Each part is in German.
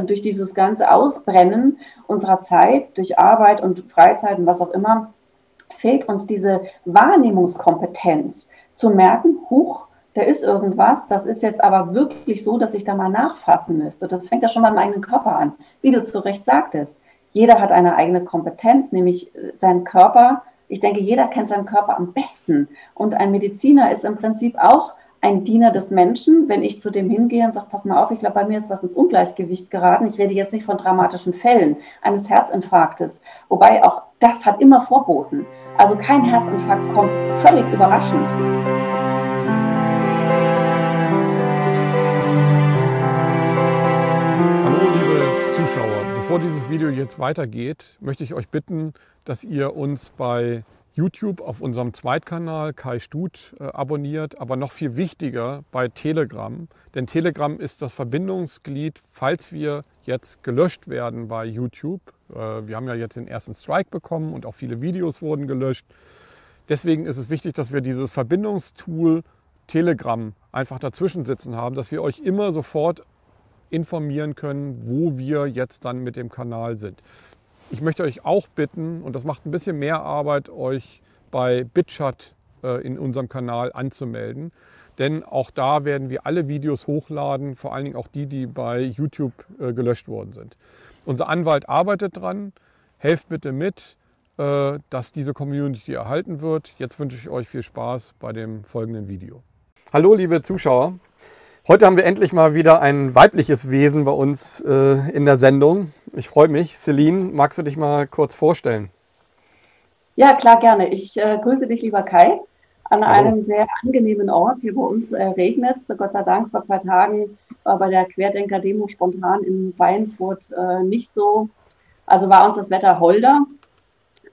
durch dieses ganze Ausbrennen unserer Zeit, durch Arbeit und Freizeit und was auch immer, fehlt uns diese Wahrnehmungskompetenz zu merken, huch, da ist irgendwas, das ist jetzt aber wirklich so, dass ich da mal nachfassen müsste. Das fängt ja schon beim eigenen Körper an, wie du zu Recht sagtest. Jeder hat eine eigene Kompetenz, nämlich äh, seinen Körper. Ich denke, jeder kennt seinen Körper am besten. Und ein Mediziner ist im Prinzip auch ein Diener des Menschen, wenn ich zu dem hingehe und sage, pass mal auf, ich glaube, bei mir ist was ins Ungleichgewicht geraten. Ich rede jetzt nicht von dramatischen Fällen eines Herzinfarktes, wobei auch das hat immer Vorboten. Also kein Herzinfarkt kommt völlig überraschend. Hallo liebe Zuschauer, bevor dieses Video jetzt weitergeht, möchte ich euch bitten, dass ihr uns bei YouTube auf unserem Zweitkanal Kai Stut äh, abonniert, aber noch viel wichtiger bei Telegram. Denn Telegram ist das Verbindungsglied, falls wir jetzt gelöscht werden bei YouTube. Äh, wir haben ja jetzt den ersten Strike bekommen und auch viele Videos wurden gelöscht. Deswegen ist es wichtig, dass wir dieses Verbindungstool Telegram einfach dazwischen sitzen haben, dass wir euch immer sofort informieren können, wo wir jetzt dann mit dem Kanal sind. Ich möchte euch auch bitten, und das macht ein bisschen mehr Arbeit, euch bei BitChat äh, in unserem Kanal anzumelden. Denn auch da werden wir alle Videos hochladen, vor allen Dingen auch die, die bei YouTube äh, gelöscht worden sind. Unser Anwalt arbeitet dran. Helft bitte mit, äh, dass diese Community erhalten wird. Jetzt wünsche ich euch viel Spaß bei dem folgenden Video. Hallo liebe Zuschauer. Heute haben wir endlich mal wieder ein weibliches Wesen bei uns äh, in der Sendung. Ich freue mich. Celine, magst du dich mal kurz vorstellen? Ja, klar, gerne. Ich äh, grüße dich, lieber Kai, an Hallo. einem sehr angenehmen Ort. Hier bei uns äh, regnet es. Gott sei Dank vor zwei Tagen war bei der Querdenker-Demo spontan in Weinfurt äh, nicht so. Also war uns das Wetter holder.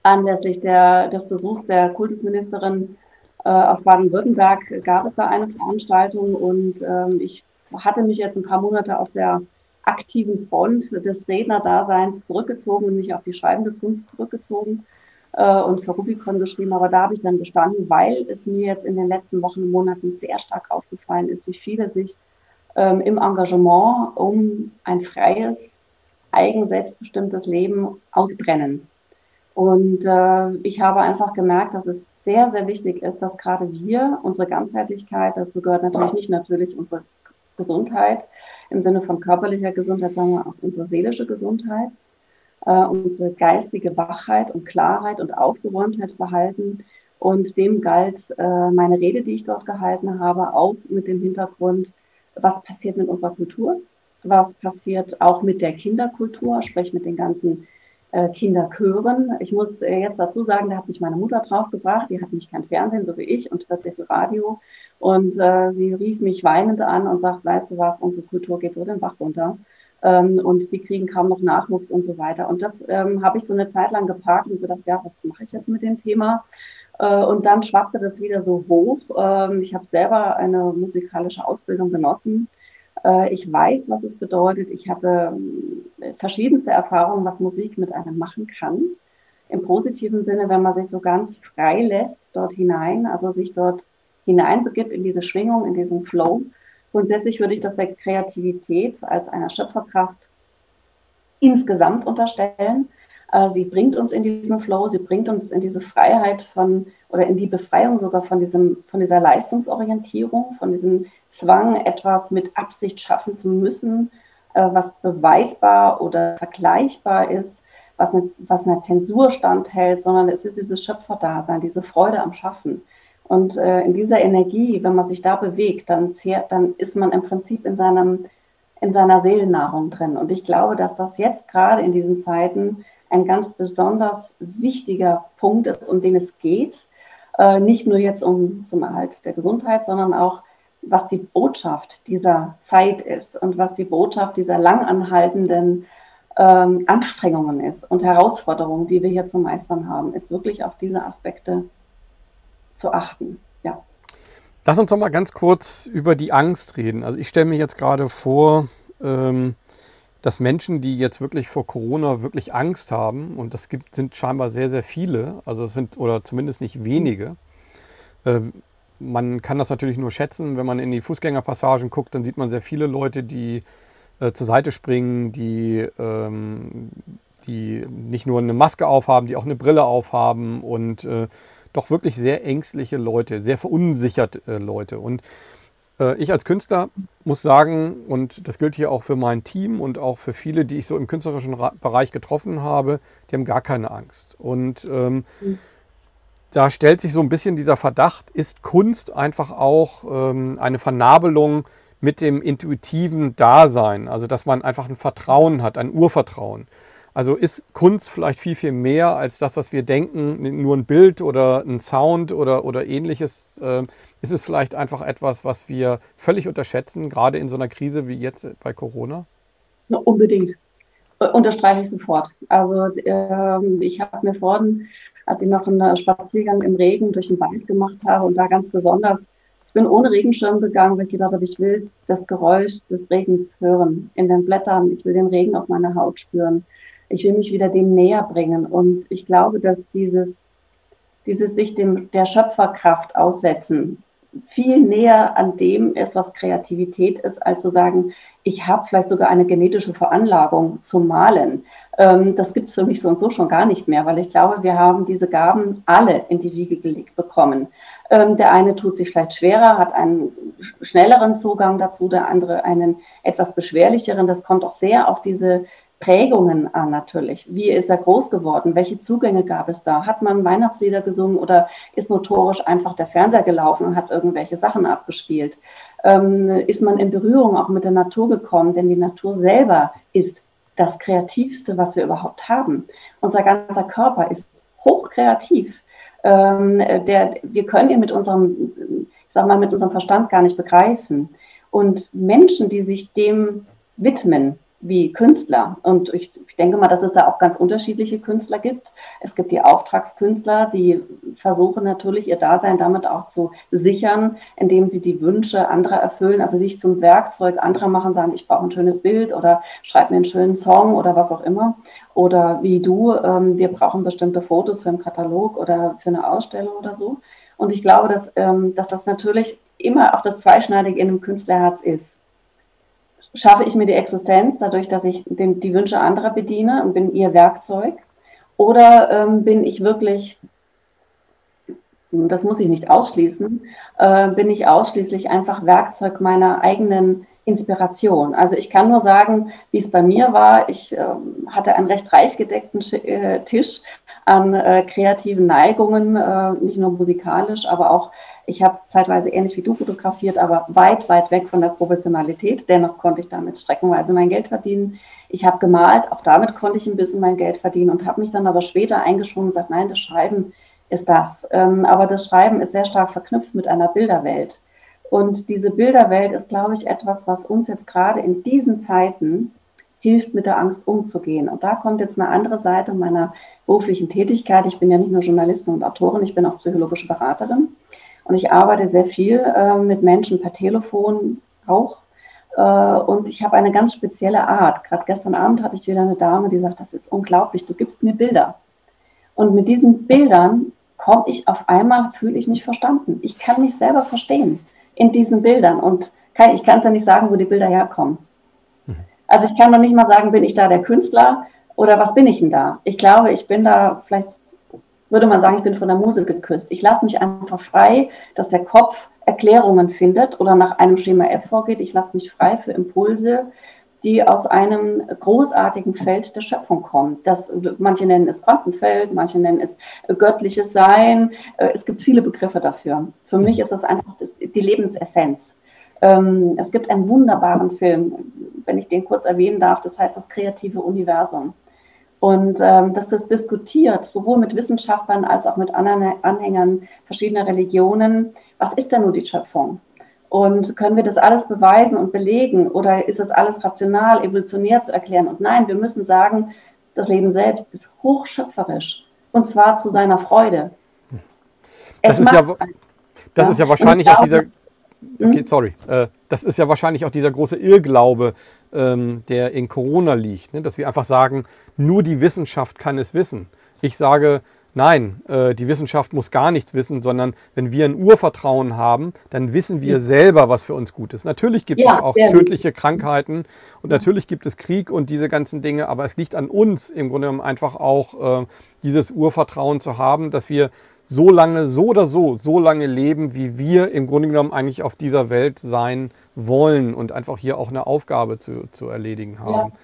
Anlässlich der, des Besuchs der Kultusministerin äh, aus Baden-Württemberg gab es da eine Veranstaltung und ähm, ich hatte mich jetzt ein paar Monate aus der aktiven Front des Rednerdaseins zurückgezogen und mich auf die schreibende zurückgezogen äh, und für Rubicon geschrieben. Aber da habe ich dann bestanden, weil es mir jetzt in den letzten Wochen und Monaten sehr stark aufgefallen ist, wie viele sich ähm, im Engagement um ein freies, eigen selbstbestimmtes Leben ausbrennen. Und äh, ich habe einfach gemerkt, dass es sehr, sehr wichtig ist, dass gerade wir, unsere Ganzheitlichkeit, dazu gehört natürlich nicht natürlich unsere Gesundheit im Sinne von körperlicher Gesundheit, sondern auch unsere seelische Gesundheit, äh, unsere geistige Wachheit und Klarheit und Aufgeräumtheit behalten. Und dem galt äh, meine Rede, die ich dort gehalten habe, auch mit dem Hintergrund, was passiert mit unserer Kultur, was passiert auch mit der Kinderkultur, sprich mit den ganzen Kinderchören. Ich muss äh, jetzt dazu sagen, da hat mich meine Mutter draufgebracht. Die hat nicht kein Fernsehen, so wie ich, und hört sehr viel Radio. Und äh, sie rief mich weinend an und sagt, weißt du was, unsere Kultur geht so den Bach runter. Ähm, und die kriegen kaum noch Nachwuchs und so weiter. Und das ähm, habe ich so eine Zeit lang geparkt und gedacht, ja, was mache ich jetzt mit dem Thema? Äh, und dann schwappte das wieder so hoch. Ähm, ich habe selber eine musikalische Ausbildung genossen äh, ich weiß, was es bedeutet. Ich hatte äh, verschiedenste Erfahrungen, was Musik mit einem machen kann. Im positiven Sinne, wenn man sich so ganz frei lässt dort hinein, also sich dort hineinbegibt in diese Schwingung, in diesen Flow. Grundsätzlich würde ich das der Kreativität als einer Schöpferkraft insgesamt unterstellen. Äh, sie bringt uns in diesen Flow, sie bringt uns in diese Freiheit von oder in die Befreiung sogar von diesem, von dieser Leistungsorientierung, von diesem Zwang, etwas mit Absicht schaffen zu müssen, äh, was beweisbar oder vergleichbar ist, was, eine, was einer Zensur standhält, sondern es ist dieses Schöpferdasein, diese Freude am Schaffen. Und äh, in dieser Energie, wenn man sich da bewegt, dann, zehrt, dann ist man im Prinzip in, seinem, in seiner Seelennahrung drin. Und ich glaube, dass das jetzt gerade in diesen Zeiten ein ganz besonders wichtiger Punkt ist, um den es geht. Äh, nicht nur jetzt um zum Erhalt der Gesundheit, sondern auch was die Botschaft dieser Zeit ist und was die Botschaft dieser langanhaltenden ähm, Anstrengungen ist und Herausforderungen, die wir hier zu meistern haben, ist wirklich auf diese Aspekte zu achten. Ja. Lass uns doch mal ganz kurz über die Angst reden. Also ich stelle mir jetzt gerade vor, ähm, dass Menschen, die jetzt wirklich vor Corona wirklich Angst haben, und das gibt, sind scheinbar sehr, sehr viele, also es sind oder zumindest nicht wenige, äh, man kann das natürlich nur schätzen. Wenn man in die Fußgängerpassagen guckt, dann sieht man sehr viele Leute, die äh, zur Seite springen, die, ähm, die nicht nur eine Maske aufhaben, die auch eine Brille aufhaben und äh, doch wirklich sehr ängstliche Leute, sehr verunsicherte äh, Leute. Und ich als Künstler muss sagen, und das gilt hier auch für mein Team und auch für viele, die ich so im künstlerischen Bereich getroffen habe, die haben gar keine Angst. Und ähm, mhm. da stellt sich so ein bisschen dieser Verdacht, ist Kunst einfach auch ähm, eine Vernabelung mit dem intuitiven Dasein, also dass man einfach ein Vertrauen hat, ein Urvertrauen. Also ist Kunst vielleicht viel, viel mehr als das, was wir denken, nur ein Bild oder ein Sound oder, oder ähnliches. Äh, ist es vielleicht einfach etwas, was wir völlig unterschätzen, gerade in so einer Krise wie jetzt bei Corona? Ja, unbedingt. Unterstreiche ich sofort. Also äh, ich habe mir vorhin, als ich noch einen Spaziergang im Regen durch den Wald gemacht habe und da ganz besonders, ich bin ohne Regenschirm gegangen, weil ich gedacht habe, ich will das Geräusch des Regens hören in den Blättern. Ich will den Regen auf meiner Haut spüren ich will mich wieder dem näher bringen. Und ich glaube, dass dieses, dieses sich dem, der Schöpferkraft aussetzen viel näher an dem ist, was Kreativität ist, als zu sagen, ich habe vielleicht sogar eine genetische Veranlagung zum Malen. Ähm, das gibt es für mich so und so schon gar nicht mehr, weil ich glaube, wir haben diese Gaben alle in die Wiege gelegt bekommen. Ähm, der eine tut sich vielleicht schwerer, hat einen schnelleren Zugang dazu, der andere einen etwas beschwerlicheren. Das kommt auch sehr auf diese Prägungen an natürlich. Wie ist er groß geworden? Welche Zugänge gab es da? Hat man Weihnachtslieder gesungen oder ist notorisch einfach der Fernseher gelaufen und hat irgendwelche Sachen abgespielt? Ähm, ist man in Berührung auch mit der Natur gekommen? Denn die Natur selber ist das Kreativste, was wir überhaupt haben. Unser ganzer Körper ist hochkreativ. Ähm, der, wir können ihn mit unserem, sag mal, mit unserem Verstand gar nicht begreifen. Und Menschen, die sich dem widmen, wie Künstler. Und ich, ich, denke mal, dass es da auch ganz unterschiedliche Künstler gibt. Es gibt die Auftragskünstler, die versuchen natürlich ihr Dasein damit auch zu sichern, indem sie die Wünsche anderer erfüllen, also sich zum Werkzeug anderer machen, sagen, ich brauche ein schönes Bild oder schreib mir einen schönen Song oder was auch immer. Oder wie du, ähm, wir brauchen bestimmte Fotos für einen Katalog oder für eine Ausstellung oder so. Und ich glaube, dass, ähm, dass das natürlich immer auch das Zweischneidige in einem Künstlerherz ist schaffe ich mir die Existenz dadurch, dass ich den, die Wünsche anderer bediene und bin ihr Werkzeug? Oder ähm, bin ich wirklich, das muss ich nicht ausschließen, äh, bin ich ausschließlich einfach Werkzeug meiner eigenen Inspiration. Also ich kann nur sagen, wie es bei mir war. Ich äh, hatte einen recht reich gedeckten äh, Tisch an äh, kreativen Neigungen, äh, nicht nur musikalisch, aber auch ich habe zeitweise ähnlich wie du fotografiert, aber weit, weit weg von der Professionalität. Dennoch konnte ich damit streckenweise mein Geld verdienen. Ich habe gemalt, auch damit konnte ich ein bisschen mein Geld verdienen und habe mich dann aber später eingeschwungen und gesagt, nein, das Schreiben ist das. Ähm, aber das Schreiben ist sehr stark verknüpft mit einer Bilderwelt. Und diese Bilderwelt ist, glaube ich, etwas, was uns jetzt gerade in diesen Zeiten hilft, mit der Angst umzugehen. Und da kommt jetzt eine andere Seite meiner beruflichen Tätigkeit. Ich bin ja nicht nur Journalistin und Autorin, ich bin auch psychologische Beraterin. Und ich arbeite sehr viel äh, mit Menschen per Telefon auch. Äh, und ich habe eine ganz spezielle Art. Gerade gestern Abend hatte ich wieder eine Dame, die sagt, das ist unglaublich, du gibst mir Bilder. Und mit diesen Bildern komme ich auf einmal, fühle ich mich verstanden. Ich kann mich selber verstehen in diesen Bildern. Und kann, ich kann es ja nicht sagen, wo die Bilder herkommen. Mhm. Also ich kann noch nicht mal sagen, bin ich da der Künstler oder was bin ich denn da? Ich glaube, ich bin da vielleicht würde man sagen, ich bin von der Muse geküsst. Ich lasse mich einfach frei, dass der Kopf Erklärungen findet oder nach einem Schema F vorgeht. Ich lasse mich frei für Impulse, die aus einem großartigen Feld der Schöpfung kommen. Das, manche nennen es Quantenfeld, manche nennen es göttliches Sein. Äh, es gibt viele Begriffe dafür. Für mich ist das einfach die Lebensessenz. Ähm, es gibt einen wunderbaren Film, wenn ich den kurz erwähnen darf, das heißt das kreative Universum. Und ähm, dass das diskutiert, sowohl mit Wissenschaftlern als auch mit anderen Anhängern verschiedener Religionen, was ist denn nur die Schöpfung? Und können wir das alles beweisen und belegen oder ist das alles rational, evolutionär zu erklären? Und nein, wir müssen sagen, das Leben selbst ist hochschöpferisch und zwar zu seiner Freude. Das, ist ja, das ja. ist ja wahrscheinlich auch dieser, Okay, mhm. sorry. Äh, das ist ja wahrscheinlich auch dieser große Irrglaube, ähm, der in Corona liegt, ne? dass wir einfach sagen, nur die Wissenschaft kann es wissen. Ich sage, Nein, äh, die Wissenschaft muss gar nichts wissen, sondern wenn wir ein Urvertrauen haben, dann wissen wir selber, was für uns gut ist. Natürlich gibt ja, es auch tödliche gut. Krankheiten und natürlich gibt es Krieg und diese ganzen Dinge, aber es liegt an uns im Grunde genommen einfach auch äh, dieses Urvertrauen zu haben, dass wir so lange, so oder so, so lange leben, wie wir im Grunde genommen eigentlich auf dieser Welt sein wollen und einfach hier auch eine Aufgabe zu, zu erledigen haben. Ja.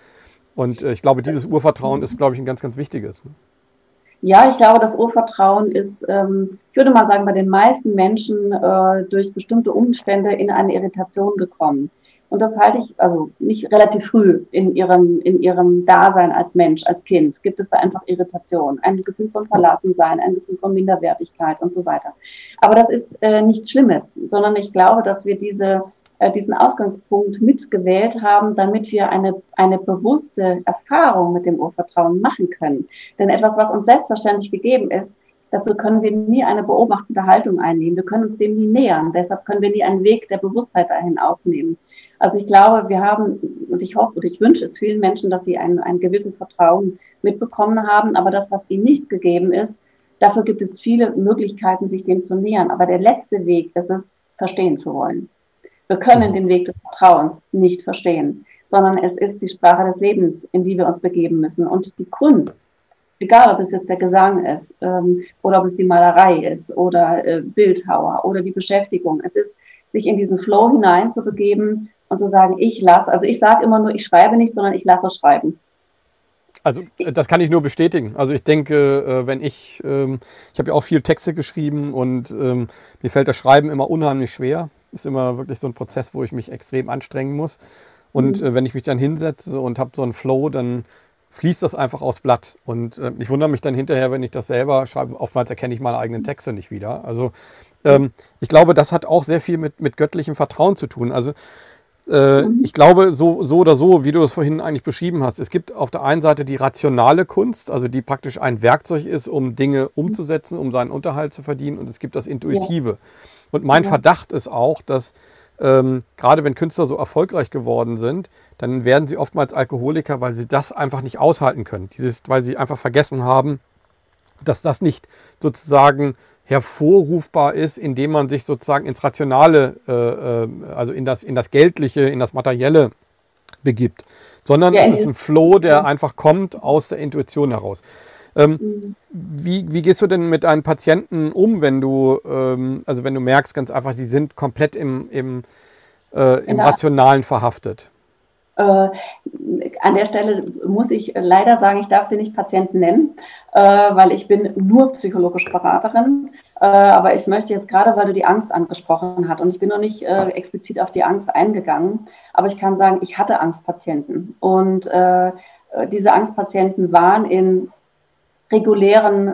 Und äh, ich glaube, dieses Urvertrauen ist, glaube ich, ein ganz, ganz wichtiges. Ne? Ja, ich glaube, das Urvertrauen ist, ähm, ich würde mal sagen, bei den meisten Menschen äh, durch bestimmte Umstände in eine Irritation gekommen. Und das halte ich, also nicht relativ früh in ihrem, in ihrem Dasein als Mensch, als Kind, gibt es da einfach Irritation, ein Gefühl von Verlassensein, ein Gefühl von Minderwertigkeit und so weiter. Aber das ist äh, nichts Schlimmes, sondern ich glaube, dass wir diese äh, diesen Ausgangspunkt mitgewählt haben, damit wir eine, eine bewusste Erfahrung mit dem Urvertrauen machen können. Denn etwas, was uns selbstverständlich gegeben ist, dazu können wir nie eine beobachtende Haltung einnehmen. Wir können uns dem nie nähern. Deshalb können wir nie einen Weg der Bewusstheit dahin aufnehmen. Also ich glaube, wir haben, und ich hoffe und ich wünsche es vielen Menschen, dass sie ein, ein gewisses Vertrauen mitbekommen haben. Aber das, was ihnen nicht gegeben ist, dafür gibt es viele Möglichkeiten, sich dem zu nähern. Aber der letzte Weg ist es, verstehen zu wollen. Wir können den Weg des Vertrauens nicht verstehen, sondern es ist die Sprache des Lebens, in die wir uns begeben müssen. Und die Kunst, egal ob es jetzt der Gesang ist ähm, oder ob es die Malerei ist oder äh, Bildhauer oder die Beschäftigung, es ist, sich in diesen Flow hinein zu begeben und zu sagen, ich lasse, also ich sage immer nur, ich schreibe nicht, sondern ich lasse schreiben. Also das kann ich nur bestätigen. Also ich denke, äh, wenn ich, ähm, ich habe ja auch viel Texte geschrieben und ähm, mir fällt das Schreiben immer unheimlich schwer. Ist immer wirklich so ein Prozess, wo ich mich extrem anstrengen muss. Und mhm. äh, wenn ich mich dann hinsetze und habe so einen Flow, dann fließt das einfach aufs Blatt. Und äh, ich wundere mich dann hinterher, wenn ich das selber schreibe. Oftmals erkenne ich meine eigenen Texte nicht wieder. Also ähm, ich glaube, das hat auch sehr viel mit, mit göttlichem Vertrauen zu tun. Also äh, mhm. Ich glaube, so, so oder so, wie du es vorhin eigentlich beschrieben hast, es gibt auf der einen Seite die rationale Kunst, also die praktisch ein Werkzeug ist, um Dinge umzusetzen, um seinen Unterhalt zu verdienen. Und es gibt das Intuitive. Und mein. Verdacht ist auch, dass ähm, gerade wenn Künstler so erfolgreich geworden sind, dann werden sie oftmals Alkoholiker, weil sie das einfach nicht aushalten können. Dieses, weil sie einfach vergessen haben, dass das nicht sozusagen hervorrufbar ist, indem man sich sozusagen ins Rationale, äh, äh also in das, in das Geldliche, in das Materielle begibt, sondern ja, es ist ein Flow, der einfach kommt aus der Intuition heraus. Ähm, mhm. wie, wie, gehst du denn mit deinen Patienten um, wenn du, ähm, also wenn du merkst ganz einfach, sie sind komplett im, im, äh, im Rationalen verhaftet? Äh, an der Stelle muss ich leider sagen, ich darf sie nicht Patienten nennen, äh, weil ich bin nur psychologische Beraterin. Äh, aber ich möchte jetzt gerade, weil du die Angst angesprochen hast und ich bin noch nicht explizit auf die Angst eingegangen, aber ich kann sagen, ich hatte Angstpatienten und diese Angstpatienten waren in regulären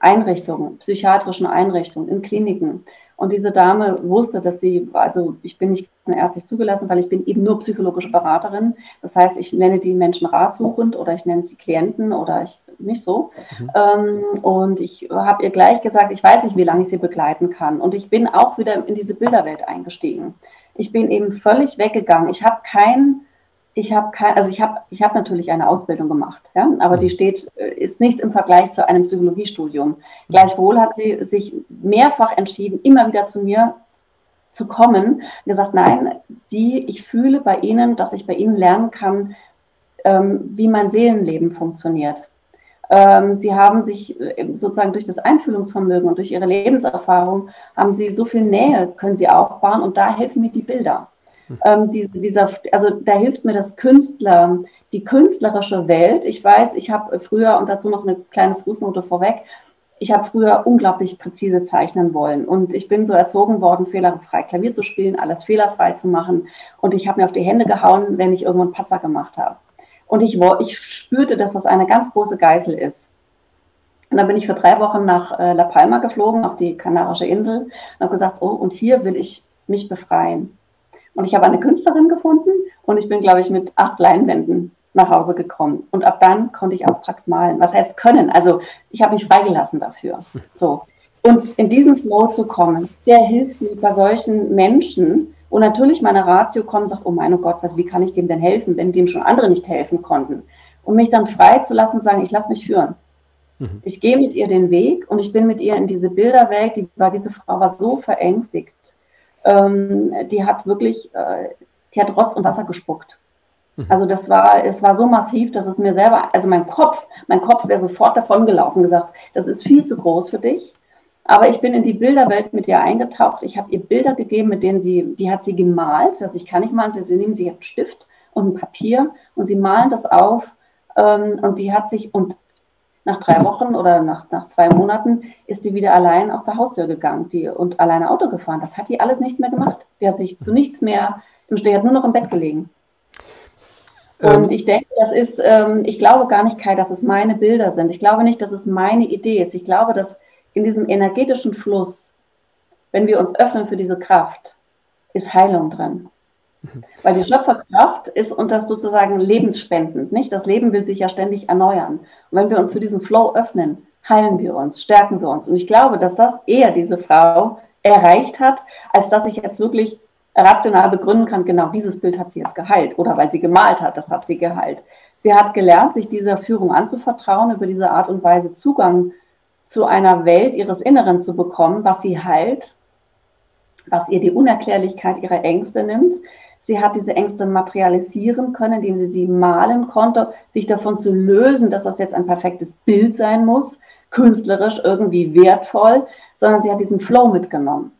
Einrichtungen, psychiatrischen Einrichtungen, in Kliniken. Und diese Dame wusste, dass sie, also ich bin nicht ärztlich zugelassen, weil ich bin eben nur psychologische Beraterin. Das heißt, ich nenne die Menschen ratsuchend oder ich nenne sie Klienten oder ich nicht so. Mhm. Ähm, und ich habe ihr gleich gesagt, ich weiß nicht, wie lange ich sie begleiten kann. Und ich bin auch wieder in diese Bilderwelt eingestiegen. Ich bin eben völlig weggegangen. Ich habe kein ich habe kein, also ich habe, ich habe natürlich eine Ausbildung gemacht, ja, aber die mhm. steht, äh, ist nichts im Vergleich zu einem Psychologiestudium. Gleichwohl hat sie sich mehrfach entschieden, immer wieder zu mir zu kommen, gesagt, nein, Sie, ich fühle bei Ihnen, dass ich bei Ihnen lernen kann, ähm, wie mein Seelenleben funktioniert. Ähm, Sie haben sich äh, sozusagen durch das Einfühlungsvermögen und durch Ihre Lebenserfahrung haben Sie so viel Nähe, können Sie aufbauen und da helfen mir die Bilder. Ähm, die, dieser, also da hilft mir das Künstler, die künstlerische Welt. Ich weiß, ich habe früher, und dazu noch eine kleine Fußnote vorweg, ich habe früher unglaublich präzise zeichnen wollen. Und ich bin so erzogen worden, fehlerfrei Klavier zu spielen, alles fehlerfrei zu machen. Und ich habe mir auf die Hände gehauen, wenn ich irgendwo einen Patzer gemacht habe. Und ich, ich spürte, dass das eine ganz große Geißel ist. Und dann bin ich für drei Wochen nach äh, La Palma geflogen, auf die Kanarische Insel, und habe gesagt, oh, und hier will ich mich befreien. Und ich habe eine Künstlerin gefunden und ich bin, glaube ich, mit acht Leinwänden nach Hause gekommen. Und ab dann konnte ich abstrakt malen. Was heißt können? Also ich habe mich freigelassen dafür. So. Und in diesen Flow zu kommen, der hilft mir bei solchen Menschen. Und natürlich meine Ratio kommt und sagt, oh mein Gott, was, wie kann ich dem denn helfen, wenn dem schon andere nicht helfen konnten? Und mich dann frei zu lassen und sagen, ich lasse mich führen. Mhm. Ich gehe mit ihr den Weg und ich bin mit ihr in diese Bilderwelt. Die war, diese Frau war so verängstigt. Ähm, die hat wirklich, äh, die hat Rotz und Wasser gespuckt. Mhm. Also das war, es war so massiv, dass es mir selber, also mein Kopf, mein Kopf wäre sofort davon gelaufen, gesagt, das ist viel zu groß für dich. Aber ich bin in die Bilderwelt mit ihr eingetaucht. Ich habe ihr Bilder gegeben, mit denen sie, die hat sie gemalt. Also ich kann nicht malen, sie nehmen sie einen Stift und ein Papier und sie malen das auf. Ähm, und die hat sich, und nach drei Wochen oder nach, nach zwei Monaten ist die wieder allein aus der Haustür gegangen die, und alleine Auto gefahren. Das hat die alles nicht mehr gemacht. Die hat sich zu nichts mehr, im die hat nur noch im Bett gelegen. Und ähm. ich denke, das ist, ähm, ich glaube gar nicht, Kai, dass es meine Bilder sind. Ich glaube nicht, dass es meine Idee ist. Ich glaube, dass in diesem energetischen Fluss, wenn wir uns öffnen für diese Kraft, ist Heilung drin. Weil die Schöpferkraft ist unter sozusagen lebensspendend, nicht? Das Leben will sich ja ständig erneuern. Und wenn wir uns für diesen Flow öffnen, heilen wir uns, stärken wir uns. Und ich glaube, dass das eher diese Frau erreicht hat, als dass ich jetzt wirklich rational begründen kann, genau dieses Bild hat sie jetzt geheilt oder weil sie gemalt hat, das hat sie geheilt. Sie hat gelernt, sich dieser Führung anzuvertrauen, über diese Art und Weise Zugang zu einer Welt ihres Inneren zu bekommen, was sie heilt, was ihr die Unerklärlichkeit ihrer Ängste nimmt. Sie hat diese Ängste materialisieren können, indem sie sie malen konnte, sich davon zu lösen, dass das jetzt ein perfektes Bild sein muss, künstlerisch irgendwie wertvoll, sondern sie hat diesen Flow mitgenommen.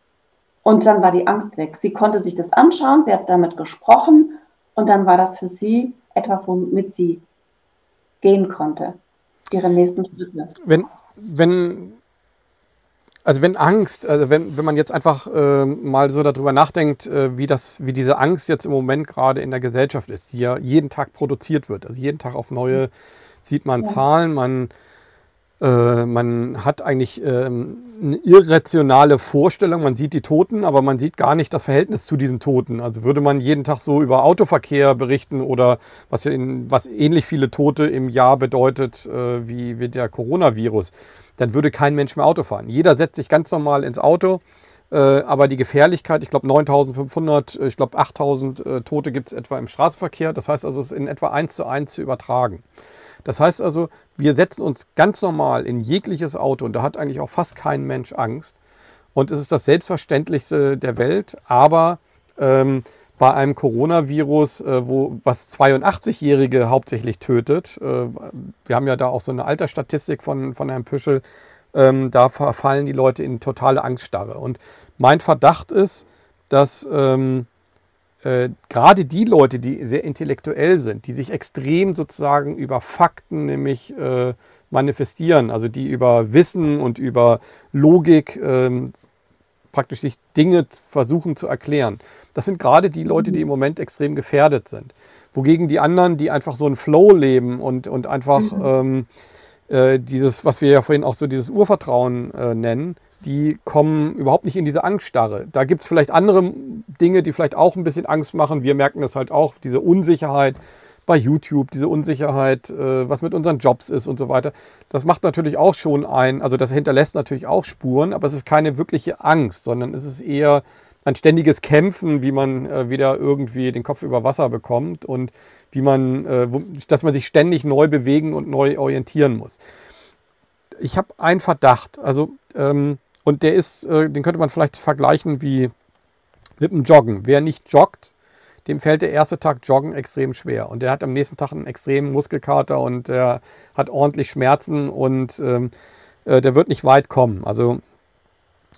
Und dann war die Angst weg. Sie konnte sich das anschauen, sie hat damit gesprochen und dann war das für sie etwas, womit sie gehen konnte, ihre nächsten Schritte. Wenn, wenn, also wenn Angst, also wenn, wenn man jetzt einfach äh, mal so darüber nachdenkt, äh, wie, das, wie diese Angst jetzt im Moment gerade in der Gesellschaft ist, die ja jeden Tag produziert wird, also jeden Tag auf neue sieht man ja. Zahlen, man äh, man hat eigentlich ähm, eine irrationale Vorstellung. Man sieht die Toten, aber man sieht gar nicht das Verhältnis zu diesen Toten. Also würde man jeden Tag so über Autoverkehr berichten oder was, in, was ähnlich viele Tote im Jahr bedeutet äh, wie, wie der Coronavirus, dann würde kein Mensch mehr Auto fahren. Jeder setzt sich ganz normal ins Auto. Äh, aber die Gefährlichkeit, ich glaube 9500, ich glaube 8000 äh, Tote gibt es etwa im Straßenverkehr. Das heißt also, es ist in etwa eins zu eins zu übertragen. Das heißt also, wir setzen uns ganz normal in jegliches Auto und da hat eigentlich auch fast kein Mensch Angst. Und es ist das Selbstverständlichste der Welt, aber ähm, bei einem Coronavirus, äh, wo, was 82-Jährige hauptsächlich tötet, äh, wir haben ja da auch so eine Altersstatistik von, von Herrn Püschel, ähm, da verfallen die Leute in totale Angststarre. Und mein Verdacht ist, dass ähm, äh, gerade die Leute, die sehr intellektuell sind, die sich extrem sozusagen über Fakten nämlich äh, manifestieren, also die über Wissen und über Logik ähm, praktisch sich Dinge versuchen zu erklären. Das sind gerade die Leute, die im Moment extrem gefährdet sind. Wogegen die anderen, die einfach so einen Flow leben und, und einfach mhm. ähm, äh, dieses, was wir ja vorhin auch so dieses Urvertrauen äh, nennen, die kommen überhaupt nicht in diese Angststarre. Da gibt es vielleicht andere Dinge, die vielleicht auch ein bisschen Angst machen. Wir merken das halt auch, diese Unsicherheit bei YouTube, diese Unsicherheit, äh, was mit unseren Jobs ist und so weiter. Das macht natürlich auch schon ein, also das hinterlässt natürlich auch Spuren, aber es ist keine wirkliche Angst, sondern es ist eher ein ständiges Kämpfen, wie man äh, wieder irgendwie den Kopf über Wasser bekommt und wie man, äh, dass man sich ständig neu bewegen und neu orientieren muss. Ich habe einen Verdacht, also ähm, und der ist, äh, den könnte man vielleicht vergleichen wie mit dem Joggen. Wer nicht joggt, dem fällt der erste Tag Joggen extrem schwer. Und der hat am nächsten Tag einen extremen Muskelkater und der hat ordentlich Schmerzen und ähm, äh, der wird nicht weit kommen. Also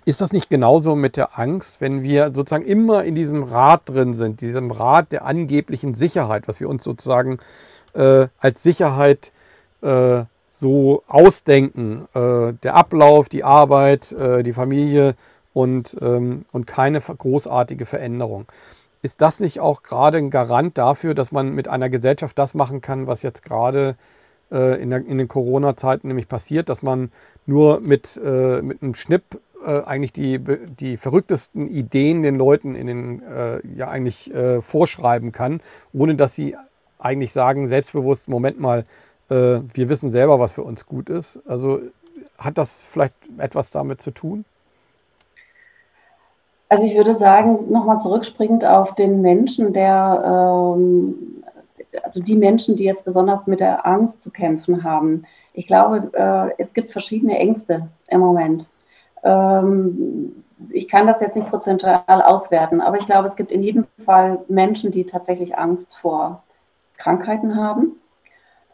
ist das nicht genauso mit der Angst, wenn wir sozusagen immer in diesem Rad drin sind, diesem Rad der angeblichen Sicherheit, was wir uns sozusagen äh, als Sicherheit äh, so ausdenken. Äh, der Ablauf, die Arbeit, äh, die Familie und, ähm, und keine großartige Veränderung. Ist das nicht auch gerade ein Garant dafür, dass man mit einer Gesellschaft das machen kann, was jetzt gerade äh, in, der, in den Corona-Zeiten nämlich passiert, dass man nur mit, äh, mit einem Schnipp äh, eigentlich die, die verrücktesten Ideen den Leuten in den, äh, ja eigentlich vorschreiben kann, ohne dass sie eigentlich sagen, selbstbewusst, Moment mal, äh, wir wissen selber, was für uns gut ist. Also hat das vielleicht etwas damit zu tun? Also ich würde sagen, nochmal zurückspringend auf den Menschen, der, ähm, also die Menschen, die jetzt besonders mit der Angst zu kämpfen haben. Ich glaube, äh, es gibt verschiedene Ängste im Moment. Ähm, ich kann das jetzt nicht prozentual auswerten, aber ich glaube, es gibt in jedem Fall Menschen, die tatsächlich Angst vor Krankheiten haben.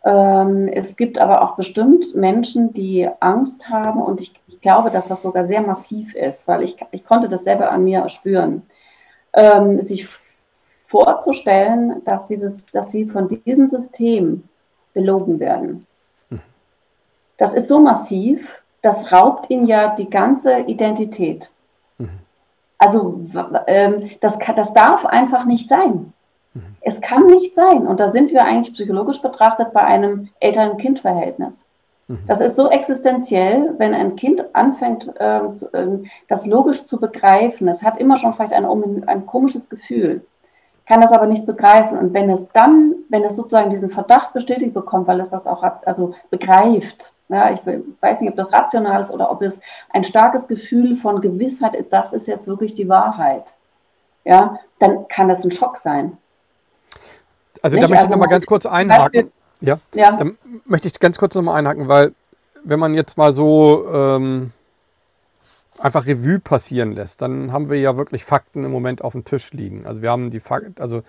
Ähm, es gibt aber auch bestimmt Menschen, die Angst haben und ich, ich glaube, dass das sogar sehr massiv ist, weil ich, ich konnte das selber an mir spüren. Ähm, sich vorzustellen, dass, dieses, dass sie von diesem System belogen werden. Mhm. Das ist so massiv, das raubt ihnen ja die ganze Identität. Mhm. Also ähm, das, das darf einfach nicht sein. Es kann nicht sein. Und da sind wir eigentlich psychologisch betrachtet bei einem Eltern-Kind-Verhältnis. Mhm. Das ist so existenziell, wenn ein Kind anfängt, äh, das logisch zu begreifen. Es hat immer schon vielleicht ein, ein komisches Gefühl kann das aber nicht begreifen. Und wenn es dann, wenn es sozusagen diesen Verdacht bestätigt bekommt, weil es das auch also begreift, ja, ich weiß nicht, ob das rational ist oder ob es ein starkes Gefühl von Gewissheit ist, das ist jetzt wirklich die Wahrheit, ja, dann kann das ein Schock sein. Also nicht? da möchte also, ich nochmal ganz kurz einhaken. ja, ja. Dann möchte ich ganz kurz nochmal einhaken, weil wenn man jetzt mal so ähm, einfach Revue passieren lässt, dann haben wir ja wirklich Fakten im Moment auf dem Tisch liegen. Also wir haben die Fakten, also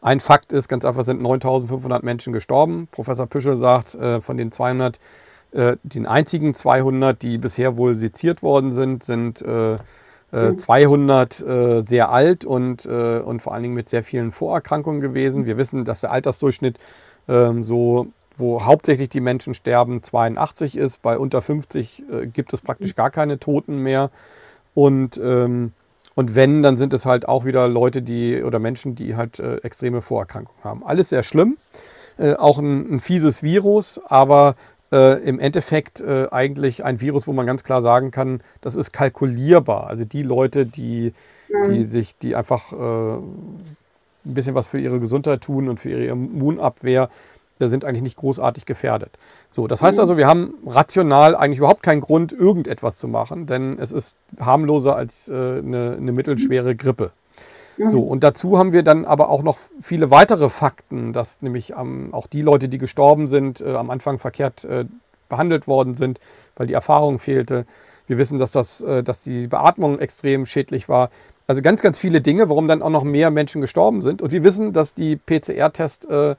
ein Fakt ist ganz einfach, sind 9500 Menschen gestorben. Professor Püschel sagt, äh, von den 200, äh, den einzigen 200, die bisher wohl seziert worden sind, sind äh, 200 mhm. äh, sehr alt und, äh, und vor allen Dingen mit sehr vielen Vorerkrankungen gewesen. Wir wissen, dass der Altersdurchschnitt ähm, so wo hauptsächlich die Menschen sterben, 82 ist. Bei unter 50 äh, gibt es praktisch gar keine Toten mehr. Und, ähm, und wenn, dann sind es halt auch wieder Leute, die oder Menschen, die halt äh, extreme Vorerkrankungen haben. Alles sehr schlimm. Äh, auch ein, ein, fieses Virus, aber äh, im Endeffekt äh, eigentlich ein Virus, wo man ganz klar sagen kann, das ist kalkulierbar. Also die Leute, die, die mhm. sich, die einfach äh, ein bisschen was für ihre Gesundheit tun und für ihre Immunabwehr, sind eigentlich nicht großartig gefährdet. So, das heißt mhm. also, wir haben rational eigentlich überhaupt keinen Grund, irgendetwas zu machen, denn es ist harmloser als äh, eine, eine, mittelschwere Grippe. Mhm. So, und dazu haben wir dann aber auch noch viele weitere Fakten, dass nämlich ähm, auch die Leute, die gestorben sind, äh, am Anfang verkehrt äh, behandelt worden sind, weil die Erfahrung fehlte. Wir wissen, dass, das, äh, dass die Beatmung extrem schädlich war. Also ganz, ganz viele Dinge, warum dann auch noch mehr Menschen gestorben sind. Und wir wissen, dass die PCR-Test äh,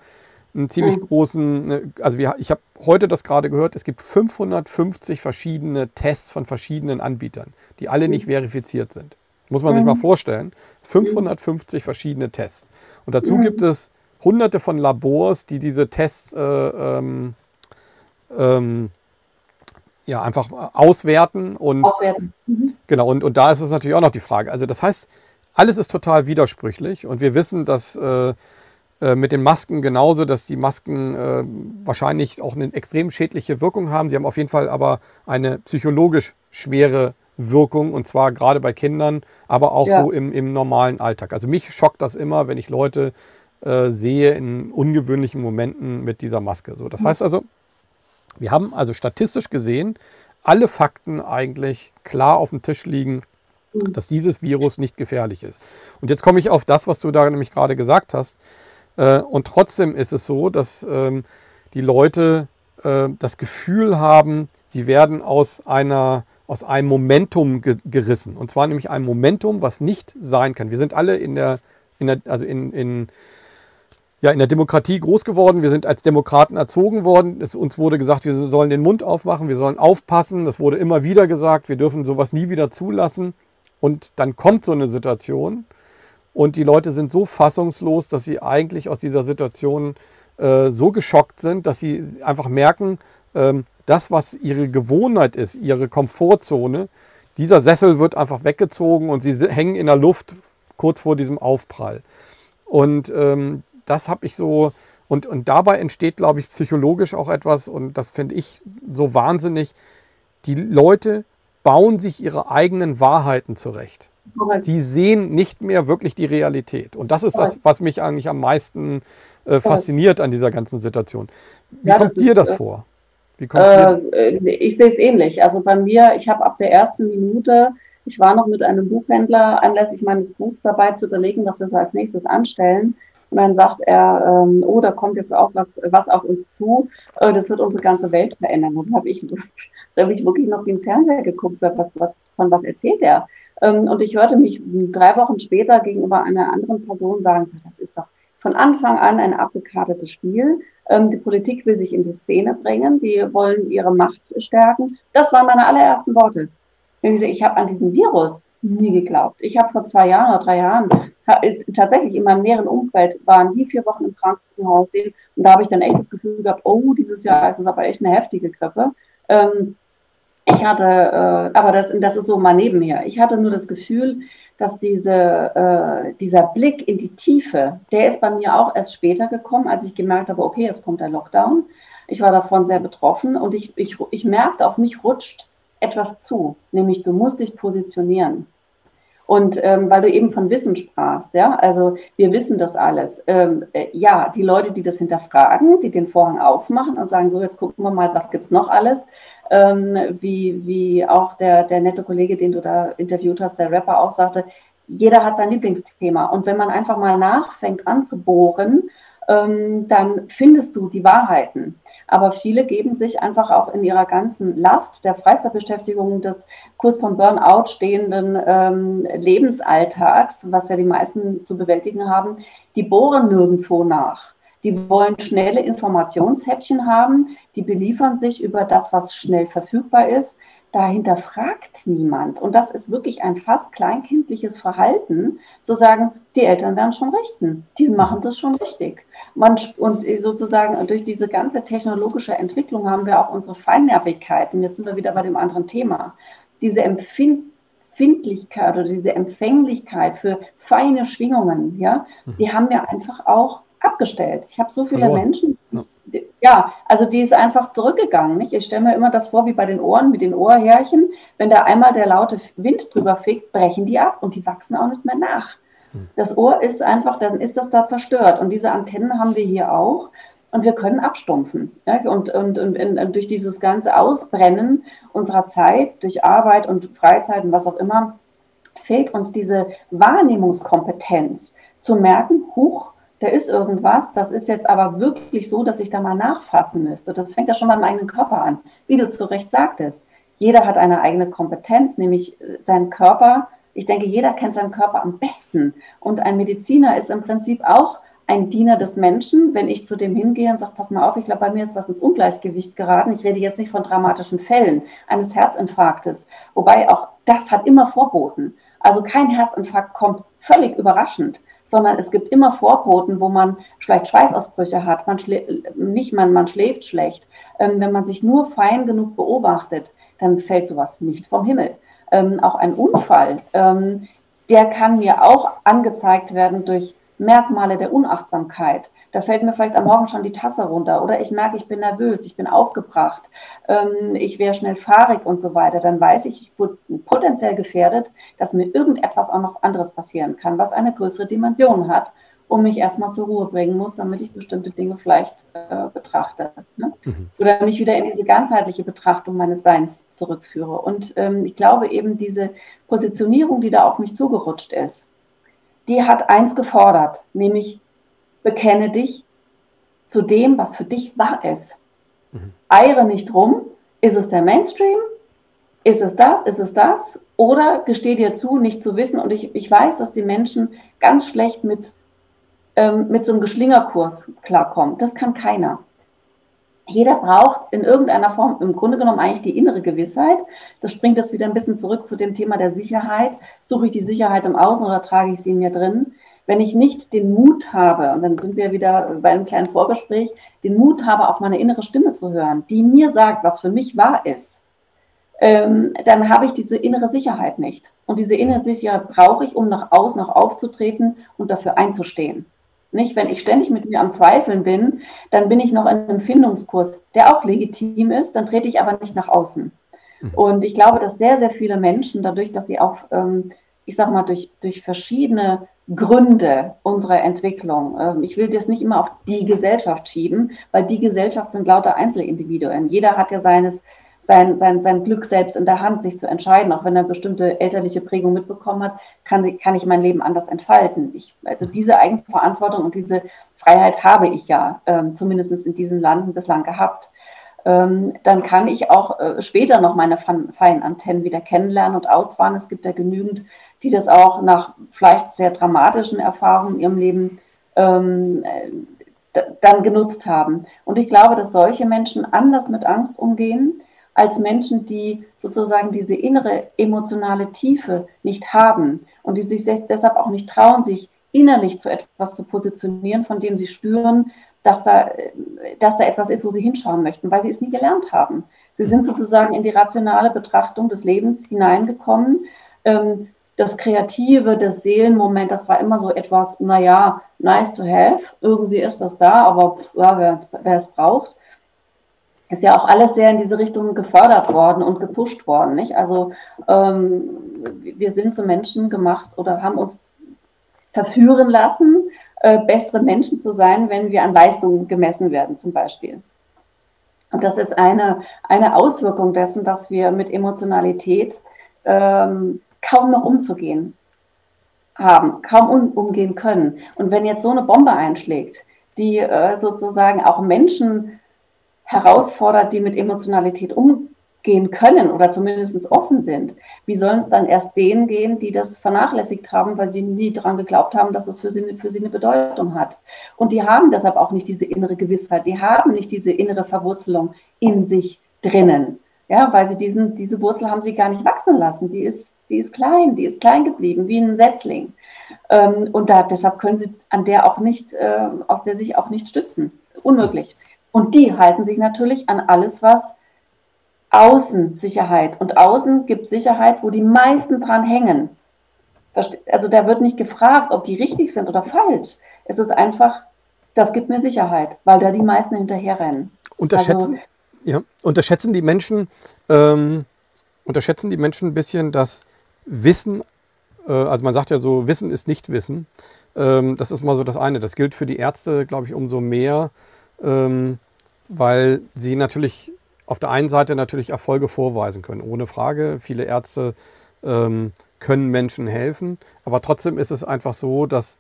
einen ziemlich mhm. großen, ne, also wir, ich habe heute das gerade gehört, es gibt 550 verschiedene Tests von verschiedenen Anbietern, die alle nicht mhm. verifiziert sind. Muss man sich mal mhm. vorstellen. 550 verschiedene Tests. Und dazu gibt es hunderte von Labors, die diese Tests äh, ähm, ähm, ja, einfach auswerten. Und, auswerten. Mhm. Genau, und, und da ist es natürlich auch noch die Frage. Also das heißt, alles ist total widersprüchlich und wir wissen, dass äh, äh, mit den Masken genauso, dass die Masken äh, wahrscheinlich auch eine extrem schädliche Wirkung haben. Sie haben auf jeden Fall aber eine psychologisch schwere Wirkung und zwar gerade bei Kindern, aber auch ja. so im, im normalen Alltag. Also mich schockt das immer, wenn ich Leute äh, sehe in ungewöhnlichen Momenten mit dieser Maske. So, das mhm. heißt also, wir haben also statistisch gesehen alle Fakten eigentlich klar auf dem Tisch liegen, mhm. dass dieses Virus nicht gefährlich ist. Und jetzt komme ich auf das, was du da nämlich gerade gesagt hast. Äh, und trotzdem ist es so, dass ähm, die Leute äh, das Gefühl haben, sie werden aus, einer, aus einem Momentum gerissen. Und zwar nämlich ein Momentum, was nicht sein kann. Wir sind alle in der, in der also in, in, ja, in der Demokratie groß geworden. Wir sind als Demokraten erzogen worden. Es, uns wurde gesagt, wir sollen den Mund aufmachen, wir sollen aufpassen. Das wurde immer wieder gesagt, wir dürfen sowas nie wieder zulassen. Und dann kommt so eine Situation, und die Leute sind so fassungslos, dass sie eigentlich aus dieser Situation äh, so geschockt sind, dass sie einfach merken, ähm, das, was ihre Gewohnheit ist, ihre Komfortzone, dieser Sessel wird einfach weggezogen und sie hängen in der Luft kurz vor diesem Aufprall. Und ähm, das habe ich so, und, und dabei entsteht, glaube ich, psychologisch auch etwas, und das finde ich so wahnsinnig, die Leute bauen sich ihre eigenen Wahrheiten zurecht. Sie sehen nicht mehr wirklich die Realität. Und das ist das, was mich eigentlich am meisten äh, fasziniert an dieser ganzen Situation. Wie ja, kommt dir das äh, vor? Äh, ich sehe es ähnlich. Also bei mir, ich habe ab der ersten Minute, ich war noch mit einem Buchhändler anlässlich meines Buchs dabei zu überlegen, was wir so als nächstes anstellen. Und dann sagt er, ähm, oh, da kommt jetzt auch was, was auf uns zu, äh, das wird unsere ganze Welt verändern. Und habe ich, da habe ich wirklich noch den Fernseher geguckt, gesagt, was, was, von was erzählt er? Ähm, und ich hörte mich drei Wochen später gegenüber einer anderen Person sagen, das ist doch von Anfang an ein abgekartetes Spiel. Ähm, die Politik will sich in die Szene bringen, die wollen ihre Macht stärken. Das waren meine allerersten Worte. Ich habe an diesen Virus nie geglaubt. Ich habe vor zwei Jahren oder drei Jahren ist tatsächlich in meinem näheren Umfeld waren die vier Wochen im Krankenhaus und da habe ich dann echt das Gefühl gehabt, oh, dieses Jahr ist es aber echt eine heftige Grippe. Ähm, ich hatte, äh, aber das, das ist so mal neben mir. Ich hatte nur das Gefühl, dass diese, äh, dieser Blick in die Tiefe, der ist bei mir auch erst später gekommen, als ich gemerkt habe, okay, jetzt kommt der Lockdown. Ich war davon sehr betroffen und ich, ich, ich merkte, auf mich rutscht etwas zu, nämlich du musst dich positionieren. Und ähm, weil du eben von Wissen sprachst, ja, also wir wissen das alles. Ähm, äh, ja, die Leute, die das hinterfragen, die den Vorhang aufmachen und sagen, so jetzt gucken wir mal, was gibt's noch alles, ähm, wie, wie auch der, der nette Kollege, den du da interviewt hast, der Rapper auch sagte, jeder hat sein Lieblingsthema. Und wenn man einfach mal nachfängt anzubohren, ähm, dann findest du die Wahrheiten. Aber viele geben sich einfach auch in ihrer ganzen Last der Freizeitbeschäftigung des kurz vom Burnout stehenden ähm, Lebensalltags, was ja die meisten zu bewältigen haben, die bohren nirgendwo nach. Die wollen schnelle Informationshäppchen haben, die beliefern sich über das, was schnell verfügbar ist. Dahinter fragt niemand. Und das ist wirklich ein fast kleinkindliches Verhalten, zu sagen, die Eltern werden schon richten, die machen das schon richtig. Man, und sozusagen durch diese ganze technologische Entwicklung haben wir auch unsere Feinnervigkeiten. Jetzt sind wir wieder bei dem anderen Thema. Diese Empfindlichkeit oder diese Empfänglichkeit für feine Schwingungen, ja, mhm. die haben wir einfach auch abgestellt. Ich habe so viele Verloren. Menschen, ja. Die, ja. also die ist einfach zurückgegangen. Nicht? Ich stelle mir immer das vor wie bei den Ohren mit den Ohrhärchen. Wenn da einmal der laute Wind drüber fegt, brechen die ab und die wachsen auch nicht mehr nach. Das Ohr ist einfach, dann ist das da zerstört. Und diese Antennen haben wir hier auch. Und wir können abstumpfen. Ja? Und, und, und, und, durch dieses ganze Ausbrennen unserer Zeit, durch Arbeit und Freizeit und was auch immer, fehlt uns diese Wahrnehmungskompetenz zu merken, huch, da ist irgendwas, das ist jetzt aber wirklich so, dass ich da mal nachfassen müsste. Das fängt ja schon beim eigenen Körper an, wie du zu Recht sagtest. Jeder hat eine eigene Kompetenz, nämlich seinen Körper ich denke, jeder kennt seinen Körper am besten. Und ein Mediziner ist im Prinzip auch ein Diener des Menschen. Wenn ich zu dem hingehe und sage, pass mal auf, ich glaube, bei mir ist was ins Ungleichgewicht geraten. Ich rede jetzt nicht von dramatischen Fällen eines Herzinfarktes. Wobei auch das hat immer Vorboten. Also kein Herzinfarkt kommt völlig überraschend, sondern es gibt immer Vorboten, wo man vielleicht Schweißausbrüche hat, man nicht man, man schläft schlecht. Ähm, wenn man sich nur fein genug beobachtet, dann fällt sowas nicht vom Himmel ähm, auch ein Unfall, ähm, der kann mir auch angezeigt werden durch Merkmale der Unachtsamkeit. Da fällt mir vielleicht am Morgen schon die Tasse runter oder ich merke, ich bin nervös, ich bin aufgebracht, ähm, ich wäre schnell fahrig und so weiter. Dann weiß ich, ich bin potenziell gefährdet, dass mir irgendetwas auch noch anderes passieren kann, was eine größere Dimension hat um mich erstmal zur Ruhe bringen muss, damit ich bestimmte Dinge vielleicht äh, betrachte. Ne? Mhm. Oder mich wieder in diese ganzheitliche Betrachtung meines Seins zurückführe. Und ähm, ich glaube eben, diese Positionierung, die da auf mich zugerutscht ist, die hat eins gefordert, nämlich bekenne dich zu dem, was für dich wahr ist. Mhm. Eire nicht rum, ist es der Mainstream? Ist es das? Ist es das? Oder gesteh dir zu, nicht zu wissen. Und ich, ich weiß, dass die Menschen ganz schlecht mit ähm, mit so einem Geschlingerkurs klarkommen. Das kann keiner. Jeder braucht in irgendeiner Form im Grunde genommen eigentlich die innere Gewissheit. Das springt das wieder ein bisschen zurück zu dem Thema der Sicherheit. Suche ich die Sicherheit im Außen oder trage ich sie in mir drin? Wenn ich nicht den Mut habe, und dann sind wir wieder bei einem kleinen Vorgespräch, den Mut habe, auf meine innere Stimme zu hören, die mir sagt, was für mich wahr ist, ähm, dann habe ich diese innere Sicherheit nicht. Und diese innere Sicherheit brauche ich, um nach außen noch aufzutreten und dafür einzustehen. Nicht, wenn ich ständig mit mir am Zweifeln bin, dann bin ich noch in einem Findungskurs, der auch legitim ist, dann trete ich aber nicht nach außen. Mhm. Und ich glaube, dass sehr, sehr viele Menschen dadurch, dass sie auch, ähm, ich sag mal, durch, durch verschiedene Gründe unserer Entwicklung, ähm, ich will das nicht immer auf die Gesellschaft schieben, weil die Gesellschaft sind lauter Einzelindividuen. Jeder hat ja seines, sein, sein, sein Glück selbst in der Hand, sich zu entscheiden. Auch wenn er bestimmte elterliche Prägung mitbekommen hat, kann, kann ich mein Leben anders entfalten. Ich, also diese Eigenverantwortung und diese Freiheit habe ich ja, ähm, zumindest in diesen Landen bislang gehabt. Ähm, dann kann ich auch äh, später noch meine feinen Antennen wieder kennenlernen und ausfahren. Es gibt ja genügend, die das auch nach vielleicht sehr dramatischen Erfahrungen in ihrem Leben ähm, äh, dann genutzt haben. Und ich glaube, dass solche Menschen anders mit Angst umgehen als Menschen, die sozusagen diese innere emotionale Tiefe nicht haben und die sich deshalb auch nicht trauen, sich innerlich zu etwas zu positionieren, von dem sie spüren, dass da, dass da etwas ist, wo sie hinschauen möchten, weil sie es nie gelernt haben. Sie sind sozusagen in die rationale Betrachtung des Lebens hineingekommen. Ähm, das Kreative, das Seelenmoment, das war immer so etwas, naja, nice to have, irgendwie ist das da, aber ja, wer es braucht ist ja auch alles sehr in diese Richtung gefördert worden und gepusht worden. Nicht? Also ähm, wir sind zu Menschen gemacht oder haben uns verführen lassen, äh, bessere Menschen zu sein, wenn wir an Leistungen gemessen werden zum Beispiel. Und das ist eine, eine Auswirkung dessen, dass wir mit Emotionalität ähm, kaum noch umzugehen haben, kaum um, umgehen können. Und wenn jetzt so eine Bombe einschlägt, die äh, sozusagen auch Menschen herausfordert, die mit Emotionalität umgehen können oder zumindest offen sind, wie sollen es dann erst denen gehen, die das vernachlässigt haben, weil sie nie daran geglaubt haben, dass es für sie, für sie eine Bedeutung hat. Und die haben deshalb auch nicht diese innere Gewissheit, die haben nicht diese innere Verwurzelung in sich drinnen. Ja, weil sie diesen, diese Wurzel haben sie gar nicht wachsen lassen. Die ist, die ist klein, die ist klein geblieben, wie ein Setzling. Ähm, und da, deshalb können sie an der auch nicht, äh, aus der sich auch nicht stützen. Unmöglich. Und die halten sich natürlich an alles, was Außensicherheit. Und außen gibt Sicherheit, wo die meisten dran hängen. Also da wird nicht gefragt, ob die richtig sind oder falsch. Es ist einfach, das gibt mir Sicherheit, weil da die meisten hinterherrennen. Unterschätzen, also, ja, unterschätzen die Menschen, ähm, unterschätzen die Menschen ein bisschen das Wissen, äh, also man sagt ja so, Wissen ist nicht Wissen. Ähm, das ist mal so das eine. Das gilt für die Ärzte, glaube ich, umso mehr ähm, weil sie natürlich auf der einen Seite natürlich Erfolge vorweisen können, ohne Frage. Viele Ärzte ähm, können Menschen helfen, aber trotzdem ist es einfach so, dass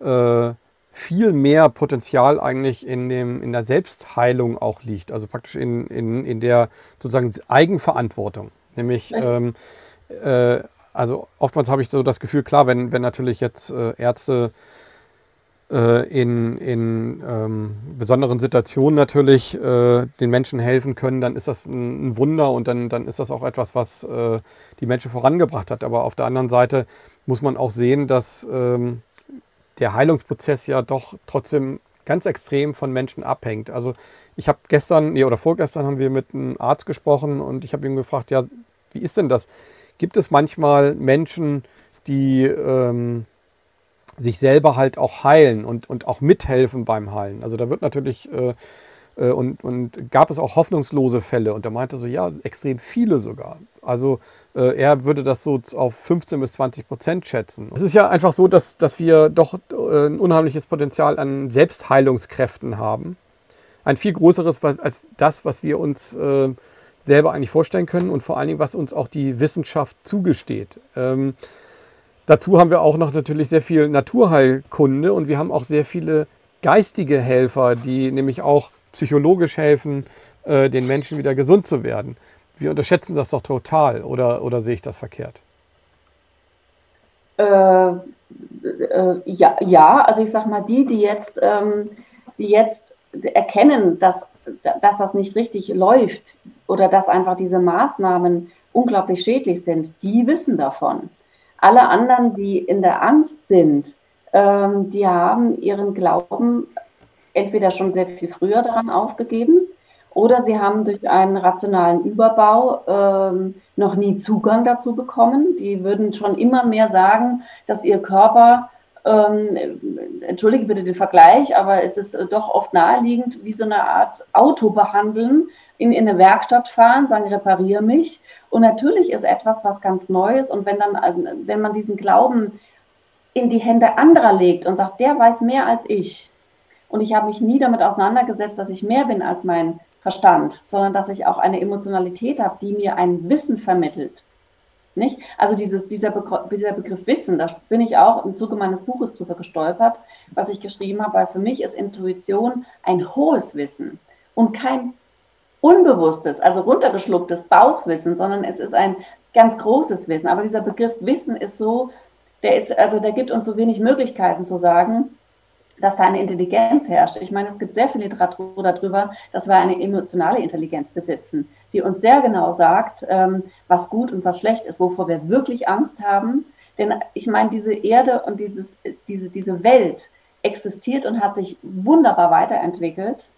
äh, viel mehr Potenzial eigentlich in, dem, in der Selbstheilung auch liegt, also praktisch in, in, in der sozusagen Eigenverantwortung. Nämlich, ähm, äh, also oftmals habe ich so das Gefühl, klar, wenn, wenn natürlich jetzt äh, Ärzte in, in ähm, besonderen Situationen natürlich äh, den Menschen helfen können, dann ist das ein, ein, Wunder und dann, dann ist das auch etwas, was äh, die Menschen vorangebracht hat. Aber auf der anderen Seite muss man auch sehen, dass ähm, der Heilungsprozess ja doch trotzdem ganz extrem von Menschen abhängt. Also ich habe gestern nee, oder vorgestern haben wir mit einem Arzt gesprochen und ich habe ihn gefragt, ja, wie ist denn das? Gibt es manchmal Menschen, die ähm, sich selber halt auch heilen und, und auch mithelfen beim Heilen. Also da wird natürlich äh, äh, und, und gab es auch hoffnungslose Fälle und er meinte so, ja, extrem viele sogar. Also äh, er würde das so auf 15 bis 20 Prozent schätzen. Es ist ja einfach so, dass, dass wir doch äh, ein unheimliches Potenzial an Selbstheilungskräften haben. Ein viel größeres als das, was wir uns äh, selber eigentlich vorstellen können und vor allen Dingen, was uns auch die Wissenschaft zugesteht. Ähm, Dazu haben wir auch noch natürlich sehr viel Naturheilkunde und wir haben auch sehr viele geistige Helfer, die nämlich auch psychologisch helfen, äh, den Menschen wieder gesund zu werden. Wir unterschätzen das doch total oder, oder sehe ich das verkehrt? Äh, äh, ja, ja, also ich sage mal, die, die jetzt, ähm, die jetzt erkennen, dass, dass das nicht richtig läuft oder dass einfach diese Maßnahmen unglaublich schädlich sind, die wissen davon. Alle anderen, die in der Angst sind, ähm, die haben ihren Glauben entweder schon sehr viel früher daran aufgegeben oder sie haben durch einen rationalen Überbau ähm, noch nie Zugang dazu bekommen. Die würden schon immer mehr sagen, dass ihr Körper, ähm, entschuldige bitte den Vergleich, aber es ist doch oft naheliegend, wie so eine Art Auto behandeln, in, in eine Werkstatt fahren, sagen, repariere mich. Und natürlich ist etwas was ganz Neues. Und wenn dann, wenn man diesen Glauben in die Hände anderer legt und sagt, der weiß mehr als ich. Und ich habe mich nie damit auseinandergesetzt, dass ich mehr bin als mein Verstand, sondern dass ich auch eine Emotionalität habe, die mir ein Wissen vermittelt. Nicht? Also dieses, dieser, Begriff, dieser Begriff Wissen, da bin ich auch im Zuge meines Buches drüber gestolpert, was ich geschrieben habe, weil für mich ist Intuition ein hohes Wissen und kein unbewusstes, also runtergeschlucktes Bauchwissen, sondern es ist ein ganz großes Wissen. Aber dieser Begriff Wissen ist so, der ist, also der gibt uns so wenig Möglichkeiten zu sagen, dass da eine Intelligenz herrscht. Ich meine, es gibt sehr viel Literatur darüber, dass wir eine emotionale Intelligenz besitzen, die uns sehr genau sagt, ähm, was gut und was schlecht ist, wovor wir wirklich Angst haben. Denn ich meine, diese Erde und dieses, diese, diese Welt existiert und hat sich wunderbar weiterentwickelt,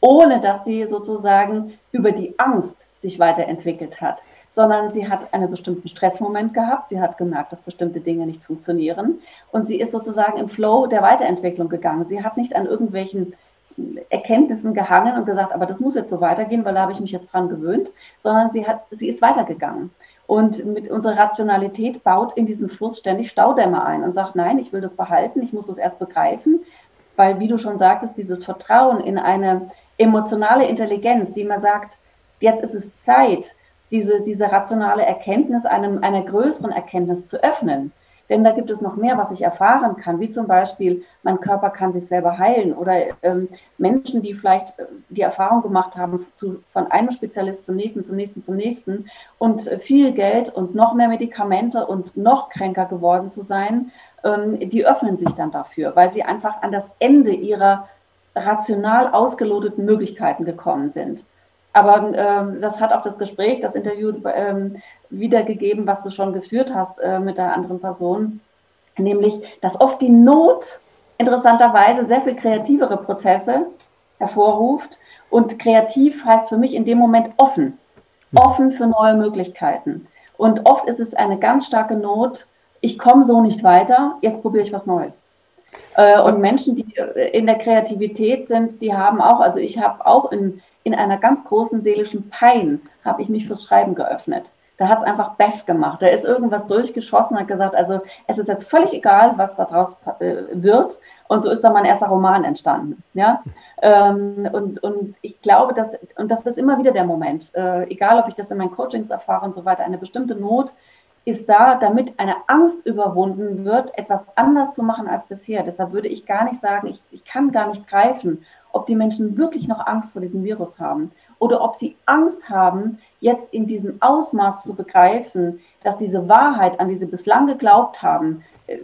ohne dass sie sozusagen über die Angst sich weiterentwickelt hat sondern sie hat einen bestimmten Stressmoment gehabt. Sie hat gemerkt, dass bestimmte Dinge nicht funktionieren. Und sie ist sozusagen im Flow der Weiterentwicklung gegangen. Sie hat nicht an irgendwelchen Erkenntnissen gehangen und gesagt, aber das muss jetzt so weitergehen, weil da habe ich mich jetzt dran gewöhnt, sondern sie, hat, sie ist weitergegangen. Und mit unserer Rationalität baut in diesen Fluss ständig Staudämme ein und sagt, nein, ich will das behalten, ich muss das erst begreifen, weil, wie du schon sagtest, dieses Vertrauen in eine emotionale Intelligenz, die mir sagt, jetzt ist es Zeit, diese, diese rationale Erkenntnis einem, einer größeren Erkenntnis zu öffnen. Denn da gibt es noch mehr, was ich erfahren kann, wie zum Beispiel, mein Körper kann sich selber heilen oder ähm, Menschen, die vielleicht äh, die Erfahrung gemacht haben, zu, von einem Spezialist zum nächsten, zum nächsten, zum nächsten und äh, viel Geld und noch mehr Medikamente und noch kränker geworden zu sein, ähm, die öffnen sich dann dafür, weil sie einfach an das Ende ihrer rational ausgeloteten Möglichkeiten gekommen sind. Aber ähm, das hat auch das Gespräch, das Interview ähm, wiedergegeben, was du schon geführt hast äh, mit der anderen Person, nämlich, dass oft die Not interessanterweise sehr viel kreativere Prozesse hervorruft. Und kreativ heißt für mich in dem Moment offen, offen für neue Möglichkeiten. Und oft ist es eine ganz starke Not, ich komme so nicht weiter, jetzt probiere ich was Neues. Äh, und Menschen, die äh, in der Kreativität sind, die haben auch, also ich habe auch in in einer ganz großen seelischen Pein habe ich mich fürs Schreiben geöffnet. Da hat es einfach Beff gemacht. Da ist irgendwas durchgeschossen, hat gesagt, also es ist jetzt völlig egal, was daraus äh, wird. Und so ist dann mein erster Roman entstanden. Ja? Ähm, und, und ich glaube, dass, und das ist immer wieder der Moment, egal ob ich das in meinen Coachings erfahre und so weiter, eine bestimmte Not ist da, damit eine Angst überwunden wird, etwas anders zu machen als bisher. Deshalb würde ich gar nicht sagen, ich, ich kann gar nicht greifen, ob die Menschen wirklich noch Angst vor diesem Virus haben oder ob sie Angst haben, jetzt in diesem Ausmaß zu begreifen, dass diese Wahrheit, an die sie bislang geglaubt haben, äh,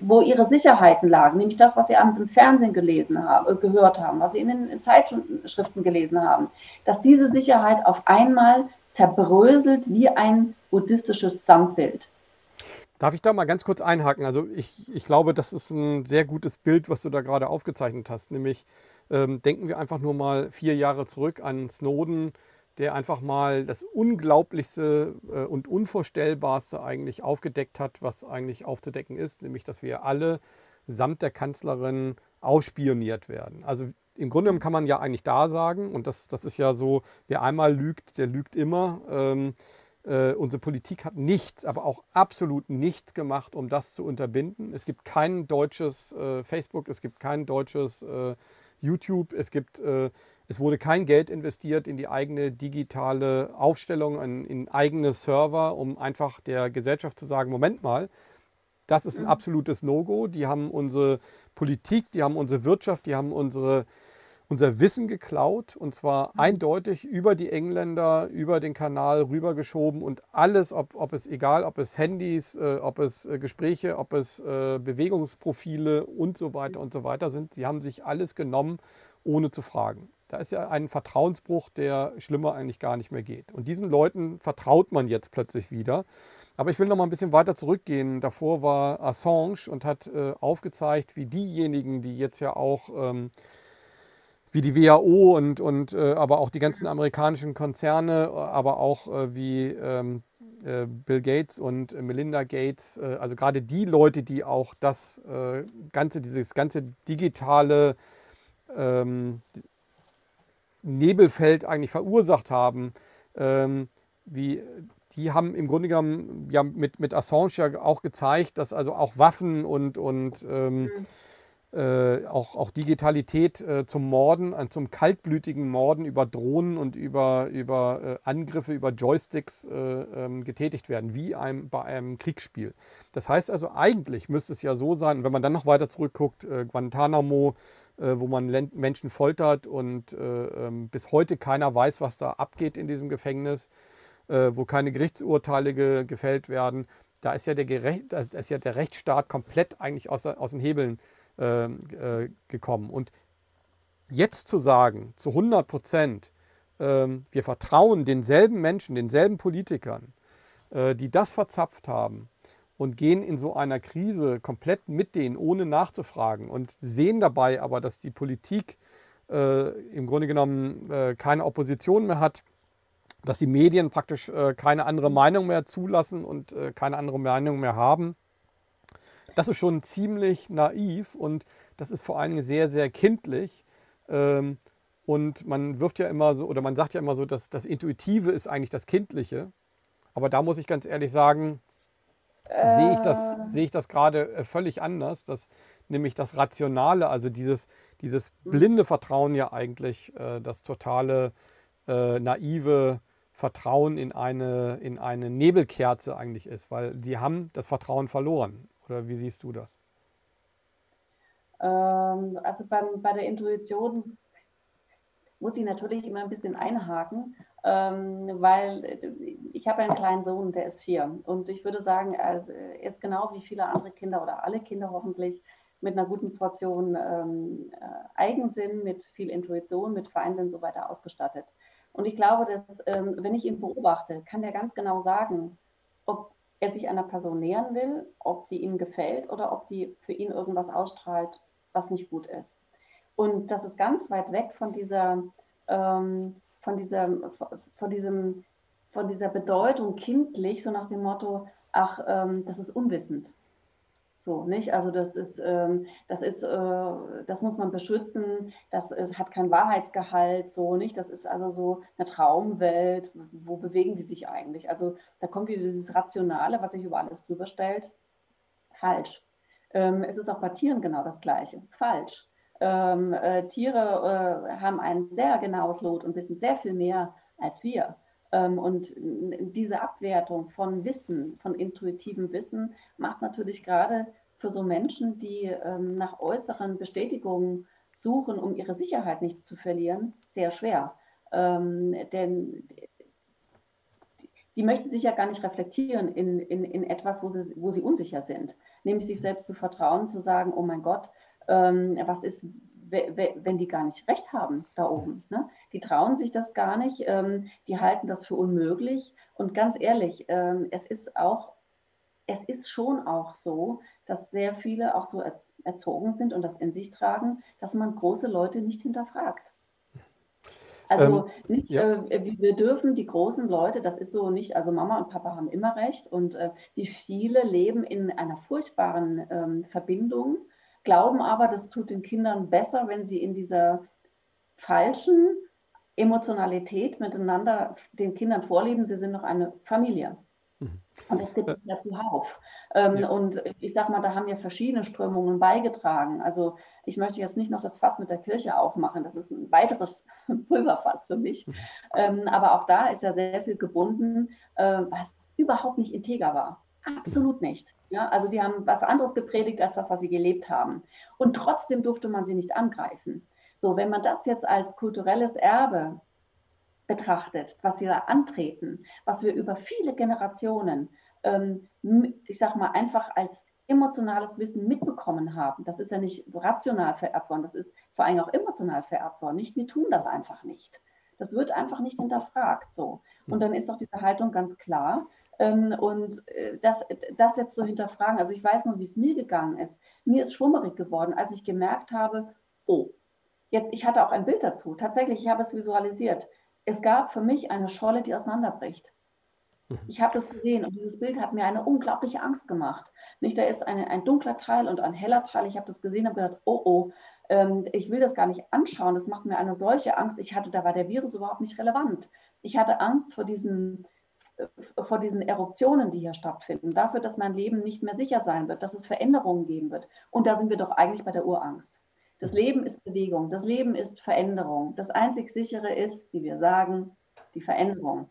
wo ihre Sicherheiten lagen, nämlich das, was sie abends im Fernsehen gelesen haben, äh, gehört haben, was sie in den Zeitschriften gelesen haben, dass diese Sicherheit auf einmal zerbröselt wie ein buddhistisches Samtbild. Darf ich da mal ganz kurz einhaken? Also ich, ich glaube, das ist ein sehr gutes Bild, was du da gerade aufgezeichnet hast, nämlich ähm, denken wir einfach nur mal vier Jahre zurück an Snowden, der einfach mal das Unglaublichste äh, und Unvorstellbarste eigentlich aufgedeckt hat, was eigentlich aufzudecken ist, nämlich dass wir alle samt der Kanzlerin ausspioniert werden. Also im Grunde kann man ja eigentlich da sagen, und das, das ist ja so, wer einmal lügt, der lügt immer. Ähm, äh, unsere Politik hat nichts, aber auch absolut nichts gemacht, um das zu unterbinden. Es gibt kein deutsches äh, Facebook, es gibt kein deutsches äh, YouTube. Es, gibt, äh, es wurde kein Geld investiert in die eigene digitale Aufstellung, in, in eigene Server, um einfach der Gesellschaft zu sagen, Moment mal, das ist ein mhm. absolutes No-Go. Die haben unsere Politik, die haben unsere Wirtschaft, die haben unsere, unser Wissen geklaut und zwar mhm. eindeutig über die Engländer, über den Kanal rübergeschoben und alles, ob, ob es egal, ob es Handys, äh, ob es äh, Gespräche, ob es äh, Bewegungsprofile und so weiter und so weiter sind. Sie haben sich alles genommen, ohne zu fragen. Da ist ja ein Vertrauensbruch, der schlimmer eigentlich gar nicht mehr geht. Und diesen Leuten vertraut man jetzt plötzlich wieder. Aber ich will noch mal ein bisschen weiter zurückgehen. Davor war Assange und hat äh, aufgezeigt, wie diejenigen, die jetzt ja auch ähm, wie die WHO und, und äh, aber auch die ganzen amerikanischen Konzerne, aber auch äh, wie ähm, äh, Bill Gates und Melinda Gates, äh, also gerade die Leute, die auch das äh, ganze, dieses ganze digitale ähm, Nebelfeld eigentlich verursacht haben, ähm, wie die haben im Grunde genommen ja mit, mit Assange ja auch gezeigt, dass also auch Waffen und, und ähm, mhm äh, auch, auch Digitalität äh, zum Morden, äh, zum kaltblütigen Morden über Drohnen und über, über äh, Angriffe, über Joysticks äh, ähm, getätigt werden, wie einem, bei einem Kriegsspiel. Das heißt also, eigentlich müsste es ja so sein, wenn man dann noch weiter zurückguckt, Guantanamo, wo man Menschen foltert und ähm, bis heute keiner weiß, was da abgeht in diesem Gefängnis, wo keine Gerichtsurteile ge gefällt werden. Da ist ja der, Gerecht, da ist ja der Rechtsstaat komplett eigentlich aus, aus den Hebeln ähm, äh, gekommen. Und jetzt zu sagen, zu 100 Prozent, äh, wir vertrauen denselben Menschen, denselben Politikern, äh, die das verzapft haben und gehen in so einer Krise komplett mit denen, ohne nachzufragen und sehen dabei aber, dass die Politik äh, im Grunde genommen äh, keine Opposition mehr hat, dass die Medien praktisch äh, keine andere Meinung mehr zulassen und keine andere Meinung mehr haben das ist schon ziemlich naiv und das ist vor allen Dingen sehr, sehr kindlich. Ähm, und man wirft ja immer so, oder man sagt ja immer so, dass das Intuitive ist eigentlich das Kindliche. Aber da muss ich ganz ehrlich sagen, äh. sehe ich das, äh. sehe ich das gerade äh, völlig anders. Dass nämlich das Rationale, also dieses, dieses blinde Vertrauen ja eigentlich äh, das totale äh, naive Vertrauen in eine, in eine Nebelkerze eigentlich ist, weil sie haben das Vertrauen verloren. Oder wie siehst du das? Ähm, also beim, bei der Intuition muss ich natürlich immer ein bisschen einhaken, ähm, weil ich habe einen kleinen Sohn, der ist vier. Und ich würde sagen, also er ist genau wie viele andere Kinder oder alle Kinder hoffentlich mit einer guten Portion ähm, äh, Eigensinn, mit viel Intuition, mit Feinden und so weiter ausgestattet. Und ich glaube, dass, ähm, wenn ich ihn beobachte, kann der ganz genau sagen, ob er sich einer Person nähern will, ob die ihm gefällt oder ob die für ihn irgendwas ausstrahlt, was nicht gut ist. Und das ist ganz weit weg von dieser, ähm, von dieser, von diesem, von dieser Bedeutung kindlich, so nach dem Motto, ach, ähm, das ist unwissend. So, nicht? Also das ist, ähm, das ist, äh, das muss man beschützen, das ist, hat kein Wahrheitsgehalt, so, nicht? Das ist also so eine Traumwelt, wo bewegen die sich eigentlich? Also da kommt wieder dieses Rationale, was sich über alles drüber stellt, falsch. Ähm, es ist auch bei Tieren genau das Gleiche, falsch. Ähm, äh, Tiere äh, haben ein sehr genaues Lot und wissen sehr viel mehr als wir. Ähm, und diese Abwertung von Wissen, von intuitivem Wissen, macht es natürlich gerade für so Menschen, die ähm, nach äußeren Bestätigungen suchen, um ihre Sicherheit nicht zu verlieren, sehr schwer. Ähm, denn die möchten sich ja gar nicht reflektieren in, in, in etwas, wo sie, wo sie unsicher sind. Nämlich sich selbst zu vertrauen, zu sagen, oh mein Gott, was ist, wenn die gar nicht recht haben da oben. Ne? Die trauen sich das gar nicht, ähm, die halten das für unmöglich. Und ganz ehrlich, ähm, es ist auch, es ist schon auch so, dass sehr viele auch so erzogen sind und das in sich tragen, dass man große Leute nicht hinterfragt. Also ähm, nicht, ja. äh, wir dürfen die großen Leute, das ist so nicht, also Mama und Papa haben immer recht und äh, wie viele leben in einer furchtbaren ähm, Verbindung glauben aber, das tut den Kindern besser, wenn sie in dieser falschen Emotionalität miteinander den Kindern vorleben, sie sind noch eine Familie. Mhm. Und das gibt es ja zuhauf. Ähm, ja. Und ich sage mal, da haben ja verschiedene Strömungen beigetragen. Also ich möchte jetzt nicht noch das Fass mit der Kirche aufmachen, das ist ein weiteres Pulverfass für mich. Mhm. Ähm, aber auch da ist ja sehr viel gebunden, äh, was überhaupt nicht integer war. Absolut nicht. Ja, also die haben was anderes gepredigt als das, was sie gelebt haben. Und trotzdem durfte man sie nicht angreifen. So, wenn man das jetzt als kulturelles Erbe betrachtet, was sie da antreten, was wir über viele Generationen, ähm, ich sag mal, einfach als emotionales Wissen mitbekommen haben. Das ist ja nicht rational vererbt worden, das ist vor allem auch emotional vererbt worden. Nicht, wir tun das einfach nicht. Das wird einfach nicht hinterfragt. So. Und dann ist doch diese Haltung ganz klar, und äh, das, das jetzt so hinterfragen, also ich weiß nur, wie es mir gegangen ist. Mir ist schwummerig geworden, als ich gemerkt habe, oh, jetzt, ich hatte auch ein Bild dazu. Tatsächlich, ich habe es visualisiert. Es gab für mich eine Scholle, die auseinanderbricht. Mhm. Ich habe das gesehen und dieses Bild hat mir eine unglaubliche Angst gemacht. Nicht, da ist eine, ein dunkler Teil und ein heller Teil. Ich habe das gesehen und gedacht, oh oh, ähm, ich will das gar nicht anschauen. Das macht mir eine solche Angst. Ich hatte, da war der Virus überhaupt nicht relevant. Ich hatte Angst vor diesem vor diesen Eruptionen, die hier stattfinden, dafür, dass mein Leben nicht mehr sicher sein wird, dass es Veränderungen geben wird. Und da sind wir doch eigentlich bei der Urangst. Das Leben ist Bewegung, das Leben ist Veränderung. Das einzig sichere ist, wie wir sagen, die Veränderung.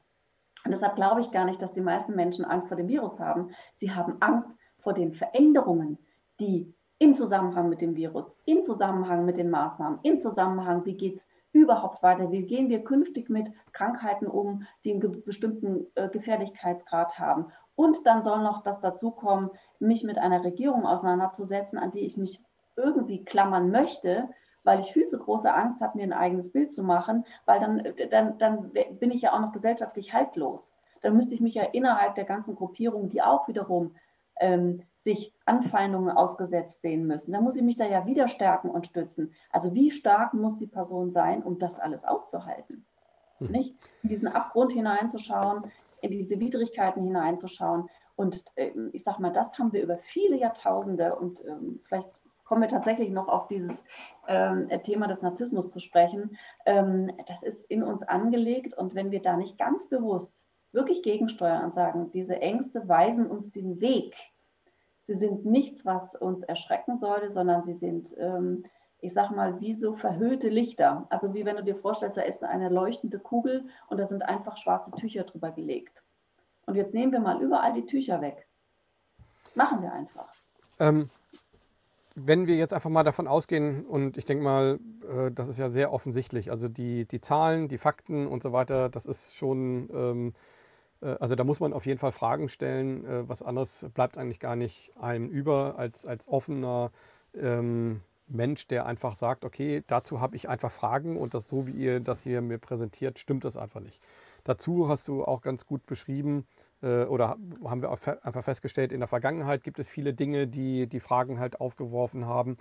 Und deshalb glaube ich gar nicht, dass die meisten Menschen Angst vor dem Virus haben. Sie haben Angst vor den Veränderungen, die im Zusammenhang mit dem Virus, im Zusammenhang mit den Maßnahmen, im Zusammenhang, wie geht es überhaupt weiter? Wie gehen wir künftig mit Krankheiten um, die einen bestimmten äh, Gefährlichkeitsgrad haben? Und dann soll noch das dazukommen, mich mit einer Regierung auseinanderzusetzen, an die ich mich irgendwie klammern möchte, weil ich viel zu große Angst habe, mir ein eigenes Bild zu machen, weil dann, dann, dann bin ich ja auch noch gesellschaftlich haltlos. Dann müsste ich mich ja innerhalb der ganzen Gruppierung, die auch wiederum ähm, sich Anfeindungen ausgesetzt sehen müssen. Da muss ich mich da ja wieder stärken und stützen. Also wie stark muss die Person sein, um das alles auszuhalten? Hm. Nicht in diesen Abgrund hineinzuschauen, in diese Widrigkeiten hineinzuschauen. Und äh, ich sage mal, das haben wir über viele Jahrtausende und ähm, vielleicht kommen wir tatsächlich noch auf dieses ähm, Thema des Narzissmus zu sprechen. Ähm, das ist in uns angelegt und wenn wir da nicht ganz bewusst wirklich gegensteuern und sagen, diese Ängste weisen uns den Weg. Sie sind nichts, was uns erschrecken sollte, sondern sie sind, ähm, ich sag mal, wie so verhüllte Lichter. Also wie wenn du dir vorstellst, da ist eine leuchtende Kugel und da sind einfach schwarze Tücher drüber gelegt. Und jetzt nehmen wir mal überall die Tücher weg. Machen wir einfach. Ähm, wenn wir jetzt einfach mal davon ausgehen, und ich denke mal, äh, das ist ja sehr offensichtlich, also die, die Zahlen, die Fakten und so weiter, das ist schon, ähm, äh, also da muss man auf jeden Fall Fragen stellen. Äh, was anderes bleibt eigentlich gar nicht einem über als, als offener ähm, Mensch, der einfach sagt, okay, dazu habe ich einfach Fragen und das so, wie ihr das hier mir präsentiert, stimmt das einfach nicht. Dazu hast du auch ganz gut beschrieben, äh, oder haben wir einfach festgestellt, in der Vergangenheit gibt es viele Dinge, die die Fragen halt aufgeworfen haben.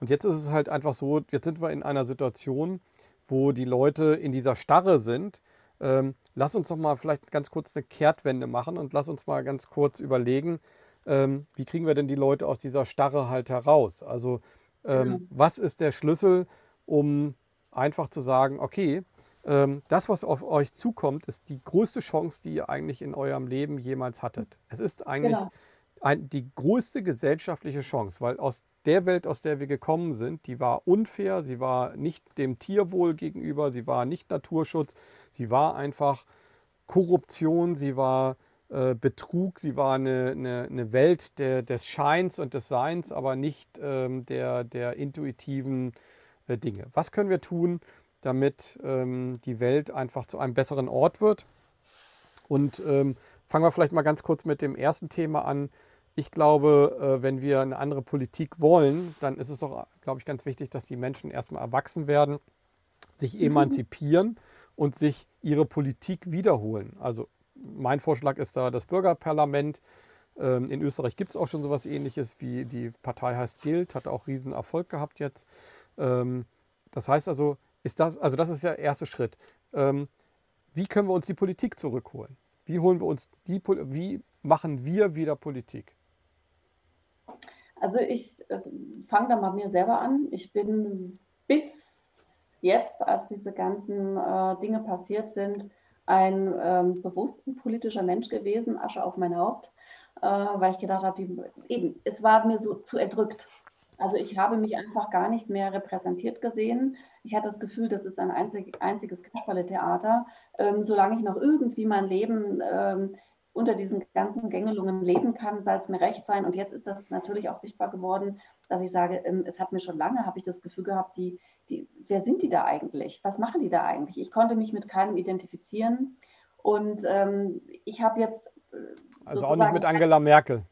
Und jetzt ist es halt einfach so, jetzt sind wir in einer Situation, wo die Leute in dieser Starre sind. Ähm, lass uns doch mal vielleicht ganz kurz eine Kehrtwende machen und lass uns mal ganz kurz überlegen, ähm, wie kriegen wir denn die Leute aus dieser Starre halt heraus? Also ähm, mhm. was ist der Schlüssel, um einfach zu sagen, okay, ähm, das, was auf euch zukommt, ist die größte Chance, die ihr eigentlich in eurem Leben jemals hattet. Es ist eigentlich genau. ein, die größte gesellschaftliche Chance, weil aus der Welt, aus der wir gekommen sind, die war unfair, sie war nicht dem Tierwohl gegenüber, sie war nicht Naturschutz, sie war einfach Korruption, sie war äh, Betrug, sie war eine, eine, eine Welt der, des Scheins und des Seins, aber nicht ähm, der, der intuitiven äh, Dinge. Was können wir tun, damit ähm, die Welt einfach zu einem besseren Ort wird. Und ähm, fangen wir vielleicht mal ganz kurz mit dem ersten Thema an. Ich glaube, äh, wenn wir eine andere Politik wollen, dann ist es doch, glaube ich, ganz wichtig, dass die Menschen erstmal erwachsen werden, sich mhm. emanzipieren und sich ihre Politik wiederholen. Also mein Vorschlag ist da das Bürgerparlament. Ähm, in Österreich gibt es auch schon sowas ähnliches, wie die Partei heißt Gilt, hat auch riesen Erfolg gehabt jetzt. Ähm, das heißt also, ist das, also das ist der erste Schritt. Ähm, wie können wir uns die Politik zurückholen? Wie holen wir uns die, wie machen wir wieder Politik? Also ich äh, fange da mal mir selber an. Ich bin bis jetzt, als diese ganzen äh, Dinge passiert sind, ein ähm, bewusst politischer Mensch gewesen, Asche auf mein Haupt, äh, weil ich gedacht habe, eben, es war mir so zu erdrückt. Also ich habe mich einfach gar nicht mehr repräsentiert gesehen. Ich hatte das Gefühl, das ist ein einzig, einziges Kasperle-Theater. Ähm, solange ich noch irgendwie mein Leben ähm, unter diesen ganzen Gängelungen leben kann, soll es mir recht sein. Und jetzt ist das natürlich auch sichtbar geworden, dass ich sage, ähm, es hat mir schon lange, habe ich das Gefühl gehabt, die, die, wer sind die da eigentlich? Was machen die da eigentlich? Ich konnte mich mit keinem identifizieren. Und ähm, ich habe jetzt. Äh, also auch nicht mit Angela Merkel.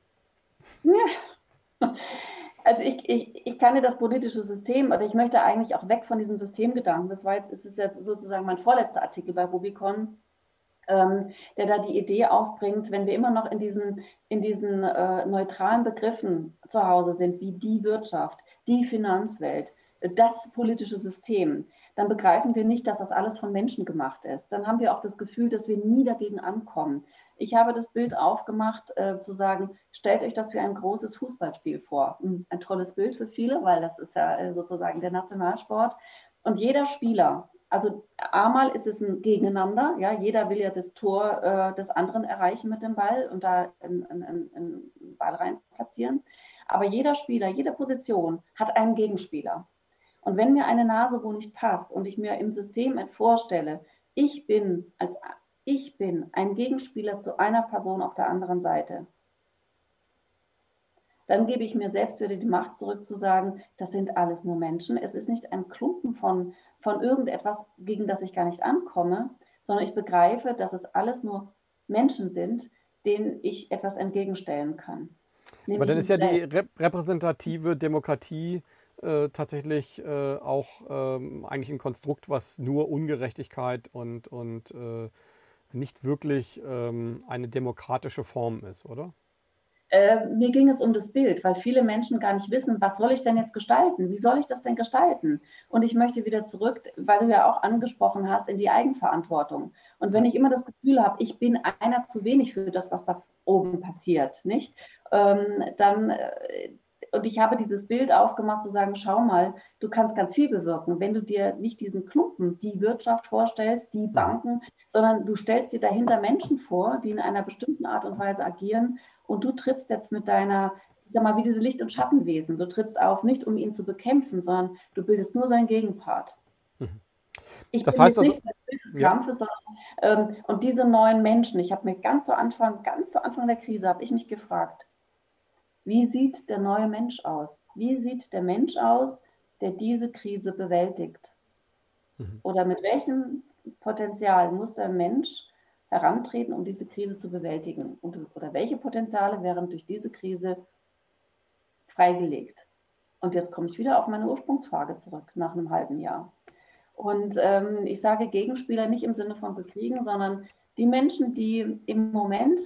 Ja. Also ich, ich, ich kannte das politische System, oder ich möchte eigentlich auch weg von diesem Systemgedanken. Das war jetzt, ist es jetzt sozusagen mein vorletzter Artikel bei Rubicon, ähm, der da die Idee aufbringt, wenn wir immer noch in diesen, in diesen äh, neutralen Begriffen zu Hause sind, wie die Wirtschaft, die Finanzwelt, das politische System, dann begreifen wir nicht, dass das alles von Menschen gemacht ist. Dann haben wir auch das Gefühl, dass wir nie dagegen ankommen. Ich habe das Bild aufgemacht, äh, zu sagen, stellt euch das wie ein großes Fußballspiel vor. Hm, ein tolles Bild für viele, weil das ist ja äh, sozusagen der Nationalsport. Und jeder Spieler also einmal ist es ein Gegeneinander, ja, jeder will ja das Tor äh, des anderen erreichen mit dem Ball und da einen Ball rein platzieren. Aber jeder Spieler, jede Position hat einen Gegenspieler. Und wenn mir eine Nase wo nicht passt und ich mir im System vorstelle, ich bin als ich bin ein Gegenspieler zu einer Person auf der anderen Seite, dann gebe ich mir selbst wieder die Macht zurück zu sagen, das sind alles nur Menschen. Es ist nicht ein Klumpen von, von irgendetwas, gegen das ich gar nicht ankomme, sondern ich begreife, dass es alles nur Menschen sind, denen ich etwas entgegenstellen kann. Aber dann ist ja die repräsentative Demokratie äh, tatsächlich äh, auch ähm, eigentlich ein Konstrukt, was nur Ungerechtigkeit und, und äh, nicht wirklich ähm, eine demokratische Form ist, oder? Äh, mir ging es um das Bild, weil viele Menschen gar nicht wissen, was soll ich denn jetzt gestalten? Wie soll ich das denn gestalten? Und ich möchte wieder zurück, weil du ja auch angesprochen hast, in die Eigenverantwortung. Und wenn ich immer das Gefühl habe, ich bin einer zu wenig für das, was da oben passiert, nicht? Ähm, dann äh, und ich habe dieses Bild aufgemacht, zu sagen, schau mal, du kannst ganz viel bewirken, wenn du dir nicht diesen Klumpen, die Wirtschaft vorstellst, die Banken, sondern du stellst dir dahinter Menschen vor, die in einer bestimmten Art und Weise agieren und du trittst jetzt mit deiner, sag mal, wie diese Licht- und Schattenwesen, du trittst auf, nicht um ihn zu bekämpfen, sondern du bildest nur seinen Gegenpart. Mhm. Ich das bin heißt also, nicht des ja. Kampfes, sondern ähm, und diese neuen Menschen, ich habe mir ganz zu Anfang, ganz zu Anfang der Krise, habe ich mich gefragt, wie sieht der neue Mensch aus? Wie sieht der Mensch aus, der diese Krise bewältigt? Mhm. Oder mit welchem Potenzial muss der Mensch herantreten, um diese Krise zu bewältigen? Und, oder welche Potenziale wären durch diese Krise freigelegt? Und jetzt komme ich wieder auf meine Ursprungsfrage zurück, nach einem halben Jahr. Und ähm, ich sage Gegenspieler nicht im Sinne von bekriegen, sondern die Menschen, die im Moment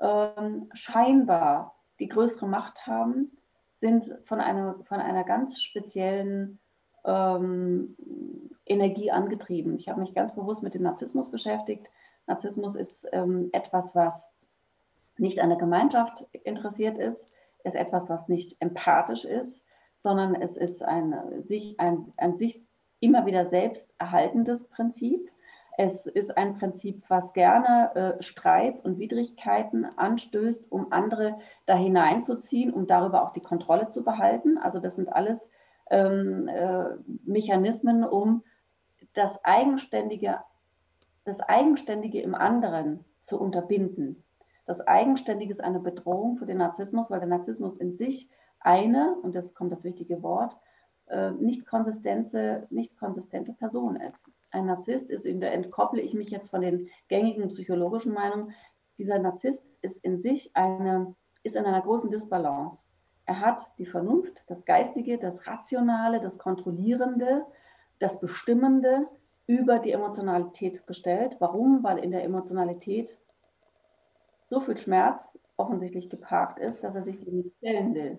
ähm, scheinbar die größere Macht haben, sind von einer, von einer ganz speziellen ähm, Energie angetrieben. Ich habe mich ganz bewusst mit dem Narzissmus beschäftigt. Narzissmus ist ähm, etwas, was nicht an der Gemeinschaft interessiert ist, ist etwas, was nicht empathisch ist, sondern es ist ein sich, ein, ein sich immer wieder selbst erhaltendes Prinzip. Es ist ein Prinzip, was gerne äh, Streits und Widrigkeiten anstößt, um andere da hineinzuziehen, um darüber auch die Kontrolle zu behalten. Also das sind alles ähm, äh, Mechanismen, um das Eigenständige das Eigenständige im anderen zu unterbinden. Das Eigenständige ist eine Bedrohung für den Narzissmus, weil der Narzissmus in sich eine, und das kommt das wichtige Wort, äh, nicht, konsistente, nicht konsistente Person ist. Ein Narzisst ist, da entkopple ich mich jetzt von den gängigen psychologischen Meinungen, dieser Narzisst ist in sich eine, ist in einer großen Disbalance. Er hat die Vernunft, das Geistige, das Rationale, das Kontrollierende, das Bestimmende, über die Emotionalität gestellt. Warum? Weil in der Emotionalität so viel Schmerz offensichtlich geparkt ist, dass er sich dem nicht stellen will.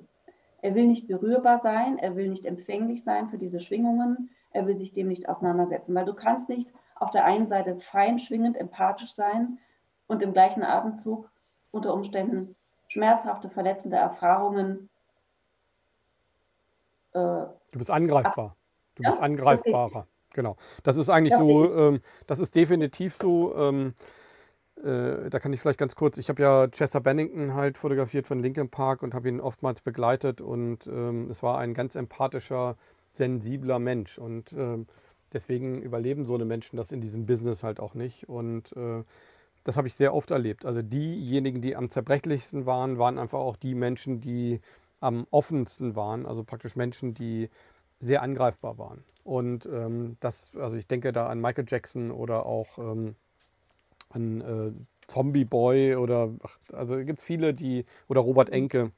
Er will nicht berührbar sein, er will nicht empfänglich sein für diese Schwingungen, er will sich dem nicht auseinandersetzen, weil du kannst nicht auf der einen Seite fein schwingend, empathisch sein und im gleichen Atemzug unter Umständen schmerzhafte, verletzende Erfahrungen. Äh, du bist angreifbar. Du ja, bist angreifbarer. Genau. Das ist eigentlich ja, so, ähm, das ist definitiv so. Ähm, äh, da kann ich vielleicht ganz kurz, ich habe ja Chester Bennington halt fotografiert von Lincoln Park und habe ihn oftmals begleitet und ähm, es war ein ganz empathischer, sensibler Mensch und ähm, deswegen überleben so eine Menschen das in diesem Business halt auch nicht und äh, das habe ich sehr oft erlebt. Also diejenigen, die am zerbrechlichsten waren, waren einfach auch die Menschen, die am offensten waren, also praktisch Menschen, die sehr angreifbar waren. Und ähm, das, also ich denke da an Michael Jackson oder auch ähm, an äh, Zombie Boy oder ach, also es gibt viele, die, oder Robert Enke,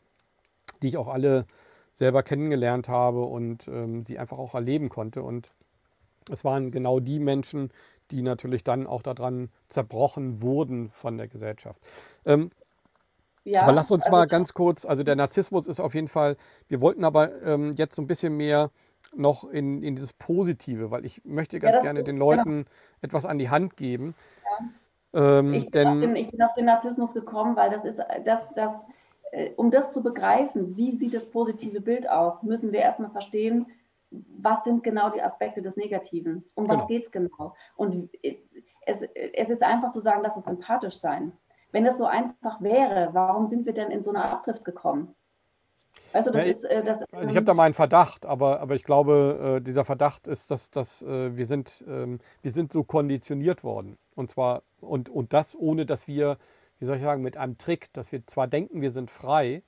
die ich auch alle selber kennengelernt habe und ähm, sie einfach auch erleben konnte. Und es waren genau die Menschen, die natürlich dann auch daran zerbrochen wurden von der Gesellschaft. Ähm, ja, aber lass uns also, mal ganz kurz, also der Narzissmus ist auf jeden Fall, wir wollten aber ähm, jetzt so ein bisschen mehr noch in, in dieses Positive, weil ich möchte ganz ja, gerne den genau. Leuten genau. etwas an die Hand geben. Ja. Ähm, ich, bin den, ich, bin auf den Narzissmus gekommen, weil das ist, das, das, äh, um das zu begreifen, wie sieht das positive Bild aus, müssen wir erstmal verstehen, was sind genau die Aspekte des Negativen? Um was genau. geht es genau? Und es, es ist einfach zu sagen, lass uns empathisch sein. Wenn es so einfach wäre, warum sind wir denn in so eine Abdrift gekommen? Du, das ja, ist, äh, das, also ich habe da mal einen Verdacht, aber, aber ich glaube, äh, dieser Verdacht ist, dass, dass äh, wir, sind, ähm, wir sind so konditioniert worden. Und zwar, und, und das ohne, dass wir, wie soll ich sagen, mit einem Trick, dass wir zwar denken, wir sind frei,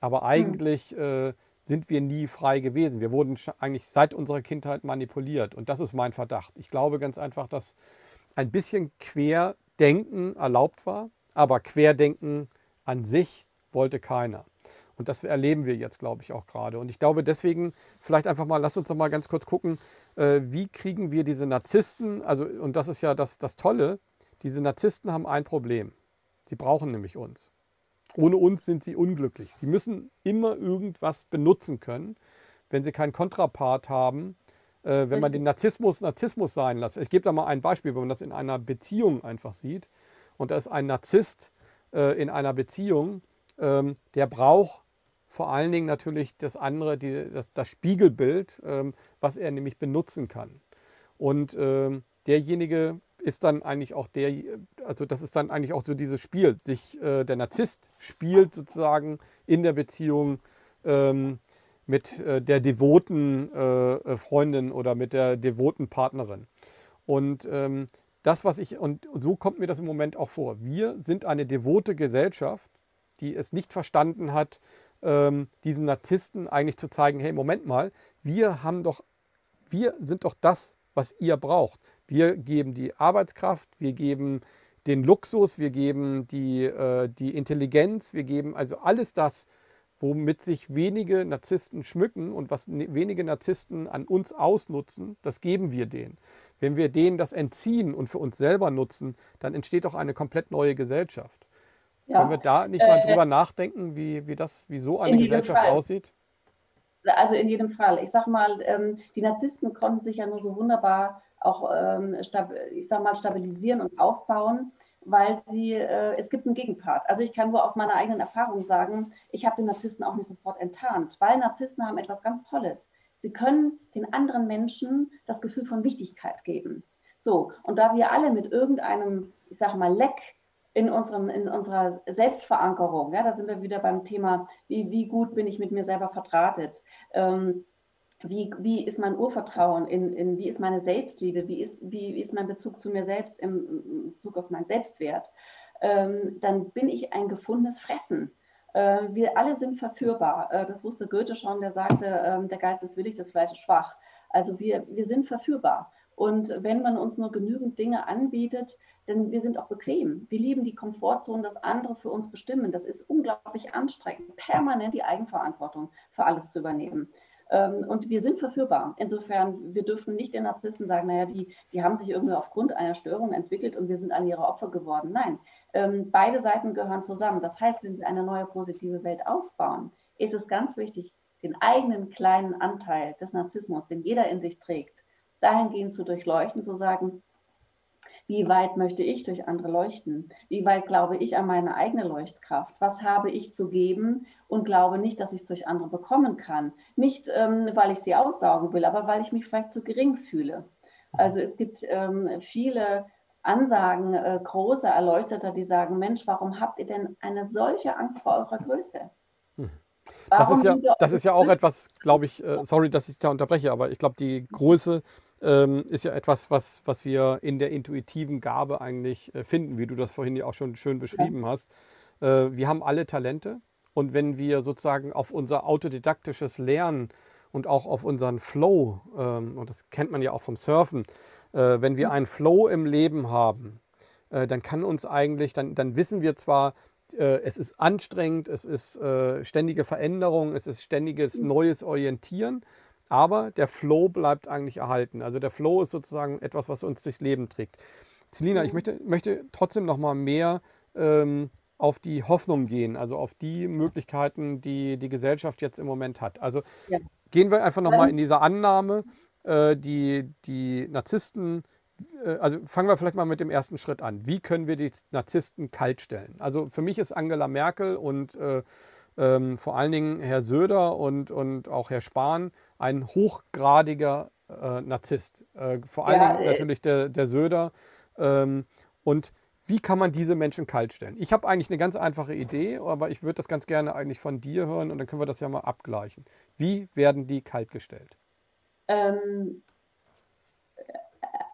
aber hm. eigentlich hm. sind wir nie frei gewesen. Wir wurden eigentlich seit unserer Kindheit manipuliert. Und das ist mein Verdacht. Ich glaube ganz einfach, dass ein bisschen Querdenken erlaubt war, aber Querdenken an sich wollte keiner. Und das erleben wir jetzt, glaube ich, auch gerade. Und ich glaube deswegen, vielleicht einfach mal, lass uns doch mal ganz kurz gucken, äh, wie kriegen wir diese Narzissten, also, und das ist ja das, das Tolle, diese Narzissten haben ein Problem. Sie brauchen nämlich uns. Ohne uns sind sie unglücklich. Sie müssen immer irgendwas benutzen können, wenn sie keinen Kontrapart haben, äh, wenn man den Narzissmus Narzissmus sein lässt. Ich gebe da mal ein Beispiel, wenn man das in einer Beziehung einfach sieht. Und da ist ein Narzisst äh, in einer Beziehung, ähm, der braucht vor allen Dingen natürlich das andere, die, das, das, Spiegelbild, ähm, was er nämlich benutzen kann. Und ähm, derjenige ist dann eigentlich auch der, also das ist dann eigentlich auch so dieses Spiel, sich äh, der Narzisst spielt sozusagen in der Beziehung ähm, mit äh, der devoten äh, äh Freundin oder mit der devoten Partnerin. Und ähm, das, was ich, und so kommt mir das im Moment auch vor. Wir sind eine devote Gesellschaft, die es nicht verstanden hat, ähm, diesen Narzissten eigentlich zu zeigen, hey, Moment mal, wir haben doch, wir sind doch das, was ihr braucht. Wir geben die Arbeitskraft, wir geben den Luxus, wir geben die, äh, die Intelligenz, wir geben also alles das, womit sich wenige Narzissten schmücken und was ne, wenige Narzissten an uns ausnutzen, das geben wir denen. Wenn wir denen das entziehen und für uns selber nutzen, dann entsteht auch eine komplett neue Gesellschaft. Ja. Können wir da nicht mal äh, drüber nachdenken, wie, wie, das, wie so eine Gesellschaft aussieht? Also in jedem Fall. Ich sage mal, ähm, die Narzissten konnten sich ja nur so wunderbar auch, ähm, ich sag mal, stabilisieren und aufbauen, weil sie, äh, es gibt einen Gegenpart. Also ich kann nur aus meiner eigenen Erfahrung sagen, ich habe den Narzissten auch nicht sofort enttarnt, weil Narzissten haben etwas ganz Tolles. Sie können den anderen Menschen das Gefühl von Wichtigkeit geben. So, und da wir alle mit irgendeinem, ich sage mal, Leck in, unserem, in unserer Selbstverankerung, ja, da sind wir wieder beim Thema, wie, wie gut bin ich mit mir selber verdrahtet, ähm, wie, wie ist mein Urvertrauen, in, in, wie ist meine Selbstliebe, wie ist, wie ist mein Bezug zu mir selbst im, im Bezug auf meinen Selbstwert, ähm, dann bin ich ein gefundenes Fressen. Äh, wir alle sind verführbar. Äh, das wusste Goethe schon, der sagte, äh, der Geist ist willig, das Fleisch ist schwach. Also wir, wir sind verführbar. Und wenn man uns nur genügend Dinge anbietet, denn wir sind auch bequem. Wir lieben die Komfortzone, dass andere für uns bestimmen. Das ist unglaublich anstrengend, permanent die Eigenverantwortung für alles zu übernehmen. Ähm, und wir sind verführbar. Insofern, wir dürfen nicht den Narzissten sagen, naja, die, die haben sich irgendwie aufgrund einer Störung entwickelt und wir sind an ihre Opfer geworden. Nein, ähm, beide Seiten gehören zusammen. Das heißt, wenn wir eine neue positive Welt aufbauen, ist es ganz wichtig, den eigenen kleinen Anteil des Narzissmus, den jeder in sich trägt, dahingehend zu durchleuchten, zu sagen, wie weit möchte ich durch andere leuchten? Wie weit glaube ich an meine eigene Leuchtkraft? Was habe ich zu geben und glaube nicht, dass ich es durch andere bekommen kann? Nicht, ähm, weil ich sie aussaugen will, aber weil ich mich vielleicht zu gering fühle. Also es gibt ähm, viele Ansagen, äh, große Erleuchteter, die sagen, Mensch, warum habt ihr denn eine solche Angst vor eurer Größe? Hm. Das ist, ja, das ist ja auch etwas, glaube ich, äh, sorry, dass ich da unterbreche, aber ich glaube, die Größe ähm, ist ja etwas, was, was wir in der intuitiven Gabe eigentlich äh, finden, wie du das vorhin ja auch schon schön beschrieben ja. hast. Äh, wir haben alle Talente und wenn wir sozusagen auf unser autodidaktisches Lernen und auch auf unseren Flow, ähm, und das kennt man ja auch vom Surfen, äh, wenn wir einen Flow im Leben haben, äh, dann kann uns eigentlich, dann, dann wissen wir zwar, äh, es ist anstrengend, es ist äh, ständige Veränderung, es ist ständiges mhm. neues Orientieren, aber der Flow bleibt eigentlich erhalten. Also der Flow ist sozusagen etwas, was uns durchs Leben trägt. Celina, ich möchte, möchte trotzdem noch mal mehr ähm, auf die Hoffnung gehen, also auf die Möglichkeiten, die die Gesellschaft jetzt im Moment hat. Also ja. gehen wir einfach noch mal in diese Annahme, äh, die, die Narzissten, äh, also fangen wir vielleicht mal mit dem ersten Schritt an. Wie können wir die Narzissten kaltstellen? Also für mich ist Angela Merkel und äh, ähm, vor allen Dingen Herr Söder und, und auch Herr Spahn ein hochgradiger äh, Narzisst. Äh, vor allen ja, Dingen äh, natürlich der, der Söder. Ähm, und wie kann man diese Menschen kaltstellen? Ich habe eigentlich eine ganz einfache Idee, aber ich würde das ganz gerne eigentlich von dir hören und dann können wir das ja mal abgleichen. Wie werden die kaltgestellt? Ähm,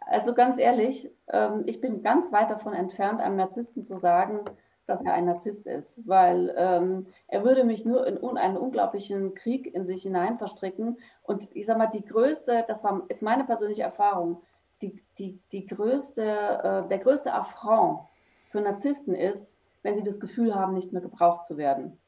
also ganz ehrlich, ähm, ich bin ganz weit davon entfernt, einem Narzissten zu sagen, dass er ein Narzisst ist, weil ähm, er würde mich nur in un einen unglaublichen Krieg in sich hinein verstricken. Und ich sage mal, die größte, das war, ist meine persönliche Erfahrung, die, die, die größte, äh, der größte Affront für Narzissten ist, wenn sie das Gefühl haben, nicht mehr gebraucht zu werden.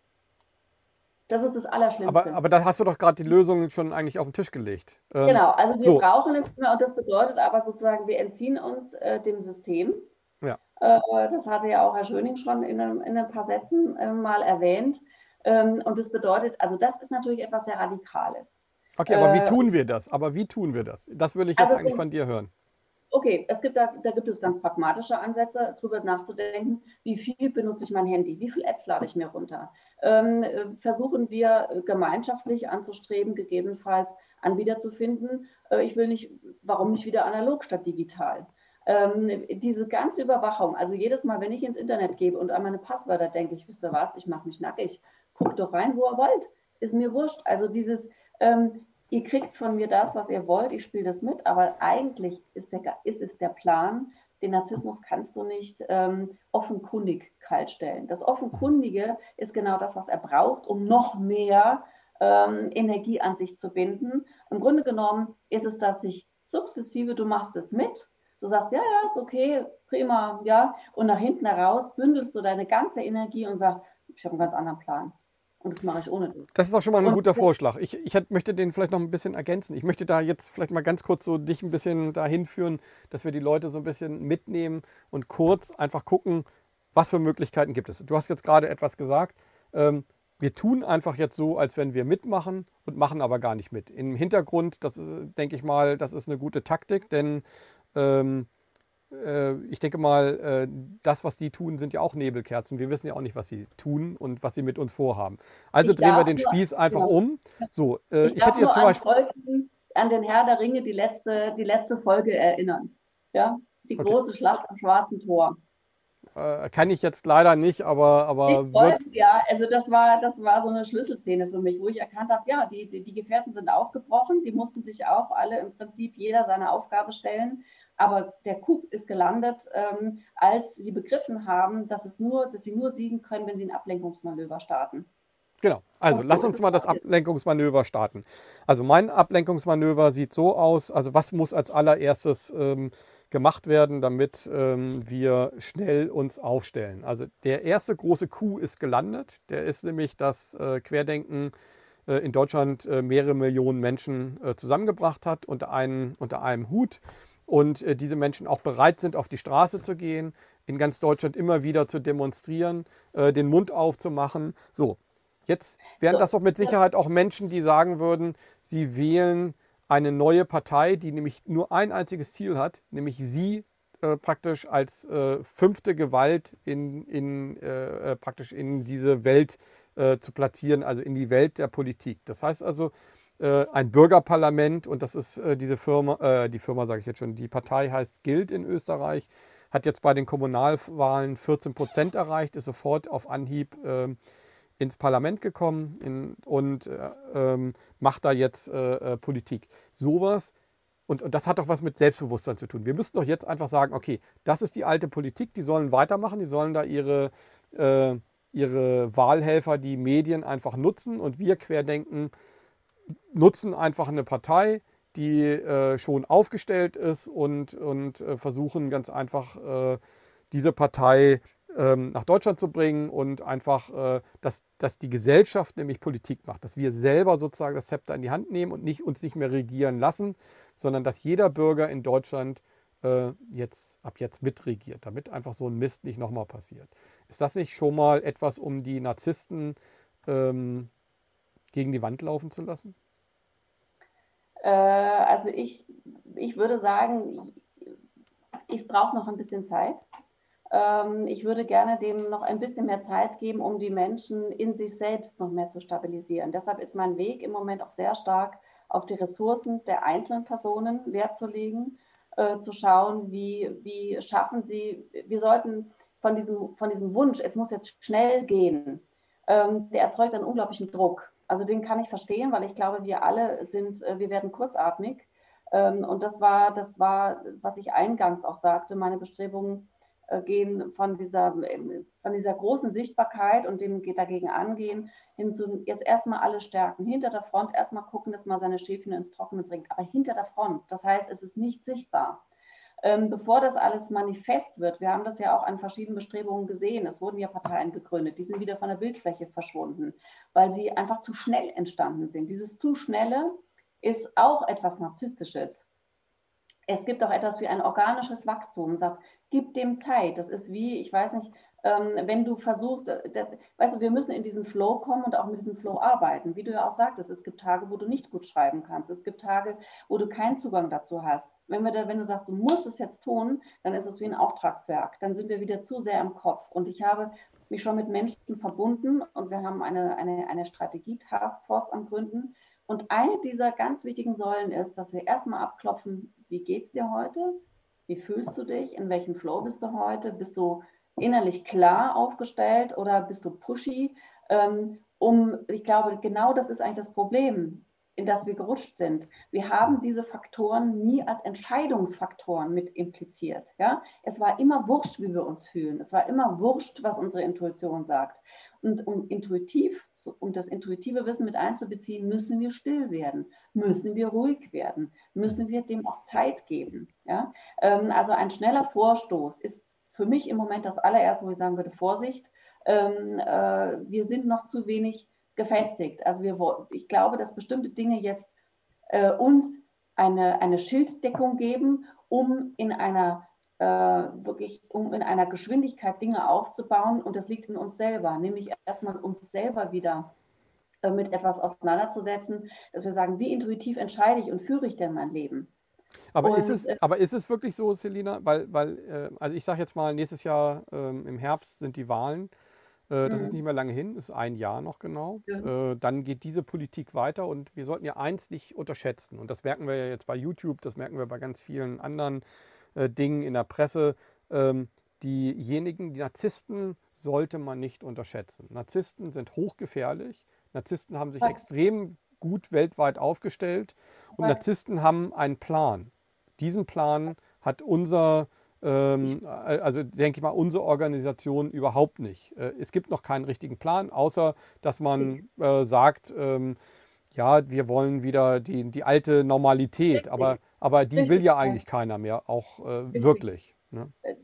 Das ist das Allerschlimmste. Aber, aber da hast du doch gerade die Lösung schon eigentlich auf den Tisch gelegt. Ähm, genau, also wir so. brauchen es immer und das bedeutet aber sozusagen, wir entziehen uns äh, dem System. Ja. Äh, das hatte ja auch Herr Schöning schon in, einem, in ein paar Sätzen äh, mal erwähnt. Ähm, und das bedeutet, also das ist natürlich etwas sehr Radikales. Okay, aber wie äh, tun wir das? Aber wie tun wir das? Das will ich jetzt also, eigentlich von dir hören. Okay, es gibt da, da gibt es ganz pragmatische Ansätze, darüber nachzudenken, wie viel benutze ich mein Handy, wie viele Apps lade ich mir runter. Ähm, versuchen wir gemeinschaftlich anzustreben, gegebenenfalls Anbieter zu finden. Äh, ich will nicht, warum nicht wieder analog statt digital? Ähm, diese ganze Überwachung, also jedes Mal, wenn ich ins Internet gebe und an meine Passwörter denke, ich wüsste was, ich mache mich nackig, guckt doch rein, wo ihr wollt, ist mir wurscht. Also dieses, ähm, ihr kriegt von mir das, was ihr wollt, ich spiele das mit, aber eigentlich ist, der, ist es der Plan, den Narzissmus kannst du nicht ähm, offenkundig kaltstellen. Das Offenkundige ist genau das, was er braucht, um noch mehr ähm, Energie an sich zu binden. Im Grunde genommen ist es, dass sich sukzessive, du machst es mit, Du sagst, ja, ja, ist okay, prima, ja. Und nach hinten heraus bündelst du deine ganze Energie und sagst, ich habe einen ganz anderen Plan. Und das mache ich ohne dich. Das ist auch schon mal ein und guter Vorschlag. Ich, ich möchte den vielleicht noch ein bisschen ergänzen. Ich möchte da jetzt vielleicht mal ganz kurz so dich ein bisschen dahin führen, dass wir die Leute so ein bisschen mitnehmen und kurz einfach gucken, was für Möglichkeiten gibt es. Du hast jetzt gerade etwas gesagt. Ähm, wir tun einfach jetzt so, als wenn wir mitmachen und machen aber gar nicht mit. Im Hintergrund, das ist, denke ich mal, das ist eine gute Taktik, denn ähm, äh, ich denke mal, äh, das, was die tun, sind ja auch Nebelkerzen. Wir wissen ja auch nicht, was sie tun und was sie mit uns vorhaben. Also ich drehen wir den Spieß einfach genau. um. So, äh, ich, ich hätte jetzt zum Beispiel an den Herr der Ringe die letzte, die letzte Folge erinnern. Ja, die okay. große Schlacht am Schwarzen Tor. Äh, kann ich jetzt leider nicht, aber. aber wollte, ja, also das war, das war so eine Schlüsselszene für mich, wo ich erkannt habe, ja, die, die, die Gefährten sind aufgebrochen, die mussten sich auch alle im Prinzip jeder seine Aufgabe stellen. Aber der Coup ist gelandet, ähm, als sie begriffen haben, dass, es nur, dass sie nur siegen können, wenn sie ein Ablenkungsmanöver starten. Genau. Also lass uns mal das Ablenkungsmanöver starten. Also mein Ablenkungsmanöver sieht so aus, also was muss als allererstes ähm, gemacht werden, damit ähm, wir schnell uns aufstellen. Also der erste große Coup ist gelandet. Der ist nämlich das äh, Querdenken äh, in Deutschland äh, mehrere Millionen Menschen äh, zusammengebracht hat unter, einen, unter einem Hut und äh, diese Menschen auch bereit sind, auf die Straße zu gehen, in ganz Deutschland immer wieder zu demonstrieren, äh, den Mund aufzumachen. So, jetzt wären das doch mit Sicherheit auch Menschen, die sagen würden, sie wählen eine neue Partei, die nämlich nur ein einziges Ziel hat, nämlich sie äh, praktisch als äh, fünfte Gewalt in, in, äh, äh praktisch in diese Welt zu platzieren, also in die Welt der Politik. Das heißt also, ein Bürgerparlament und das ist äh, diese Firma, äh, die Firma sage ich jetzt schon, die Partei heißt Gild in Österreich, hat jetzt bei den Kommunalwahlen 14 Prozent erreicht, ist sofort auf Anhieb ähm, ins Parlament gekommen in, und äh, ähm, macht da jetzt äh, Politik. Sowas und, und, das hat doch was mit Selbstbewusstsein zu tun. Wir müssen doch jetzt einfach sagen, okay, das ist die alte Politik, die sollen weitermachen, die sollen da ihre, äh, ihre Wahlhelfer, die Medien einfach nutzen und wir querdenken, nutzen einfach eine Partei, die äh, schon aufgestellt ist und, und äh, versuchen ganz einfach äh, diese Partei ähm, nach Deutschland zu bringen und einfach, äh, dass, dass die Gesellschaft nämlich Politik macht, dass wir selber sozusagen das Zepter in die Hand nehmen und nicht, uns nicht mehr regieren lassen, sondern dass jeder Bürger in Deutschland äh, jetzt ab jetzt mitregiert, damit einfach so ein Mist nicht nochmal passiert. Ist das nicht schon mal etwas, um die Narzissten ähm, gegen die Wand laufen zu lassen? Äh, also ich, ich würde sagen, ich brauche noch ein bisschen Zeit. Ähm, ich würde gerne dem noch ein bisschen mehr Zeit geben, um die Menschen in sich selbst noch mehr zu stabilisieren. Deshalb ist mein Weg im Moment auch sehr stark auf die Ressourcen der einzelnen Personen Wert zu legen, äh, zu schauen, wie, wie schaffen sie, wir sollten von diesem, von diesem Wunsch, es muss jetzt schnell gehen, ähm, der erzeugt einen unglaublichen Druck. Also den kann ich verstehen, weil ich glaube, wir alle sind, äh, wir werden kurzatmig. Ähm, und das war, das war, was ich eingangs auch sagte, meine Bestrebungen äh, gehen von dieser, ähm, von dieser großen Sichtbarkeit und dem dagegen angehen, hin zu jetzt erstmal alle stärken. Hinter der Front erstmal gucken, dass man seine Schäfchen ins Trockene bringt. Aber hinter der Front, das heißt, es ist nicht sichtbar. Ähm, bevor das alles manifest wird, wir haben das ja auch an verschiedenen Bestrebungen gesehen, es wurden ja Parteien gegründet, die sind wieder von der Bildfläche verschwunden, weil sie einfach zu schnell entstanden sind. Dieses zu schnelle ist auch etwas Narzisstisches. Es gibt auch etwas wie ein organisches Wachstum, sagt, gib dem Zeit. Das ist wie, ich weiß nicht, wenn du versuchst, äh, weißt du, wir müssen in diesen Flow kommen und auch mit diesem Flow arbeiten. Wie du ja auch sagtest, es gibt Tage, wo du nicht gut schreiben kannst. Es gibt Tage, wo du keinen Zugang dazu hast. Wenn, wir da, wenn du sagst, du musst es jetzt tun, dann ist es wie ein Auftragswerk. Dann sind wir wieder zu sehr im Kopf. Und ich habe mich schon mit Menschen verbunden und wir haben eine, eine, eine Strategie-Taskforce am Gründen. Und eine dieser ganz wichtigen Säulen ist, dass wir erstmal abklopfen, wie geht es dir heute? Wie fühlst du dich? In welchem Flow bist du heute? Bist du innerlich klar aufgestellt oder bist du pushy? Ähm, um, ich glaube, genau das ist eigentlich das Problem, in das wir gerutscht sind. Wir haben diese Faktoren nie als Entscheidungsfaktoren mit impliziert. Ja? Es war immer wurscht, wie wir uns fühlen. Es war immer wurscht, was unsere Intuition sagt. Und um intuitiv, um das intuitive Wissen mit einzubeziehen, müssen wir still werden, müssen wir ruhig werden, müssen wir dem auch Zeit geben. Ja? Ähm, also ein schneller Vorstoß ist für mich im Moment das allererste, wo ich sagen würde, Vorsicht, ähm, äh, wir sind noch zu wenig gefestigt. Also wir, ich glaube, dass bestimmte Dinge jetzt äh, uns eine, eine Schilddeckung geben, um in einer äh, wirklich, um in einer Geschwindigkeit Dinge aufzubauen. Und das liegt in uns selber, nämlich erstmal uns selber wieder äh, mit etwas auseinanderzusetzen, dass wir sagen, wie intuitiv entscheide ich und führe ich denn mein Leben? Aber, und, ist, es, äh, aber ist es wirklich so, Selina? Weil, weil äh, also ich sage jetzt mal, nächstes Jahr ähm, im Herbst sind die Wahlen. Äh, das mhm. ist nicht mehr lange hin, ist ein Jahr noch genau. Ja. Äh, dann geht diese Politik weiter und wir sollten ja eins nicht unterschätzen. Und das merken wir ja jetzt bei YouTube, das merken wir bei ganz vielen anderen Dingen in der Presse. Ähm, diejenigen, die Narzissten sollte man nicht unterschätzen. Narzissten sind hochgefährlich. Narzissten haben sich extrem gut weltweit aufgestellt und Narzissten haben einen Plan. Diesen Plan hat unser, ähm, also denke ich mal, unsere Organisation überhaupt nicht. Äh, es gibt noch keinen richtigen Plan, außer dass man äh, sagt, ähm, ja, wir wollen wieder die, die alte Normalität, aber aber die Richtig. will ja eigentlich keiner mehr, auch äh, wirklich. Ne? Äh,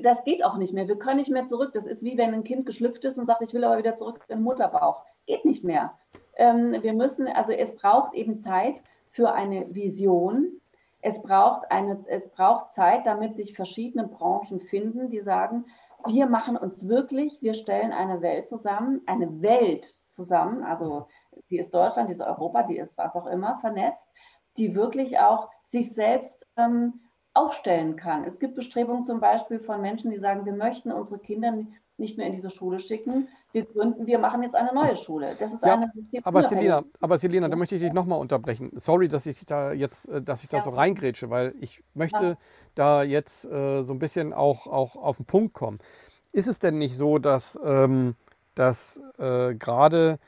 das geht auch nicht mehr. Wir können nicht mehr zurück. Das ist wie wenn ein Kind geschlüpft ist und sagt, ich will aber wieder zurück in den Mutterbauch. Geht nicht mehr. Ähm, wir müssen, also es braucht eben Zeit für eine Vision. Es braucht, eine, es braucht Zeit, damit sich verschiedene Branchen finden, die sagen, wir machen uns wirklich, wir stellen eine Welt zusammen, eine Welt zusammen, also die ist Deutschland, die ist Europa, die ist was auch immer vernetzt, die wirklich auch sich selbst ähm, aufstellen kann. Es gibt Bestrebungen zum Beispiel von Menschen, die sagen, wir möchten unsere Kinder nicht mehr in diese Schule schicken. Wir gründen, wir machen jetzt eine neue Schule. Das ist ja, eine System. Aber Selina, aber Selina, da möchte ich dich nochmal unterbrechen. Sorry, dass ich da jetzt, äh, dass ich da ja. so reingrätsche, weil ich möchte ja. da jetzt äh, so ein bisschen auch, auch auf den Punkt kommen. Ist es denn nicht so, dass, ähm, dass äh, gerade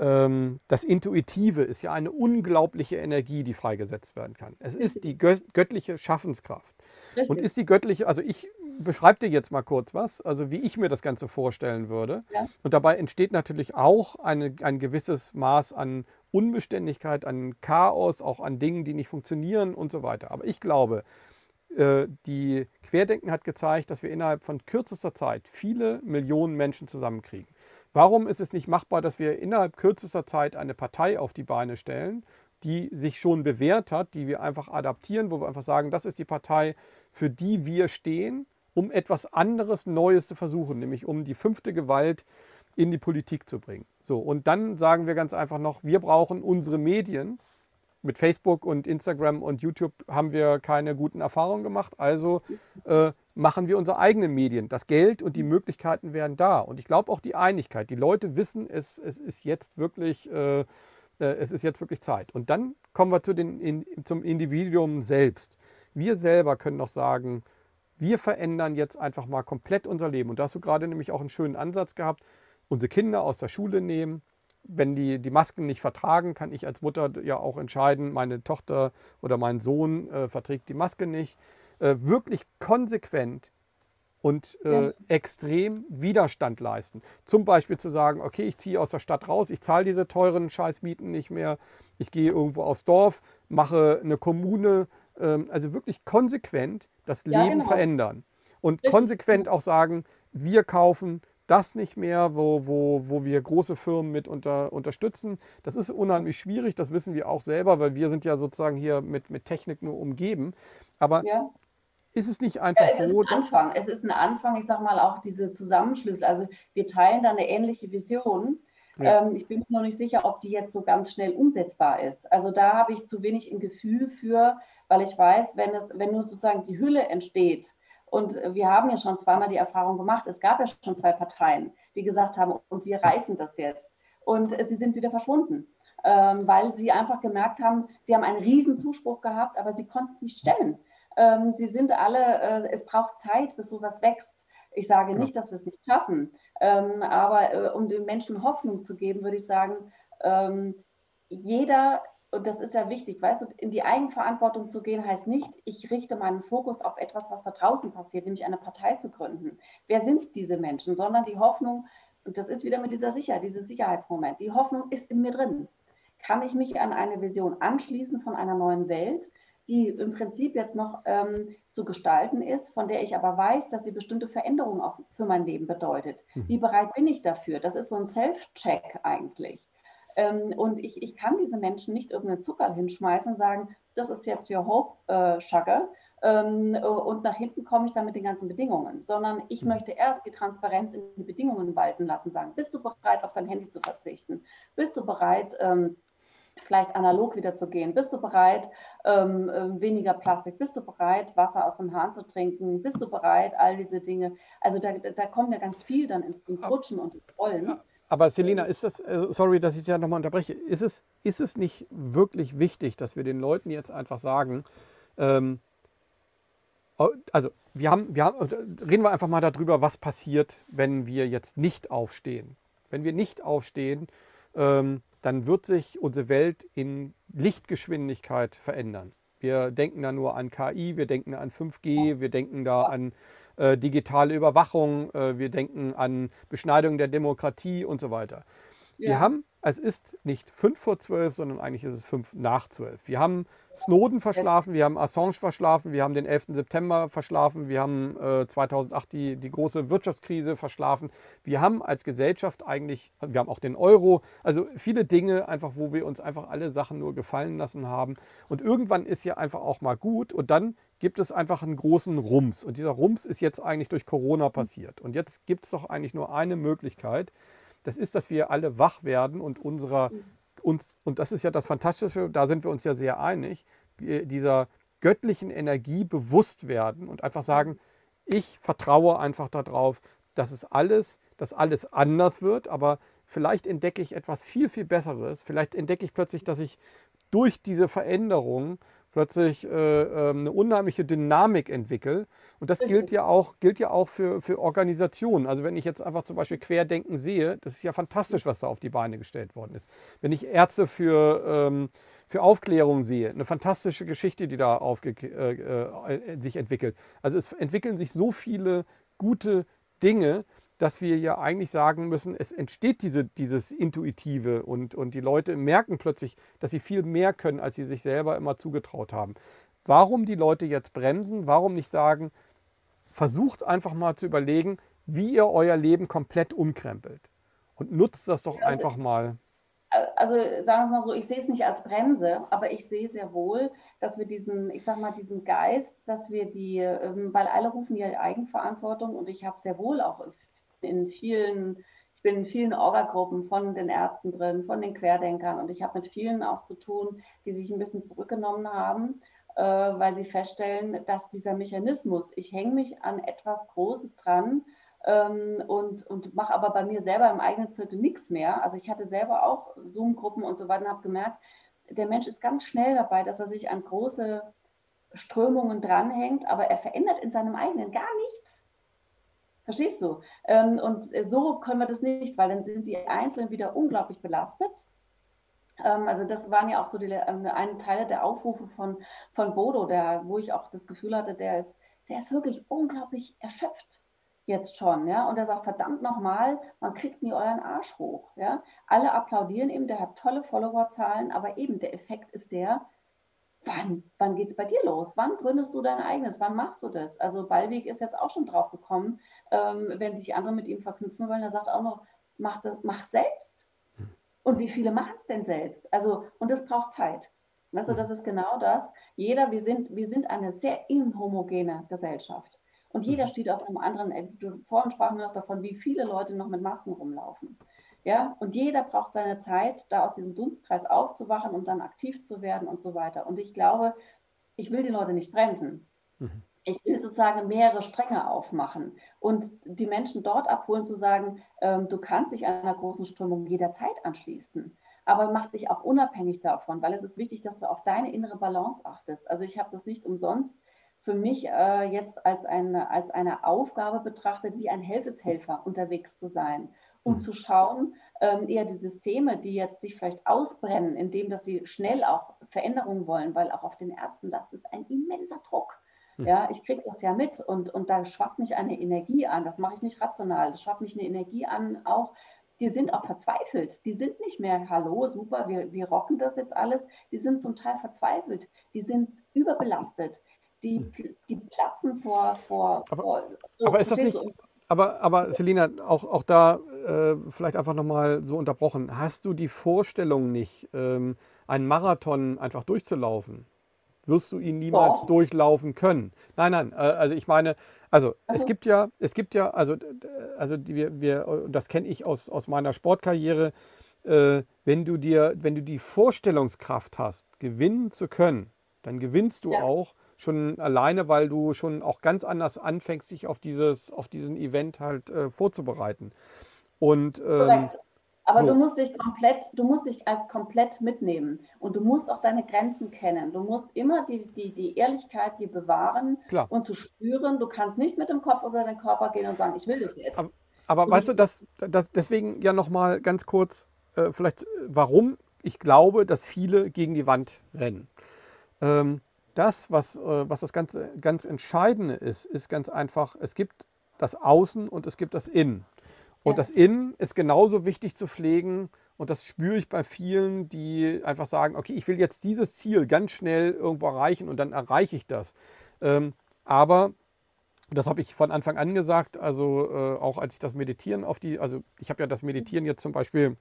ähm, das Intuitive ist ja eine unglaubliche Energie, die freigesetzt werden kann. Es ist die göttliche Schaffenskraft. Richtig. Und ist die göttliche, also ich beschreibe dir jetzt mal kurz was, also wie ich mir das Ganze vorstellen würde. Ja. Und dabei entsteht natürlich auch eine, ein gewisses Maß an Unbeständigkeit, an Chaos, auch an Dingen, die nicht funktionieren und so weiter. Aber ich glaube, äh, die Querdenken hat gezeigt, dass wir innerhalb von kürzester Zeit viele Millionen Menschen zusammenkriegen. Warum ist es nicht machbar, dass wir innerhalb kürzester Zeit eine Partei auf die Beine stellen, die sich schon bewährt hat, die wir einfach adaptieren, wo wir einfach sagen, das ist die Partei, für die wir stehen, um etwas anderes, Neues zu versuchen, nämlich um die fünfte Gewalt in die Politik zu bringen. So, und dann sagen wir ganz einfach noch, wir brauchen unsere Medien. Mit Facebook und Instagram und YouTube haben wir keine guten Erfahrungen gemacht. Also äh, machen wir unsere eigenen Medien. Das Geld und die Möglichkeiten wären da. Und ich glaube auch die Einigkeit. Die Leute wissen, es, es ist jetzt wirklich, äh, äh, es ist jetzt wirklich Zeit. Und dann kommen wir zu den, in, zum Individuum selbst. Wir selber können noch sagen, wir verändern jetzt einfach mal komplett unser Leben. Und da hast du gerade nämlich auch einen schönen Ansatz gehabt. Unsere Kinder aus der Schule nehmen, wenn die die Masken nicht vertragen, kann ich als Mutter ja auch entscheiden, meine Tochter oder mein Sohn äh, verträgt die Maske nicht. Äh, wirklich konsequent und äh, ja. extrem Widerstand leisten. Zum Beispiel zu sagen, okay, ich ziehe aus der Stadt raus, ich zahle diese teuren Scheißmieten nicht mehr, ich gehe irgendwo aufs Dorf, mache eine Kommune, ähm, also wirklich konsequent das ja, Leben genau. verändern. Und Richtig. konsequent auch sagen, wir kaufen das nicht mehr, wo, wo, wo wir große Firmen mit unter, unterstützen. Das ist unheimlich schwierig, das wissen wir auch selber, weil wir sind ja sozusagen hier mit, mit Technik nur umgeben. Aber ja. ist es nicht einfach ja, es so? Ist ein Anfang. Es ist ein Anfang, ich sage mal auch diese Zusammenschlüsse. Also wir teilen da eine ähnliche Vision. Ja. Ähm, ich bin mir noch nicht sicher, ob die jetzt so ganz schnell umsetzbar ist. Also da habe ich zu wenig ein Gefühl für, weil ich weiß, wenn es, wenn nur sozusagen die Hülle entsteht, und wir haben ja schon zweimal die Erfahrung gemacht, es gab ja schon zwei Parteien, die gesagt haben, und wir reißen das jetzt. Und sie sind wieder verschwunden, ähm, weil sie einfach gemerkt haben, sie haben einen riesen Zuspruch gehabt, aber sie konnten es nicht stellen. Ähm, sie sind alle, äh, es braucht Zeit, bis sowas wächst. Ich sage nicht, dass wir es nicht schaffen, ähm, aber äh, um den Menschen Hoffnung zu geben, würde ich sagen, jeder und das ist ja wichtig, weißt du, in die Eigenverantwortung zu gehen, heißt nicht, ich richte meinen Fokus auf etwas, was da draußen passiert, nämlich eine Partei zu gründen. Wer sind diese Menschen? Sondern die Hoffnung, und das ist wieder mit dieser Sicherheit, dieses Sicherheitsmoment, die Hoffnung ist in mir drin. Kann ich mich an eine Vision anschließen von einer neuen Welt, die im Prinzip jetzt noch ähm, zu gestalten ist, von der ich aber weiß, dass sie bestimmte Veränderungen auch für mein Leben bedeutet. Mhm. Wie bereit bin ich dafür? Das ist so ein Self-Check eigentlich. Ähm, und ich, ich kann diese Menschen nicht irgendeinen Zucker hinschmeißen und sagen, das ist jetzt your hope, äh, Sugar. Ähm, und nach hinten komme ich dann mit den ganzen Bedingungen, sondern ich mhm. möchte erst die Transparenz in die Bedingungen walten lassen, sagen, bist du bereit, auf dein Handy zu verzichten? Bist du bereit, ähm, vielleicht analog wieder zu gehen? Bist du bereit, ähm, ähm, weniger Plastik? Bist du bereit, Wasser aus dem Hahn zu trinken? Bist du bereit, all diese Dinge? Also da, da kommt ja ganz viel dann ins, ins Rutschen und ins Rollen. Aber Selina, ist das, also sorry, dass ich dich ja nochmal unterbreche, ist es, ist es nicht wirklich wichtig, dass wir den Leuten jetzt einfach sagen, ähm, also wir haben, wir haben, reden wir einfach mal darüber, was passiert, wenn wir jetzt nicht aufstehen. Wenn wir nicht aufstehen, ähm, dann wird sich unsere Welt in Lichtgeschwindigkeit verändern. Wir denken da nur an KI, wir denken an 5G, wir denken da an äh, digitale Überwachung, äh, wir denken an Beschneidung der Demokratie und so weiter. Ja. Wir haben es ist nicht fünf vor zwölf, sondern eigentlich ist es fünf nach zwölf. Wir haben Snowden verschlafen, wir haben Assange verschlafen, wir haben den 11. September verschlafen, wir haben äh, 2008 die, die große Wirtschaftskrise verschlafen. Wir haben als Gesellschaft eigentlich, wir haben auch den Euro, also viele Dinge einfach, wo wir uns einfach alle Sachen nur gefallen lassen haben. Und irgendwann ist ja einfach auch mal gut und dann gibt es einfach einen großen Rums. Und dieser Rums ist jetzt eigentlich durch Corona passiert. Und jetzt gibt es doch eigentlich nur eine Möglichkeit, das ist, dass wir alle wach werden und unserer, uns, und das ist ja das Fantastische, da sind wir uns ja sehr einig, dieser göttlichen Energie bewusst werden und einfach sagen, ich vertraue einfach darauf, dass es alles, dass alles anders wird, aber vielleicht entdecke ich etwas viel, viel Besseres. Vielleicht entdecke ich plötzlich, dass ich durch diese Veränderung plötzlich äh, ähm, eine unheimliche Dynamik entwickle. Und das gilt ja auch, gilt ja auch für, für Organisationen. Also wenn ich jetzt einfach zum Beispiel Querdenken sehe, das ist ja fantastisch, was da auf die Beine gestellt worden ist. Wenn ich Ärzte für, ähm, für Aufklärung sehe, eine fantastische Geschichte, die da aufge äh, äh, sich entwickelt. Also es entwickeln sich so viele gute Dinge, dass wir ja eigentlich sagen müssen, es entsteht diese, dieses Intuitive und, und die Leute merken plötzlich, dass sie viel mehr können, als sie sich selber immer zugetraut haben. Warum die Leute jetzt bremsen? Warum nicht sagen, versucht einfach mal zu überlegen, wie ihr euer Leben komplett umkrempelt und nutzt das doch einfach mal. Also sagen wir mal so, ich sehe es nicht als Bremse, aber ich sehe sehr wohl, dass wir diesen, ich sage mal, diesen Geist, dass wir die, ähm, weil alle rufen ja Eigenverantwortung und ich habe sehr wohl auch in vielen, ich bin in vielen Orga-Gruppen von den Ärzten drin, von den Querdenkern und ich habe mit vielen auch zu tun, die sich ein bisschen zurückgenommen haben äh, weil sie feststellen, dass dieser Mechanismus, ich hänge mich an etwas Großes dran ähm, und, und mache aber bei mir selber im eigenen Zirkel nichts mehr. Also ich hatte selber auch Zoom-Gruppen und so weiter und habe gemerkt, der Mensch ist ganz schnell dabei, dass er sich an große Strömungen dranhängt, aber er verändert in seinem eigenen gar nichts. Verstehst du? Ähm, und so können wir das nicht, weil dann sind die Einzelnen wieder unglaublich belastet. Ähm, also das waren ja auch so die ähm, einen Teile der Aufrufe von, von Bodo, der, wo ich auch das Gefühl hatte, der ist, der ist wirklich unglaublich erschöpft jetzt schon, ja, und er sagt, verdammt nochmal, man kriegt nie euren Arsch hoch, ja. Alle applaudieren ihm, der hat tolle Followerzahlen, aber eben der Effekt ist der, wann, wann geht es bei dir los? Wann gründest du dein eigenes? Wann machst du das? Also Ballweg ist jetzt auch schon drauf gekommen, ähm, wenn sich andere mit ihm verknüpfen wollen, er sagt auch noch, mach, das, mach selbst. Und wie viele machen es denn selbst? Also, und das braucht Zeit. Du, das ist genau das. Jeder, wir sind, wir sind eine sehr inhomogene Gesellschaft. Und jeder mhm. steht auf einem anderen, äh, vorhin sprachen wir noch davon, wie viele Leute noch mit Masken rumlaufen. Ja, und jeder braucht seine Zeit, da aus diesem Dunstkreis aufzuwachen und dann aktiv zu werden und so weiter. Und ich glaube, ich will die Leute nicht bremsen. Mhm. Ich will sozusagen mehrere Stränge aufmachen und die Menschen dort abholen, zu sagen, ähm, du kannst dich einer großen Strömung jederzeit anschließen aber mach dich auch unabhängig davon, weil es ist wichtig, dass du auf deine innere Balance achtest. Also ich habe das nicht umsonst für mich äh, jetzt als eine, als eine Aufgabe betrachtet, wie ein Helfeshelfer unterwegs zu sein und mhm. zu schauen, ähm, eher die Systeme, die jetzt sich vielleicht ausbrennen, indem dass sie schnell auch Veränderungen wollen, weil auch auf den Ärzten lastet ein immenser Druck. Ja, ich kriege das ja mit und, und da schwappt mich eine Energie an. Das mache ich nicht rational. Da schwappt mich eine Energie an, auch die sind auch verzweifelt. Die sind nicht mehr, hallo, super, wir, wir rocken das jetzt alles. Die sind zum Teil verzweifelt. Die sind überbelastet die, hm. die platzen vor. vor, aber, vor so, aber ist das nicht. Aber, aber Selina, auch, auch da äh, vielleicht einfach nochmal so unterbrochen. Hast du die Vorstellung nicht, ähm, einen Marathon einfach durchzulaufen? Wirst du ihn niemals ja. durchlaufen können? Nein, nein, äh, also ich meine, also, also, es gibt ja, es gibt ja, also, also die, wir, wir, das kenne ich aus, aus meiner Sportkarriere, äh, wenn du dir, wenn du die Vorstellungskraft hast, gewinnen zu können, dann gewinnst du ja. auch schon alleine, weil du schon auch ganz anders anfängst, dich auf dieses, auf diesen Event halt äh, vorzubereiten. Und ähm, aber so. du musst dich komplett, du musst dich als komplett mitnehmen und du musst auch deine Grenzen kennen. Du musst immer die, die, die Ehrlichkeit dir bewahren Klar. und zu spüren, du kannst nicht mit dem Kopf über den Körper gehen und sagen, ich will das jetzt. Aber, aber weißt du, das, das deswegen ja nochmal ganz kurz, äh, vielleicht warum ich glaube, dass viele gegen die Wand rennen. Ähm, das, was, äh, was das Ganze ganz Entscheidende ist, ist ganz einfach, es gibt das Außen und es gibt das Innen. Und ja. das Innen ist genauso wichtig zu pflegen. Und das spüre ich bei vielen, die einfach sagen, okay, ich will jetzt dieses Ziel ganz schnell irgendwo erreichen und dann erreiche ich das. Ähm, aber das habe ich von Anfang an gesagt, also äh, auch als ich das Meditieren auf die, also ich habe ja das Meditieren jetzt zum Beispiel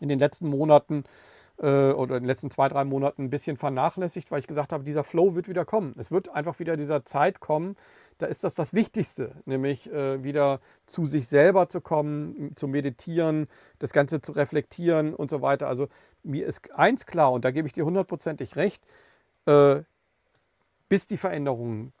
in den letzten Monaten äh, oder in den letzten zwei, drei Monaten ein bisschen vernachlässigt, weil ich gesagt habe, dieser Flow wird wieder kommen. Es wird einfach wieder dieser Zeit kommen, da ist das das Wichtigste, nämlich äh, wieder zu sich selber zu kommen, zu meditieren, das Ganze zu reflektieren und so weiter. Also mir ist eins klar und da gebe ich dir hundertprozentig recht, äh, bis die Veränderung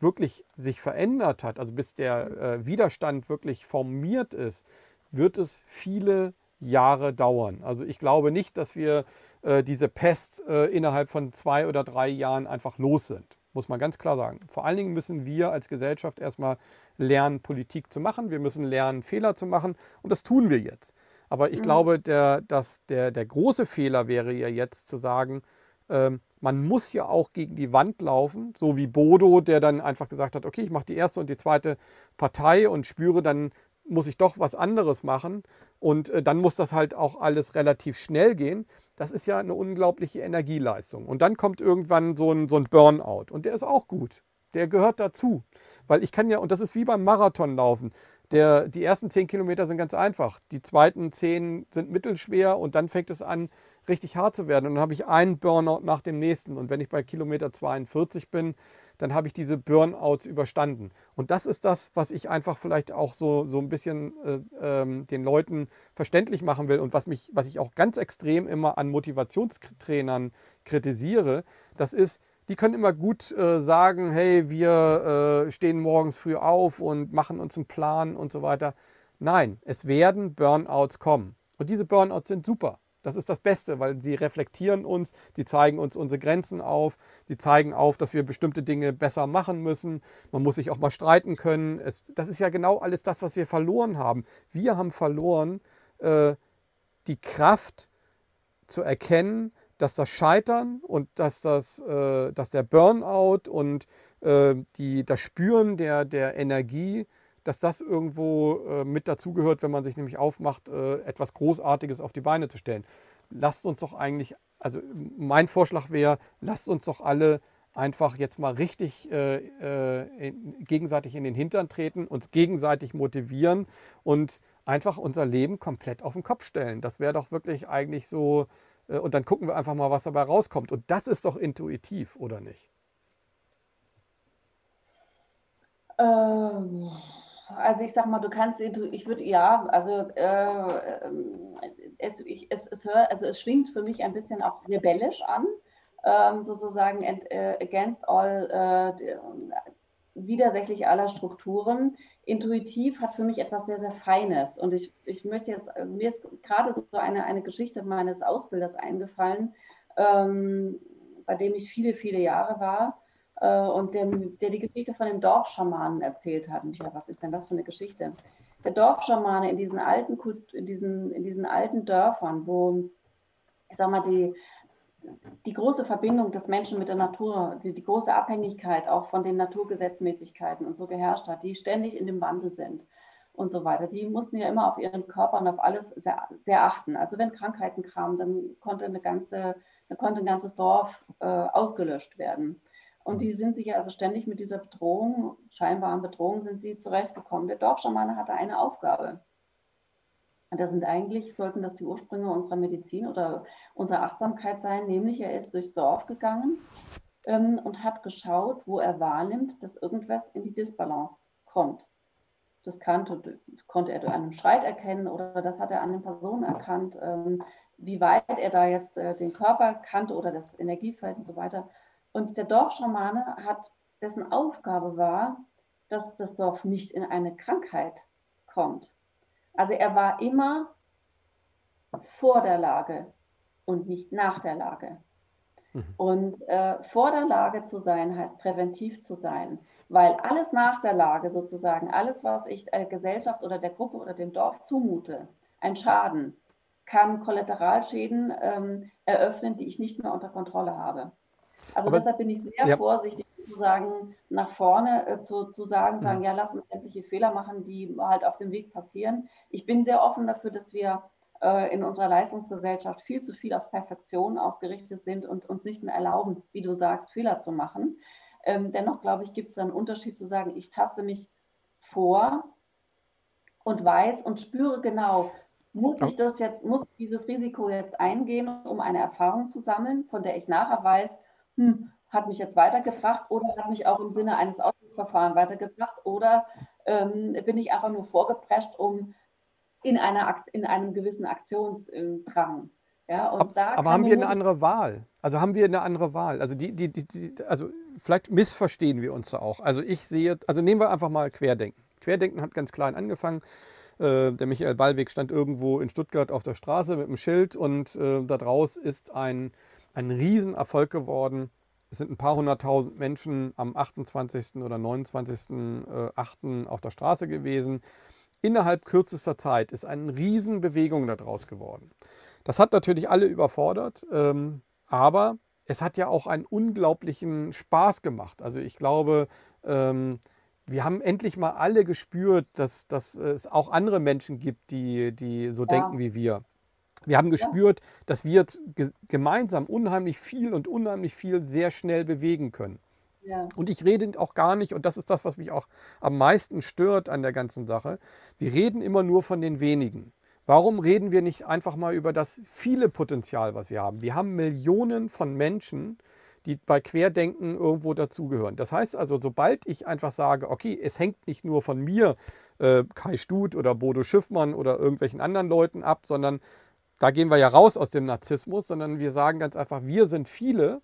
wirklich sich verändert hat, also bis der Widerstand wirklich formiert ist, wird es viele Jahre dauern. Also ich glaube nicht, dass wir äh, diese Pest äh, innerhalb von zwei oder drei Jahren einfach los sind. Muss man ganz klar sagen. Vor allen Dingen müssen wir als Gesellschaft erstmal lernen, Politik zu machen. Wir müssen lernen, Fehler zu machen. Und das tun wir jetzt. Aber ich mhm. glaube, der, dass der, der große Fehler wäre ja jetzt zu sagen, ähm, man muss ja auch gegen die Wand laufen, so wie Bodo, der dann einfach gesagt hat, okay, ich mache die erste und die zweite Partei und spüre dann, muss ich doch was anderes machen. Und äh, dann muss das halt auch alles relativ schnell gehen. Das ist ja eine unglaubliche Energieleistung. Und dann kommt irgendwann so ein, so ein Burnout. Und der ist auch gut. Der gehört dazu. Weil ich kann ja, und das ist wie beim Marathonlaufen. Der, die ersten zehn Kilometer sind ganz einfach. Die zweiten zehn sind mittelschwer und dann fängt es an, richtig hart zu werden. Und dann habe ich einen Burnout nach dem nächsten. Und wenn ich bei Kilometer 42 bin, dann habe ich diese Burnouts überstanden. Und das ist das, was ich einfach vielleicht auch so, so ein bisschen äh, ähm, den Leuten verständlich machen will und was, mich, was ich auch ganz extrem immer an Motivationstrainern kritisiere. Das ist, die können immer gut äh, sagen, hey, wir äh, stehen morgens früh auf und machen uns einen Plan und so weiter. Nein, es werden Burnouts kommen. Und diese Burnouts sind super. Das ist das Beste, weil sie reflektieren uns, sie zeigen uns unsere Grenzen auf, sie zeigen auf, dass wir bestimmte Dinge besser machen müssen. Man muss sich auch mal streiten können. Es, das ist ja genau alles das, was wir verloren haben. Wir haben verloren äh, die Kraft zu erkennen, dass das Scheitern und dass, das, äh, dass der Burnout und äh, die, das Spüren der, der Energie, dass das irgendwo äh, mit dazugehört, wenn man sich nämlich aufmacht, äh, etwas Großartiges auf die Beine zu stellen. Lasst uns doch eigentlich, also mein Vorschlag wäre, lasst uns doch alle einfach jetzt mal richtig äh, äh, gegenseitig in den Hintern treten, uns gegenseitig motivieren und einfach unser Leben komplett auf den Kopf stellen. Das wäre doch wirklich eigentlich so äh, und dann gucken wir einfach mal, was dabei rauskommt. Und das ist doch intuitiv, oder nicht? Ähm, also ich sag mal, du kannst, ich würde, ja, also äh, ähm, es, ich, es, es, hör, also es schwingt für mich ein bisschen auch rebellisch an, ähm, sozusagen and, uh, against all, uh, widersächlich aller Strukturen intuitiv hat für mich etwas sehr, sehr Feines. Und ich, ich möchte jetzt, mir ist gerade so eine, eine Geschichte meines Ausbilders eingefallen, ähm, bei dem ich viele, viele Jahre war äh, und dem, der die Geschichte von den Dorfschamanen erzählt hat. Michael, was ist denn das für eine Geschichte? Der Dorfschamane in diesen alten, in diesen, in diesen alten Dörfern, wo, ich sag mal, die, die große Verbindung des Menschen mit der Natur, die, die, große Abhängigkeit auch von den Naturgesetzmäßigkeiten und so geherrscht hat, die ständig in dem Wandel sind und so weiter. Die mussten ja immer auf ihren Körper und auf alles sehr, sehr achten. Also wenn Krankheiten kamen, dann konnte, eine ganze, dann konnte ein ganzes Dorf äh, ausgelöscht werden. Und die sind sich ja also ständig mit dieser Bedrohung, scheinbaren Bedrohung, sind sie zurechtgekommen. Der Dorfschamane hatte eine Aufgabe. Und das sind eigentlich, sollten das die Ursprünge unserer Medizin oder unserer Achtsamkeit sein, nämlich er ist durchs Dorf gegangen ähm, und hat geschaut, wo er wahrnimmt, dass irgendwas in die Disbalance kommt. Das kannte, konnte er durch einen Streit erkennen oder das hat er an den Personen erkannt, ähm, wie weit er da jetzt äh, den Körper kannte oder das Energiefeld und so weiter. Und der Dorfschamane hat, dessen Aufgabe war, dass das Dorf nicht in eine Krankheit kommt also er war immer vor der Lage und nicht nach der Lage. Mhm. Und äh, vor der Lage zu sein heißt präventiv zu sein, weil alles nach der Lage sozusagen, alles, was ich der Gesellschaft oder der Gruppe oder dem Dorf zumute, ein Schaden, kann Kollateralschäden ähm, eröffnen, die ich nicht mehr unter Kontrolle habe. Also Aber, deshalb bin ich sehr ja. vorsichtig, sozusagen nach vorne äh, zu, zu sagen, sagen, ja. ja, lass uns sämtliche Fehler machen, die halt auf dem Weg passieren. Ich bin sehr offen dafür, dass wir äh, in unserer Leistungsgesellschaft viel zu viel auf Perfektion ausgerichtet sind und uns nicht mehr erlauben, wie du sagst, Fehler zu machen. Ähm, dennoch, glaube ich, gibt es einen Unterschied zu sagen, ich taste mich vor und weiß und spüre genau, muss ich das jetzt, muss dieses Risiko jetzt eingehen, um eine Erfahrung zu sammeln, von der ich nachher weiß, hm, hat mich jetzt weitergebracht oder hat mich auch im Sinne eines Ausdrucksverfahrens weitergebracht oder ähm, bin ich einfach nur vorgeprescht, um in, einer, in einem gewissen Aktionsdrang. Ja, aber, aber haben wir eine andere Wahl? Also haben wir eine andere Wahl? Also, die, die, die, die, also vielleicht missverstehen wir uns da auch. Also ich sehe, also nehmen wir einfach mal Querdenken. Querdenken hat ganz klein angefangen. Äh, der Michael Ballweg stand irgendwo in Stuttgart auf der Straße mit einem Schild und äh, da draus ist ein, ein Riesenerfolg geworden es sind ein paar hunderttausend Menschen am 28. oder 29.8. Äh, auf der Straße gewesen. Innerhalb kürzester Zeit ist eine Riesenbewegung daraus geworden. Das hat natürlich alle überfordert, ähm, aber es hat ja auch einen unglaublichen Spaß gemacht. Also ich glaube, ähm, wir haben endlich mal alle gespürt, dass, dass es auch andere Menschen gibt, die, die so ja. denken wie wir. Wir haben gespürt, dass wir gemeinsam unheimlich viel und unheimlich viel sehr schnell bewegen können. Ja. Und ich rede auch gar nicht, und das ist das, was mich auch am meisten stört an der ganzen Sache, wir reden immer nur von den wenigen. Warum reden wir nicht einfach mal über das viele Potenzial, was wir haben? Wir haben Millionen von Menschen, die bei Querdenken irgendwo dazugehören. Das heißt also, sobald ich einfach sage, okay, es hängt nicht nur von mir, äh, Kai Stut oder Bodo Schiffmann oder irgendwelchen anderen Leuten ab, sondern da gehen wir ja raus aus dem Narzissmus, sondern wir sagen ganz einfach, wir sind viele.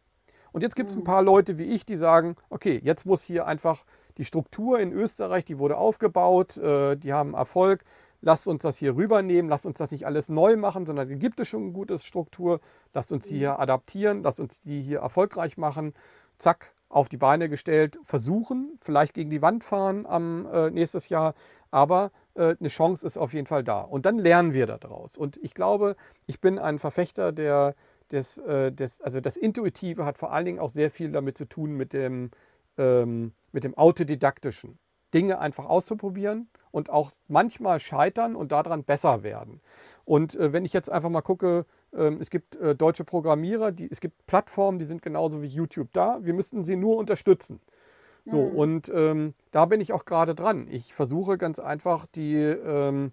Und jetzt gibt es ein paar Leute wie ich, die sagen, okay, jetzt muss hier einfach die Struktur in Österreich, die wurde aufgebaut, äh, die haben Erfolg, lasst uns das hier rübernehmen, lasst uns das nicht alles neu machen, sondern gibt es schon eine gute Struktur, lasst uns die hier adaptieren, lasst uns die hier erfolgreich machen, zack, auf die Beine gestellt, versuchen, vielleicht gegen die Wand fahren am äh, nächstes Jahr, aber eine Chance ist auf jeden Fall da. Und dann lernen wir daraus. Und ich glaube, ich bin ein Verfechter der, des, äh, des, also das Intuitive hat vor allen Dingen auch sehr viel damit zu tun mit dem, ähm, mit dem Autodidaktischen. Dinge einfach auszuprobieren und auch manchmal scheitern und daran besser werden. Und äh, wenn ich jetzt einfach mal gucke, äh, es gibt äh, deutsche Programmierer, die, es gibt Plattformen, die sind genauso wie YouTube da. Wir müssten sie nur unterstützen. So, mhm. und ähm, da bin ich auch gerade dran. Ich versuche ganz einfach die, ähm,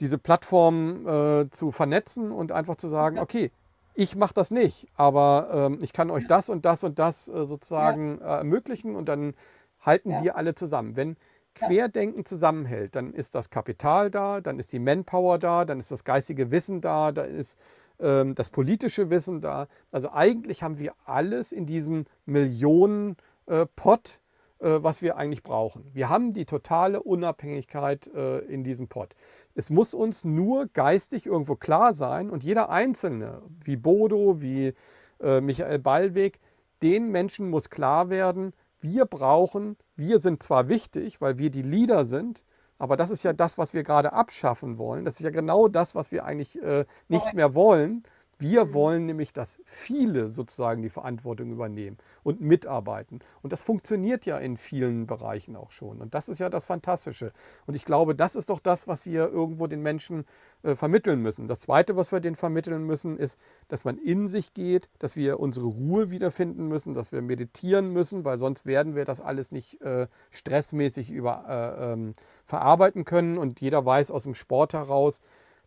diese Plattform äh, zu vernetzen und einfach zu sagen, okay, ich mache das nicht, aber ähm, ich kann euch das und das und das äh, sozusagen äh, ermöglichen und dann halten ja. wir alle zusammen. Wenn Querdenken zusammenhält, dann ist das Kapital da, dann ist die Manpower da, dann ist das geistige Wissen da, da ist ähm, das politische Wissen da. Also eigentlich haben wir alles in diesem Millionen äh, Pot, äh, was wir eigentlich brauchen. Wir haben die totale Unabhängigkeit äh, in diesem Pot. Es muss uns nur geistig irgendwo klar sein und jeder Einzelne, wie Bodo, wie Michael Ballweg, den Menschen muss klar werden, wir brauchen, wir sind zwar wichtig, weil wir die Leader sind, aber das ist ja das, was wir gerade abschaffen wollen. Das ist ja genau das, was wir eigentlich äh, nicht mehr wollen. Wir wollen nämlich, dass viele sozusagen die Verantwortung übernehmen und mitarbeiten. Und das funktioniert ja in vielen Bereichen auch schon. Und das ist ja das Fantastische. Und ich glaube, das ist doch das, was wir irgendwo den Menschen äh, vermitteln müssen. Das Zweite, was wir denen vermitteln müssen, ist, dass man in sich geht, dass wir unsere Ruhe wiederfinden müssen, dass wir meditieren müssen, weil sonst werden wir das alles nicht äh, stressmäßig über, äh, ähm, verarbeiten können. Und jeder weiß aus dem Sport heraus,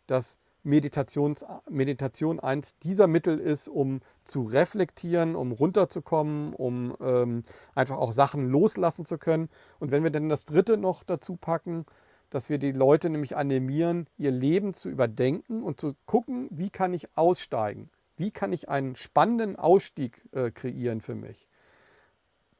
dass Meditations, Meditation eins dieser Mittel ist, um zu reflektieren, um runterzukommen, um ähm, einfach auch Sachen loslassen zu können. Und wenn wir dann das dritte noch dazu packen, dass wir die Leute nämlich animieren, ihr Leben zu überdenken und zu gucken, wie kann ich aussteigen? Wie kann ich einen spannenden Ausstieg äh, kreieren für mich?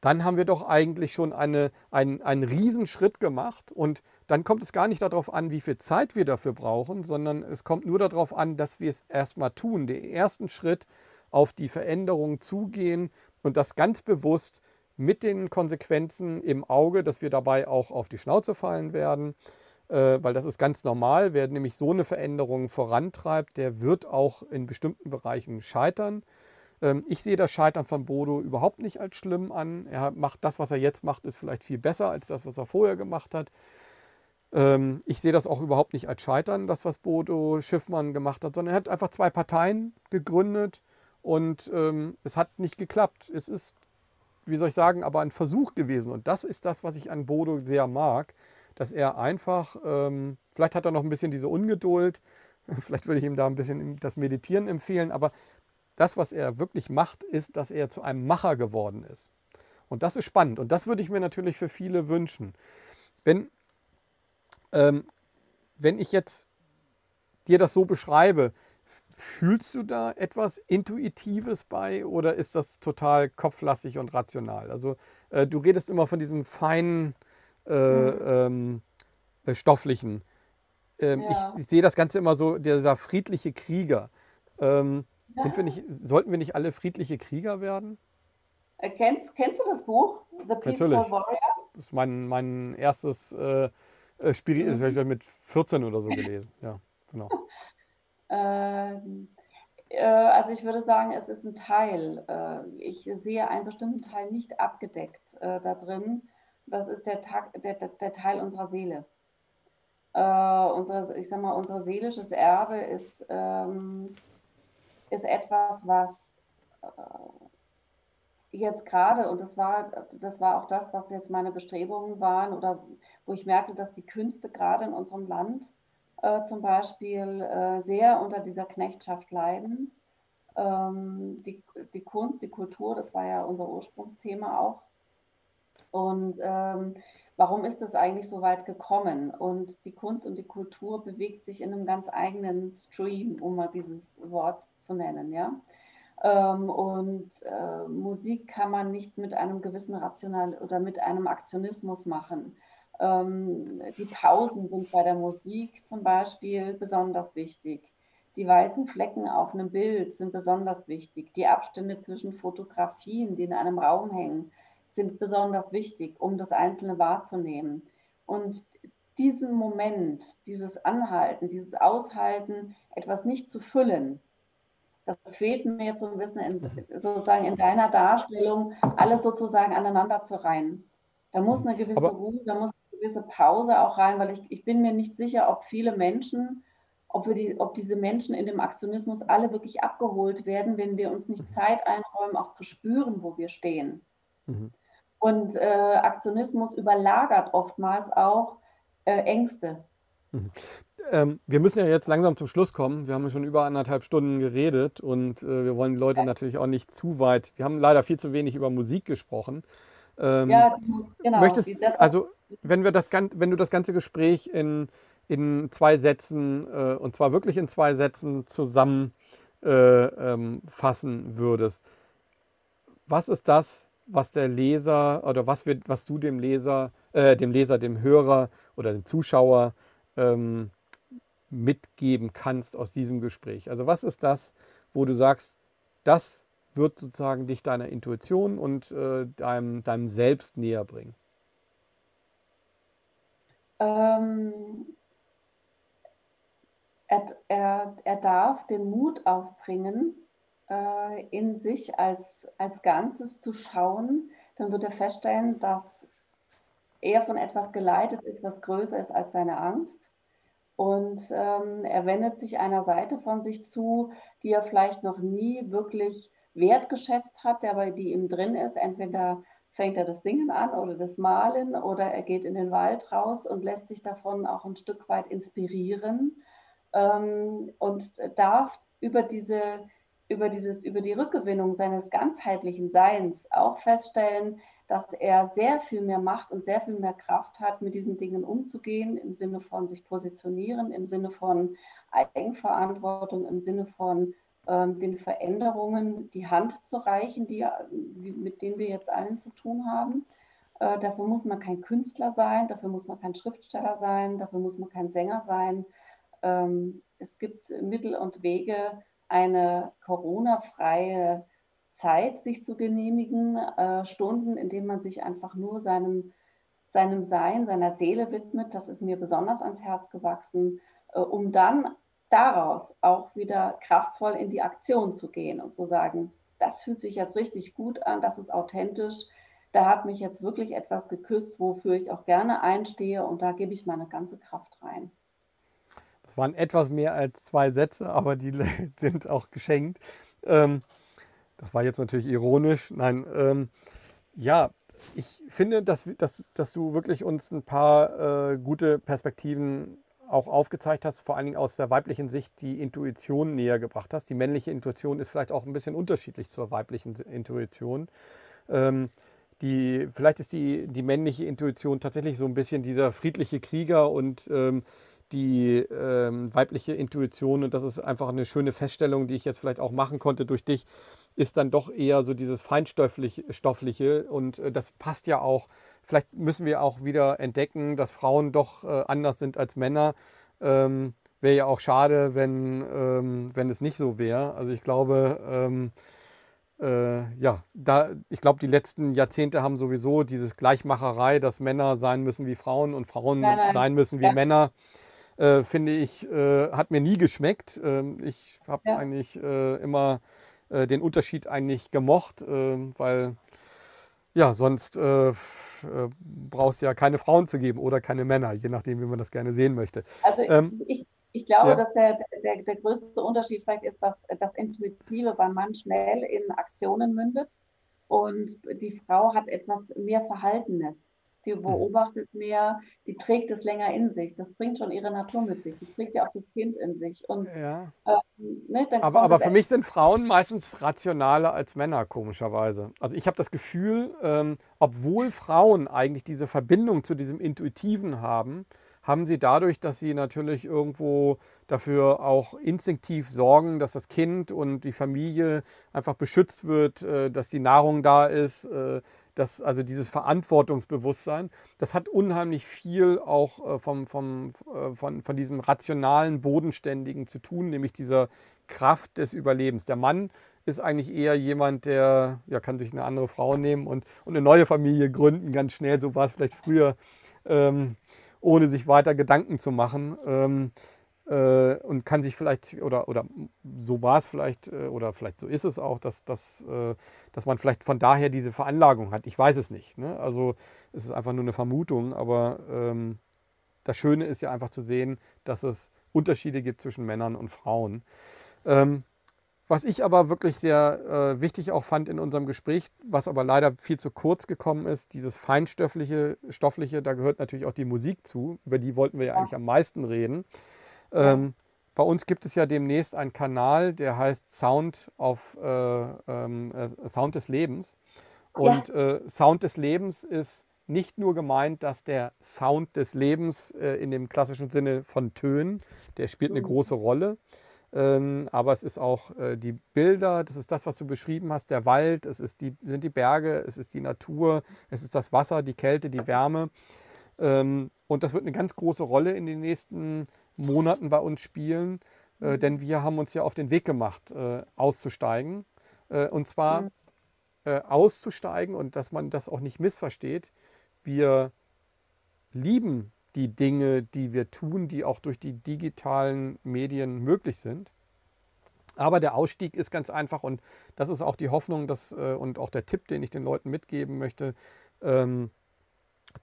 Dann haben wir doch eigentlich schon eine, einen, einen Riesenschritt gemacht. Und dann kommt es gar nicht darauf an, wie viel Zeit wir dafür brauchen, sondern es kommt nur darauf an, dass wir es erstmal tun, den ersten Schritt auf die Veränderung zugehen und das ganz bewusst mit den Konsequenzen im Auge, dass wir dabei auch auf die Schnauze fallen werden, äh, weil das ist ganz normal. Wer nämlich so eine Veränderung vorantreibt, der wird auch in bestimmten Bereichen scheitern. Ähm, ich sehe das Scheitern von Bodo überhaupt nicht als schlimm an. Er macht das, was er jetzt macht, ist vielleicht viel besser als das, was er vorher gemacht hat. Ähm, ich sehe das auch überhaupt nicht als Scheitern, das, was Bodo Schiffmann gemacht hat, sondern er hat einfach zwei Parteien gegründet und ähm, es hat nicht geklappt. Es ist, wie soll ich sagen, aber ein Versuch gewesen. Und das ist das, was ich an Bodo sehr mag, dass er einfach, vielleicht hat er noch ein bisschen diese Ungeduld, vielleicht würde ich ihm da ein bisschen das Meditieren empfehlen, aber das, was er wirklich macht, ist, dass er zu einem Macher geworden ist. Und das ist spannend. Und das würde ich mir natürlich für viele wünschen. Wenn, ähm, wenn ich jetzt dir das so beschreibe, fühlst du da etwas Intuitives bei oder ist das total kopflastig und rational? Also äh, du redest immer von diesem feinen, äh, mhm. ähm, äh, stofflichen. Ähm, ja. Ich, ich sehe das Ganze immer so, dieser friedliche Krieger. Ähm, sind wir nicht, sollten wir nicht alle friedliche Krieger werden? Äh, kennst, kennst du das Buch? The Peaceful Natürlich. Warrior? Das ist mein, mein erstes äh, äh Spiel, das habe ich mit 14 oder so gelesen. Ja, genau. ähm, äh, also ich würde sagen, es ist ein Teil. Äh, ich sehe einen bestimmten Teil nicht abgedeckt äh, da drin. Das ist der, der, der Teil unserer Seele. unsere, ich sag mal, unser seelisches Erbe ist ähm, ist etwas, was äh, jetzt gerade, und das war, das war auch das, was jetzt meine Bestrebungen waren, oder wo ich merkte, dass die Künste gerade in unserem Land äh, zum Beispiel äh, sehr unter dieser Knechtschaft leiden. Ähm, die, die Kunst, die Kultur, das war ja unser Ursprungsthema auch. Und ähm, warum ist es eigentlich so weit gekommen? Und die Kunst und die Kultur bewegt sich in einem ganz eigenen Stream, um mal dieses Wort zu nennen, ja. Ähm, und äh, Musik kann man nicht mit einem gewissen Rational oder mit einem Aktionismus machen. Ähm, die Pausen sind bei der Musik zum Beispiel besonders wichtig. Die weißen Flecken auf einem Bild sind besonders wichtig. Die Abstände zwischen Fotografien, die in einem Raum hängen, sind besonders wichtig, um das Einzelne wahrzunehmen. Und diesen Moment, dieses Anhalten, dieses Aushalten, etwas nicht zu füllen, das fehlt mir jetzt so ein bisschen in, sozusagen in deiner Darstellung, alles sozusagen aneinander zu reihen. Da muss eine gewisse Aber Ruhe, da muss eine gewisse Pause auch rein, weil ich, ich bin mir nicht sicher, ob viele Menschen, ob, wir die, ob diese Menschen in dem Aktionismus alle wirklich abgeholt werden, wenn wir uns nicht Zeit einräumen, auch zu spüren, wo wir stehen. Mhm. Und äh, Aktionismus überlagert oftmals auch äh, Ängste. Mhm. Ähm, wir müssen ja jetzt langsam zum Schluss kommen. Wir haben schon über anderthalb Stunden geredet und äh, wir wollen die Leute natürlich auch nicht zu weit. Wir haben leider viel zu wenig über Musik gesprochen. Ähm, ja, genau. Möchtest, also wenn, wir das, wenn du das ganze Gespräch in, in zwei Sätzen, äh, und zwar wirklich in zwei Sätzen zusammenfassen äh, ähm, würdest, was ist das, was der Leser oder was, wird, was du dem Leser, äh, dem Leser, dem Hörer oder dem Zuschauer ähm, mitgeben kannst aus diesem Gespräch? Also was ist das, wo du sagst, das wird sozusagen dich deiner Intuition und äh, deinem, deinem Selbst näher bringen? Ähm, er, er, er darf den Mut aufbringen, äh, in sich als, als Ganzes zu schauen, dann wird er feststellen, dass er von etwas geleitet ist, was größer ist als seine Angst. Und ähm, er wendet sich einer Seite von sich zu, die er vielleicht noch nie wirklich wertgeschätzt hat, bei die ihm drin ist. Entweder fängt er das Singen an oder das Malen oder er geht in den Wald raus und lässt sich davon auch ein Stück weit inspirieren ähm, und darf über diese über, dieses, über die Rückgewinnung seines ganzheitlichen Seins auch feststellen, dass er sehr viel mehr Macht und sehr viel mehr Kraft hat, mit diesen Dingen umzugehen, im Sinne von sich positionieren, im Sinne von Eigenverantwortung, im Sinne von ähm, den Veränderungen die Hand zu reichen, die, mit denen wir jetzt allen zu tun haben. Äh, dafür muss man kein Künstler sein, dafür muss man kein Schriftsteller sein, dafür muss man kein Sänger sein. Ähm, es gibt Mittel und Wege, eine Corona-freie Zeit sich zu genehmigen, äh, Stunden, in denen man sich einfach nur seinem, seinem Sein, seiner Seele widmet. Das ist mir besonders ans Herz gewachsen, äh, um dann daraus auch wieder kraftvoll in die Aktion zu gehen und zu sagen, das fühlt sich jetzt richtig gut an, das ist authentisch, da hat mich jetzt wirklich etwas geküsst, wofür ich auch gerne einstehe und da gebe ich meine ganze Kraft rein. Es waren etwas mehr als zwei Sätze, aber die sind auch geschenkt. Ähm, das war jetzt natürlich ironisch. Nein, ähm, ja, ich finde, dass, dass, dass du wirklich uns ein paar äh, gute Perspektiven auch aufgezeigt hast, vor allen Dingen aus der weiblichen Sicht die Intuition näher gebracht hast. Die männliche Intuition ist vielleicht auch ein bisschen unterschiedlich zur weiblichen Intuition. Ähm, die, vielleicht ist die, die männliche Intuition tatsächlich so ein bisschen dieser friedliche Krieger und ähm, die ähm, weibliche Intuition, und das ist einfach eine schöne Feststellung, die ich jetzt vielleicht auch machen konnte durch dich, ist dann doch eher so dieses Feinstoffliche. Und äh, das passt ja auch. Vielleicht müssen wir auch wieder entdecken, dass Frauen doch äh, anders sind als Männer. Ähm, wäre ja auch schade, wenn, ähm, wenn es nicht so wäre. Also ich glaube, ähm, äh, ja, da, ich glaube, die letzten Jahrzehnte haben sowieso dieses Gleichmacherei, dass Männer sein müssen wie Frauen und Frauen nein, nein. sein müssen wie ja. Männer äh, finde ich, äh, hat mir nie geschmeckt. Ähm, ich habe ja. eigentlich äh, immer äh, den Unterschied eigentlich gemocht, ähm, weil ja, sonst äh, brauchst du ja keine Frauen zu geben oder keine Männer, je nachdem, wie man das gerne sehen möchte. Also ähm, ich, ich glaube, ja. dass der, der, der größte Unterschied vielleicht ist, dass das Intuitive beim Mann schnell in Aktionen mündet und die Frau hat etwas mehr Verhaltenes die mhm. beobachtet mehr, die trägt es länger in sich. Das bringt schon ihre Natur mit sich. Sie trägt ja auch das Kind in sich. Und, ja. ähm, ne, aber aber für mich sind Frauen meistens rationaler als Männer, komischerweise. Also ich habe das Gefühl, ähm, obwohl Frauen eigentlich diese Verbindung zu diesem Intuitiven haben, haben sie dadurch, dass sie natürlich irgendwo dafür auch instinktiv sorgen, dass das Kind und die Familie einfach beschützt wird, äh, dass die Nahrung da ist, äh, dass also dieses Verantwortungsbewusstsein, das hat unheimlich viel auch äh, vom, vom, von, von diesem rationalen, bodenständigen zu tun, nämlich dieser Kraft des Überlebens. Der Mann ist eigentlich eher jemand, der ja, kann sich eine andere Frau nehmen und, und eine neue Familie gründen, ganz schnell. So war es vielleicht früher, ähm, ohne sich weiter Gedanken zu machen. Ähm, äh, und kann sich vielleicht, oder, oder so war es vielleicht, äh, oder vielleicht so ist es auch, dass, dass, äh, dass man vielleicht von daher diese Veranlagung hat. Ich weiß es nicht. Ne? Also es ist einfach nur eine Vermutung, aber ähm, das Schöne ist ja einfach zu sehen, dass es Unterschiede gibt zwischen Männern und Frauen. Ähm, was ich aber wirklich sehr äh, wichtig auch fand in unserem Gespräch, was aber leider viel zu kurz gekommen ist, dieses feinstoffliche, stoffliche, da gehört natürlich auch die Musik zu, über die wollten wir ja, ja. eigentlich am meisten reden. Ähm, bei uns gibt es ja demnächst einen Kanal, der heißt Sound, of, äh, äh, Sound des Lebens. Und ja. Äh, Sound des Lebens ist nicht nur gemeint, dass der Sound des Lebens äh, in dem klassischen Sinne von Tönen, der spielt eine mhm. große Rolle, ähm, aber es ist auch äh, die Bilder, das ist das, was du beschrieben hast, der Wald, es ist die, sind die Berge, es ist die Natur, es ist das Wasser, die Kälte, die Wärme. Ähm, und das wird eine ganz große Rolle in den nächsten Monaten bei uns spielen, äh, mhm. denn wir haben uns ja auf den Weg gemacht, äh, auszusteigen. Äh, und zwar mhm. Äh, auszusteigen und dass man das auch nicht missversteht. Wir lieben die Dinge, die wir tun, die auch durch die digitalen Medien möglich sind. Aber der Ausstieg ist ganz einfach und das ist auch die Hoffnung dass, äh, und auch der Tipp, den ich den Leuten mitgeben möchte, ähm,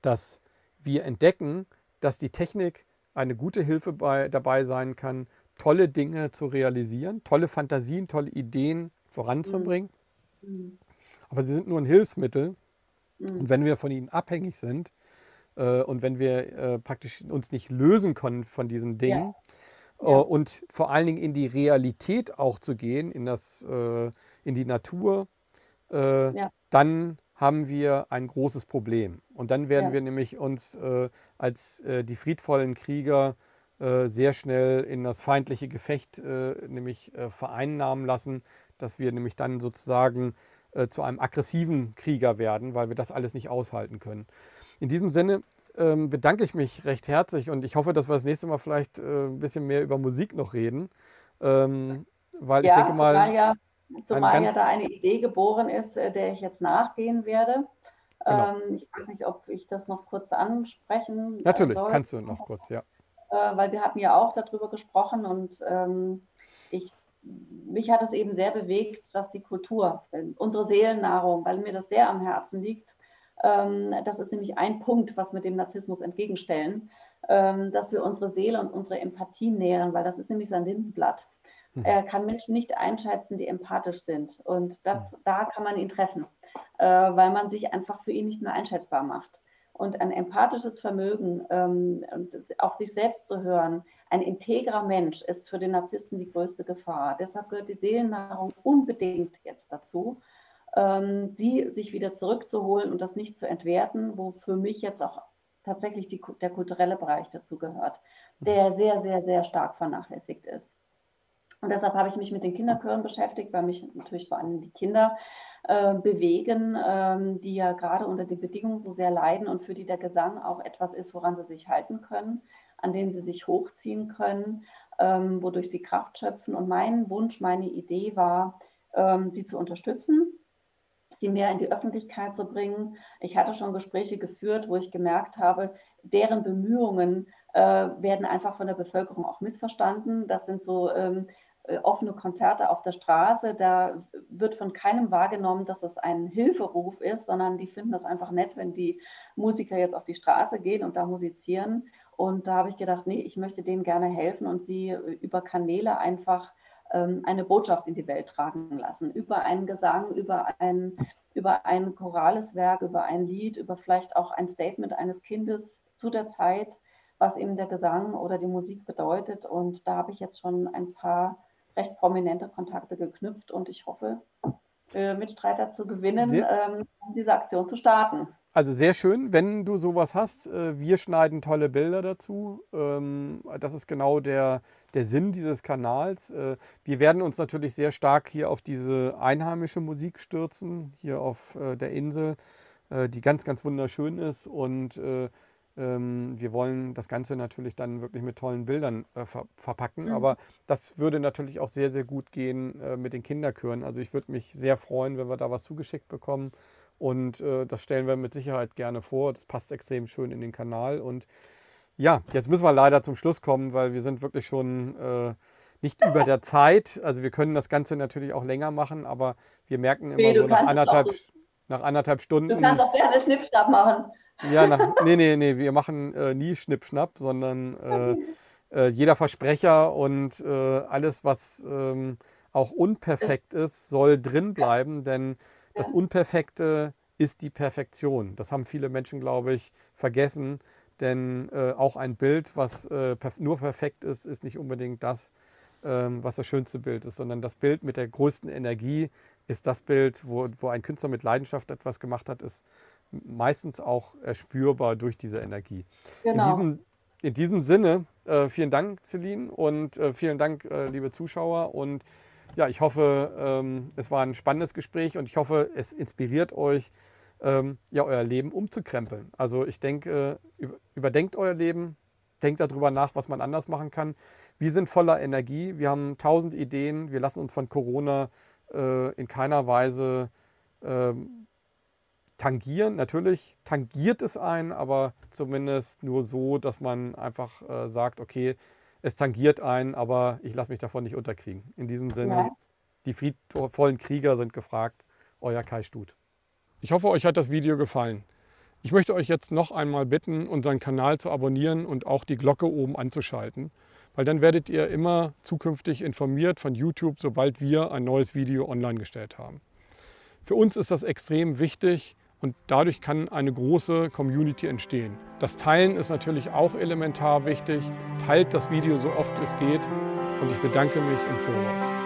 dass wir entdecken, dass die Technik eine gute Hilfe bei, dabei sein kann, tolle Dinge zu realisieren, tolle Fantasien, tolle Ideen voranzubringen. Mhm. Aber sie sind nur ein Hilfsmittel. Mhm. Und wenn wir von ihnen abhängig sind, äh, und wenn wir äh, praktisch uns nicht lösen können von diesen Dingen ja. Äh, ja. und vor allen Dingen in die Realität auch zu gehen, in, das, in die Natur, ja. dann haben wir ein großes Problem. Und dann werden wir nämlich uns als die friedvollen Krieger sehr schnell in das feindliche Gefecht nämlich vereinnahmen lassen, dass wir nämlich dann sozusagen zu einem aggressiven Krieger werden, weil wir das alles nicht aushalten können. In diesem Sinne ähm, bedanke ich mich recht herzlich und ich hoffe, dass wir das nächste Mal vielleicht äh, ein bisschen mehr über Musik noch reden. Ähm, weil ja, ich denke mal. Ja, zumal ja da eine Idee geboren ist, äh, der ich jetzt nachgehen werde. Genau. Ähm, ich weiß nicht, ob ich das noch kurz ansprechen Natürlich, soll. kannst du noch kurz, ja. Äh, weil wir hatten ja auch darüber gesprochen und ähm, ich mich hat es eben sehr bewegt, dass die Kultur, äh, unsere Seelennahrung, weil mir das sehr am Herzen liegt, ähm, das ist nämlich ein Punkt, was wir dem Narzissmus entgegenstellen, ähm, dass wir unsere Seele und unsere Empathie nähren, weil das ist nämlich sein Lindenblatt. Mhm. Er kann Menschen nicht einschätzen, die empathisch sind. Und das, mhm. da kann man ihn treffen, äh, weil man sich einfach für ihn nicht mehr einschätzbar macht. Und ein empathisches Vermögen, ähm, auf sich selbst zu hören, ein integrer Mensch ist für den Narzissten die größte Gefahr. Deshalb gehört die Seelennahrung unbedingt jetzt dazu ähm, die sich wieder zurückzuholen und das nicht zu entwerten, wo für mich jetzt auch tatsächlich die, der kulturelle Bereich dazu gehört, der sehr, sehr, sehr stark vernachlässigt ist. Und deshalb habe ich mich mit den Kinderchören beschäftigt, weil mich natürlich vor allem die Kinder äh, bewegen, ähm, die ja gerade unter den Bedingungen so sehr leiden und für die der Gesang auch etwas ist, woran sie sich halten können, an dem sie sich hochziehen können, ähm, wodurch sie Kraft schöpfen. Und mein Wunsch, meine Idee war, ähm, sie zu unterstützen, sie mehr in die Öffentlichkeit zu bringen. Ich hatte schon Gespräche geführt, wo ich gemerkt habe, deren Bemühungen äh, werden einfach von der Bevölkerung auch missverstanden. Das sind so ähm, äh, offene Konzerte auf der Straße. Da wird von keinem wahrgenommen, dass es ein Hilferuf ist, sondern die finden das einfach nett, wenn die Musiker jetzt auf die Straße gehen und da musizieren. Und da habe ich gedacht, nee, ich möchte denen gerne helfen und sie äh, über Kanäle einfach ähm, eine Botschaft in die Welt tragen lassen. Über einen Gesang, über ein, über ein chorales Werk, über ein Lied, über vielleicht auch ein Statement eines Kindes zu der Zeit, was eben der Gesang oder die Musik bedeutet. Und da habe ich jetzt schon ein paar recht prominente Kontakte geknüpft und ich hoffe, äh, Mitstreiter zu gewinnen, ähm, um diese Aktion zu starten. Also sehr schön, wenn du sowas hast. Äh, wir schneiden tolle Bilder dazu. Ähm, das ist genau der, der Sinn dieses Kanals. Äh, wir werden uns natürlich sehr stark hier auf diese einheimische Musik stürzen, hier auf der Insel, die ganz, ganz wunderschön ist. Und ähm, wir wollen das Ganze natürlich dann wirklich mit tollen Bildern verpacken. Mhm. Aber das würde natürlich auch sehr, sehr gut gehen mit den Kinderchören. Also ich würde mich sehr freuen, wenn wir da was zugeschickt bekommen. Und äh, das stellen wir mit Sicherheit gerne vor. Das passt extrem schön in den Kanal. Und ja, jetzt müssen wir leider zum Schluss kommen, weil wir sind wirklich schon äh, nicht über der Zeit. Also wir können das Ganze natürlich auch länger machen, aber wir merken immer nee, so nach anderthalb, nach anderthalb Stunden. Du kannst auch gerne Schnippschnapp machen. Ja, nach, nee, nee, nee, wir machen äh, nie Schnippschnapp, sondern äh, äh, jeder Versprecher und äh, alles, was ähm, auch unperfekt ist, soll drin bleiben, denn das Unperfekte ist die Perfektion. Das haben viele Menschen, glaube ich, vergessen. Denn äh, auch ein Bild, was äh, perf nur perfekt ist, ist nicht unbedingt das, ähm, was das schönste Bild ist, sondern das Bild mit der größten Energie ist das Bild, wo, wo ein Künstler mit Leidenschaft etwas gemacht hat, ist meistens auch erspürbar durch diese Energie. Genau. In, diesem, in diesem Sinne, äh, vielen Dank, Celine, und äh, vielen Dank, äh, liebe Zuschauer. Und ja, ich hoffe, ähm, es war ein spannendes Gespräch und ich hoffe, es inspiriert euch, ähm, ja, euer Leben umzukrempeln. Also ich denke, äh, überdenkt euer Leben, denkt darüber nach, was man anders machen kann. Wir sind voller Energie, wir haben tausend Ideen, wir lassen uns von Corona äh, in keiner Weise ähm, tangieren. Natürlich tangiert es einen, aber zumindest nur so, dass man einfach äh, sagt, okay, es tangiert einen, aber ich lasse mich davon nicht unterkriegen. In diesem Sinne, ja. die friedvollen Krieger sind gefragt. Euer Kai Stut. Ich hoffe, euch hat das Video gefallen. Ich möchte euch jetzt noch einmal bitten, unseren Kanal zu abonnieren und auch die Glocke oben anzuschalten, weil dann werdet ihr immer zukünftig informiert von YouTube, sobald wir ein neues Video online gestellt haben. Für uns ist das extrem wichtig, und dadurch kann eine große Community entstehen. Das Teilen ist natürlich auch elementar wichtig. Teilt das Video so oft es geht und ich bedanke mich im Voraus.